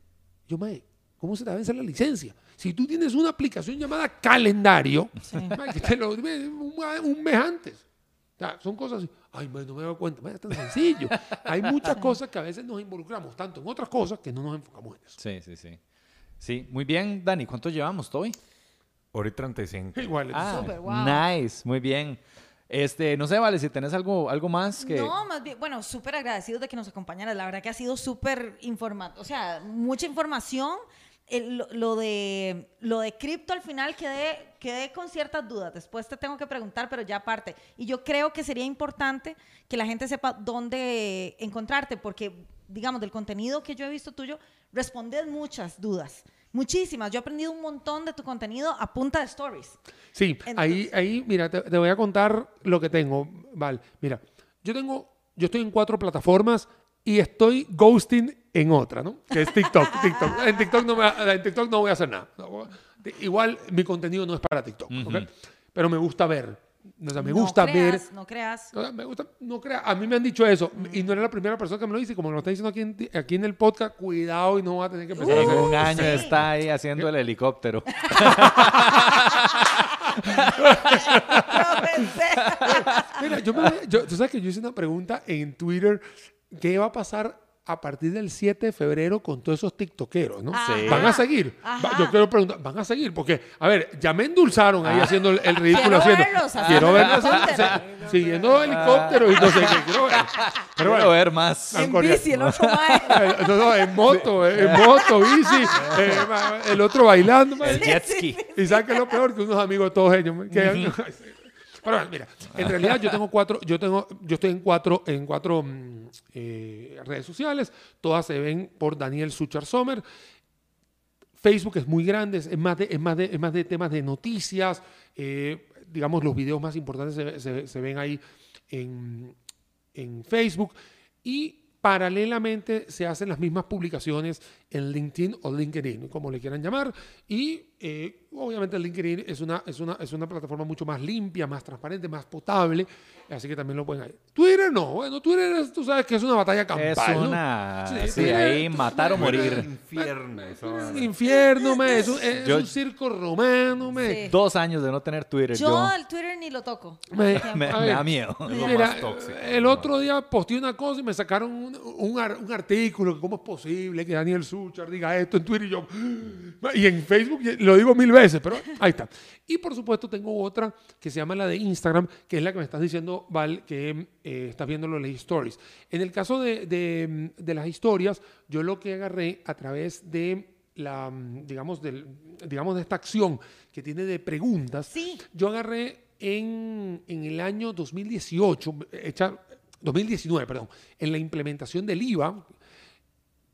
Yo, mae, ¿cómo se te va a vencer la licencia? Si tú tienes una aplicación llamada calendario, que te lo, un mes antes. Son cosas así, ay, no me doy cuenta, es tan sencillo. Hay muchas cosas que a veces nos involucramos tanto en otras cosas que no nos enfocamos en eso. Sí, sí, sí. Sí, muy bien, Dani, ¿cuánto llevamos, Toby? Hora y 35. Igual. Ah, nice, muy bien. Este, no sé, Vale, si tenés algo, algo más que... No, más bien, bueno, súper agradecidos de que nos acompañaras. La verdad que ha sido súper informado, o sea, mucha información. Lo, de lo de cripto al final quedé, quedé con ciertas dudas. Después te tengo que preguntar, pero ya aparte. Y yo creo que sería importante que la gente sepa dónde encontrarte, porque, digamos, del contenido que yo he visto tuyo, respondes muchas dudas. Muchísimas. Yo he aprendido un montón de tu contenido a punta de stories. Sí, ahí, ahí, mira, te, voy a contar lo que tengo. Vale, mira, yo tengo, yo estoy en cuatro plataformas y estoy ghosting en otra, ¿no? Que es TikTok. TikTok. En, TikTok no en TikTok no voy a hacer nada. Igual mi contenido no es para TikTok, Pero me gusta ver me gusta ver. No creas. me gusta, no creas. A mí me han dicho eso. Y no era la primera persona que me lo dice. Como me lo está diciendo aquí en, aquí en el podcast, cuidado y no va a tener que empezar a hacer. Un año está ahí haciendo el helicóptero. Mira, yo, me, yo, tú sabes que yo hice una pregunta en Twitter. ¿Qué va a pasar a partir del 7 de febrero con todos esos tiktokeros, ¿no? Sí. ¿Van a seguir? Yo quiero preguntar, ¿van a seguir? Porque, a ver, ya me endulzaron ahí ah. haciendo el, ridículo. Quiero haciendo, verlos, quiero verlos siguiendo helicópteros y no sé qué. Quiero ver, pero bueno, ver más. En bici, el otro no, no, en moto, en moto, bici. Eh, el otro bailando. El jet ski. Y sabes que es lo peor que unos amigos todos ellos. Que, pero mira, en realidad yo tengo cuatro, yo tengo, yo estoy en cuatro, en cuatro mm, eh, redes sociales, todas se ven por Daniel Suchar Sommer. Facebook es muy grande, es más de, es más de, es más de temas de noticias, eh, digamos los videos más importantes se, ven ahí en, en Facebook. Y paralelamente se hacen las mismas publicaciones en LinkedIn o LinkedIn, como le quieran llamar, y eh, obviamente LinkedIn es una, es, una, es una plataforma mucho más limpia, más transparente, más potable, así que también lo pueden ahí. Twitter no, bueno, Twitter tú sabes que es una batalla campal. Es una, sí, ahí matar o morir. Infierno. Infierno, me, es, un, es un circo romano. Me. Dos años de no tener Twitter. Yo, el Twitter ni lo toco. Me, da miedo. Mira, el otro día posteé una cosa y me sacaron un, un, un artículo, cómo es posible que Daniel Suchar diga esto en Twitter y yo... Y en Facebook lo digo mil veces, pero ahí está. Y por supuesto tengo otra que se llama la de Instagram, que es la que me estás diciendo, Val, que eh, estás viendo los stories. En el caso de, de, las historias, yo lo que agarré a través de la, digamos, del, digamos, de esta acción que tiene de preguntas, sí. yo agarré en, en el año 2018, hecha, 2019, perdón, en la implementación del IVA,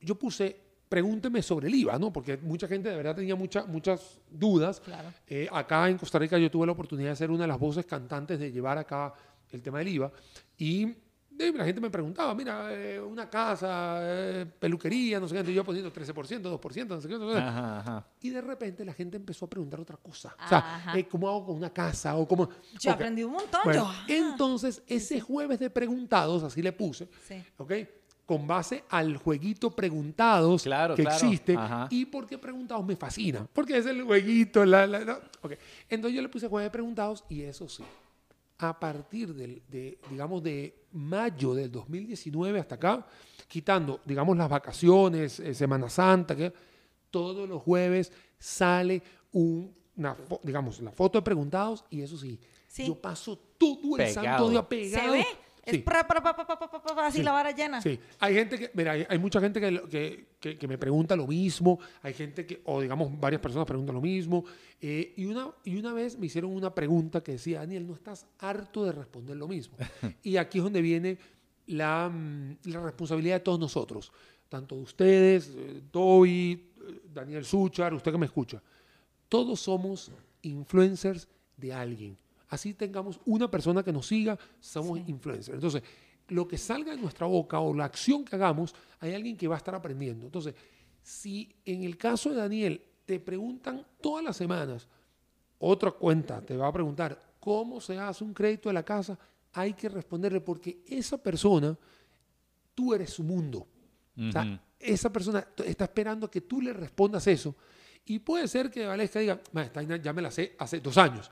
yo puse pregúnteme sobre el IVA, ¿no? Porque mucha gente de verdad tenía muchas muchas dudas. Eh, acá en Costa Rica yo tuve la oportunidad de ser una de las voces cantantes de llevar acá el tema del IVA y la gente me preguntaba, mira, eh, una casa, eh, peluquería, no sé qué, yo poniendo 13%, 2%, no sé qué. No Y de repente la gente empezó a preguntar otra cosa. O sea, ¿cómo hago con una casa? O cómo... Yo aprendí un montón. entonces, ese jueves de preguntados, así le puse, sí. ¿ok? Con base al jueguito preguntados que existe. ¿Y por qué preguntados me fascina? Porque es el jueguito. La, Entonces yo le puse juego de preguntados y eso sí, a partir del, de, digamos, de mayo del 2019 hasta acá, quitando, digamos, las vacaciones, eh, Semana Santa, que todos los jueves sale un, una, digamos, la foto de preguntados y eso sí, yo paso todo el santo día pegado. ¿Se ve? Es así la vara llena. Sí, hay gente que, mira, hay, mucha gente que, que, que, me pregunta lo mismo, hay gente que, o digamos, varias personas preguntan lo mismo. Eh, y, una, y una vez me hicieron una pregunta que decía, Daniel, ¿no estás harto de responder lo mismo? y aquí es donde viene la, mm, la responsabilidad de todos nosotros, tanto de ustedes, eh, Toby, eh, Daniel Suchar, usted que me escucha. Todos somos influencers de alguien así tengamos una persona que nos siga, somos influencers. Entonces, lo que salga de nuestra boca o la acción que hagamos, hay alguien que va a estar aprendiendo. Entonces, si en el caso de Daniel te preguntan todas las semanas, otra cuenta te va a preguntar cómo se hace un crédito de la casa, hay que responderle porque esa persona, tú eres su mundo. O sea, esa persona está esperando que tú le respondas eso. Y puede ser que Valesca diga, ya me la sé hace dos años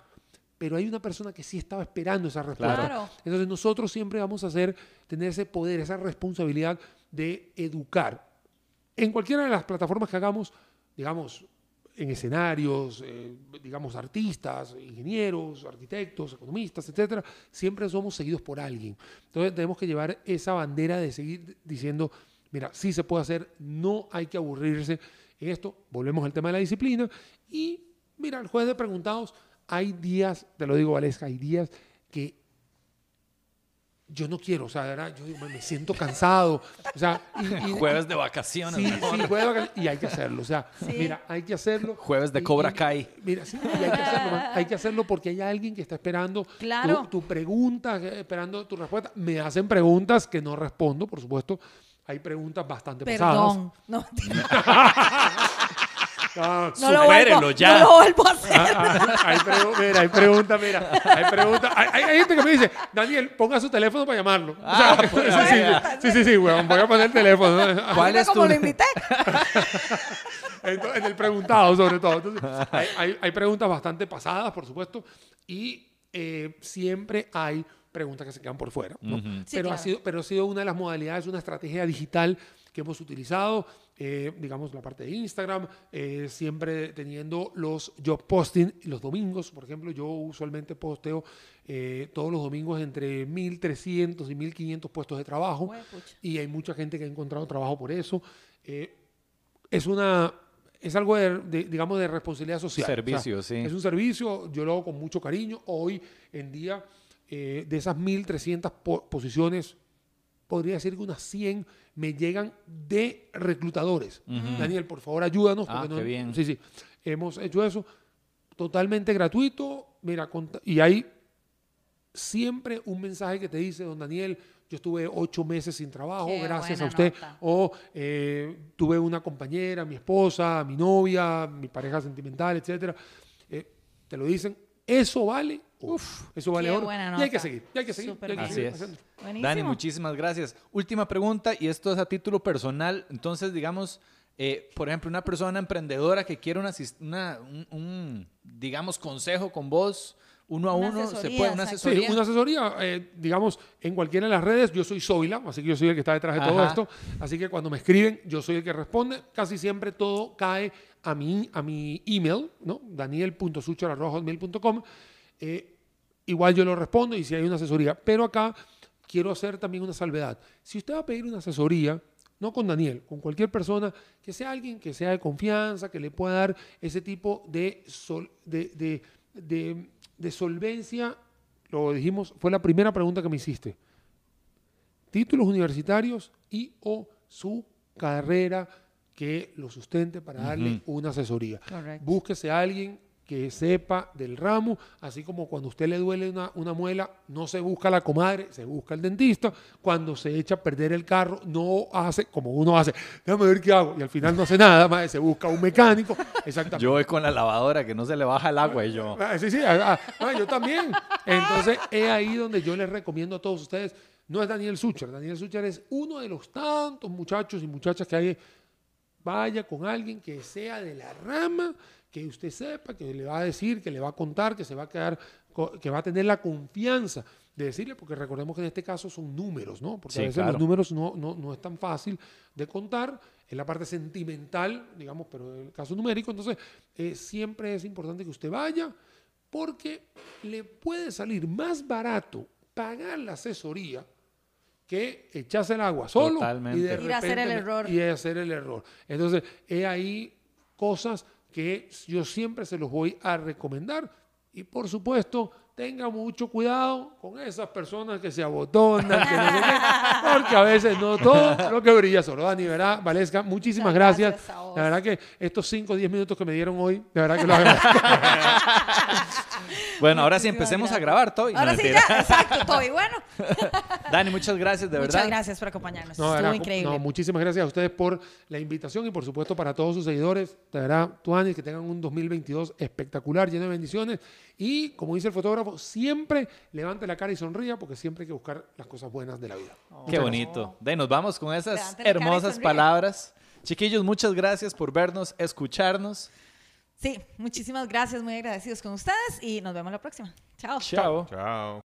pero hay una persona que sí estaba esperando esa respuesta. Entonces nosotros siempre vamos a hacer, tener ese poder, esa responsabilidad de educar. En cualquiera de las plataformas que hagamos, digamos, en escenarios, eh, digamos, artistas, ingenieros, arquitectos, economistas, etcétera, siempre somos seguidos por alguien. Entonces tenemos que llevar esa bandera de seguir diciendo, mira, sí se puede hacer, no hay que aburrirse en esto. Volvemos al tema de la disciplina. Y mira, el juez de preguntados, hay días, te lo digo, Valesca, hay días que yo no quiero, o sea, yo me siento cansado. O sea, jueves de vacaciones. Sí, sí, jueves de vacaciones. Y hay que hacerlo. O sea, mira, hay que hacerlo. Jueves de Cobra Kai. Mira, sí, hay que hacerlo. Hay que hacerlo porque hay alguien que está esperando tu, pregunta, esperando tu respuesta. Me hacen preguntas que no respondo, por supuesto. Hay preguntas bastante Perdón. No. No, no lo vuelvo, ya. No lo vuelvo a hacer. Ah, ah, hay, mira, hay preguntas, mira. Hay preguntas. Hay, hay, gente que me dice, Daniel, ponga su teléfono para llamarlo. Ah, pues, sí, sí, sí, weón, voy a poner el teléfono. ¿Cuál es como lo invité? en el preguntado, sobre todo. Entonces, hay, hay, preguntas bastante pasadas, por supuesto, y eh, siempre hay preguntas que se quedan por fuera. ¿no? pero, ha sido, pero ha sido una de las modalidades, una estrategia digital que hemos utilizado eh, digamos, la parte de Instagram, eh, siempre teniendo los job posting los domingos, por ejemplo, yo usualmente posteo eh, todos los domingos entre 1.300 y 1.500 puestos de trabajo y hay mucha gente que ha encontrado trabajo por eso. es una... Es algo de, digamos, de responsabilidad social. Servicio, sí. Es un servicio, yo lo hago con mucho cariño. Hoy en día, de esas 1.300 posiciones, podría decir que unas 100 me llegan de reclutadores. Daniel, por favor, ayúdanos. Ah, qué bien. Sí, sí. Hemos hecho eso totalmente gratuito. Mira, y hay siempre un mensaje que te dice, don Daniel, yo estuve ocho meses sin trabajo, gracias a usted. O eh, tuve una compañera, mi esposa, mi novia, mi pareja sentimental, etcétera. Eh, te lo dicen. Eso vale Uf, eso vale oro. Y hay que seguir, y hay que seguir. Así es. Dani, muchísimas gracias. Última pregunta, y esto es a título personal. Entonces, digamos, eh, por ejemplo, una persona emprendedora que quiere una, un, digamos, consejo con vos, uno a uno, ¿se puede una asesoría? Sí, una asesoría, eh, digamos, en cualquiera de las redes. Yo soy Zoila, así que yo soy el que está detrás de todo esto. Así que cuando me escriben, yo soy el que responde. Casi siempre todo cae a mi, a mi email, ¿no? daniel.suchar.com. Eh, igual yo lo respondo y si hay una asesoría. Pero acá quiero hacer también una salvedad. Si usted va a pedir una asesoría, no con Daniel, con cualquier persona, que sea alguien que sea de confianza, que le pueda dar ese tipo de, de, solvencia, lo dijimos, fue la primera pregunta que me hiciste. Títulos universitarios y o su carrera que lo sustente para darle una asesoría. Búsquese a alguien que sepa del ramo, así como cuando a usted le duele una, una, muela, no se busca la comadre, se busca el dentista, cuando se echa a perder el carro, no hace como uno hace, déjame ver qué hago, y al final no hace nada, más se busca un mecánico, exactamente. Yo voy con la lavadora que no se le baja el agua y yo... Ah, sí, sí, ah, ah, yo también. Entonces, es ahí donde yo les recomiendo a todos ustedes, no es Daniel Sucher, Daniel Sucher es uno de los tantos muchachos y muchachas que hay, vaya con alguien que sea de la rama, que usted sepa, que le va a decir, que le va a contar, que se va a quedar, que va a tener la confianza de decirle, porque recordemos que en este caso son números, ¿no? Porque a veces los números no, no, no, es tan fácil de contar, es la parte sentimental, digamos, pero en el caso numérico, entonces eh, siempre es importante que usted vaya, porque le puede salir más barato pagar la asesoría que echarse el agua solo y de repente, hacer el error. Y hacer el error. Entonces, es ahí cosas que yo siempre se los voy a recomendar. Y por supuesto, tenga mucho cuidado con esas personas que se abotonan, que no porque a veces no todo lo que brilla solo. Dani, ¿verdad? Valesca, muchísimas gracias. La verdad que estos 5 o 10 minutos que me dieron hoy, de verdad que lo agradezco. Bueno, ahora sí empecemos a grabar, Toby. Ahora sí, ya, exacto, Toby. Bueno. Dani, muchas gracias, de verdad. Muchas gracias por acompañarnos. Estuvo increíble. muchísimas gracias a ustedes por la invitación y por supuesto para todos sus seguidores. De verdad, Tuani, que tengan un 2022 espectacular, lleno de bendiciones. Y como dice el fotógrafo, siempre levante la cara y sonría porque siempre hay que buscar las cosas buenas de la vida. Qué bonito. De nos vamos con esas hermosas palabras. Chiquillos, muchas gracias por vernos, escucharnos. Sí, muchísimas gracias, muy agradecidos con ustedes y nos vemos la próxima. Chao. Chao. Chao.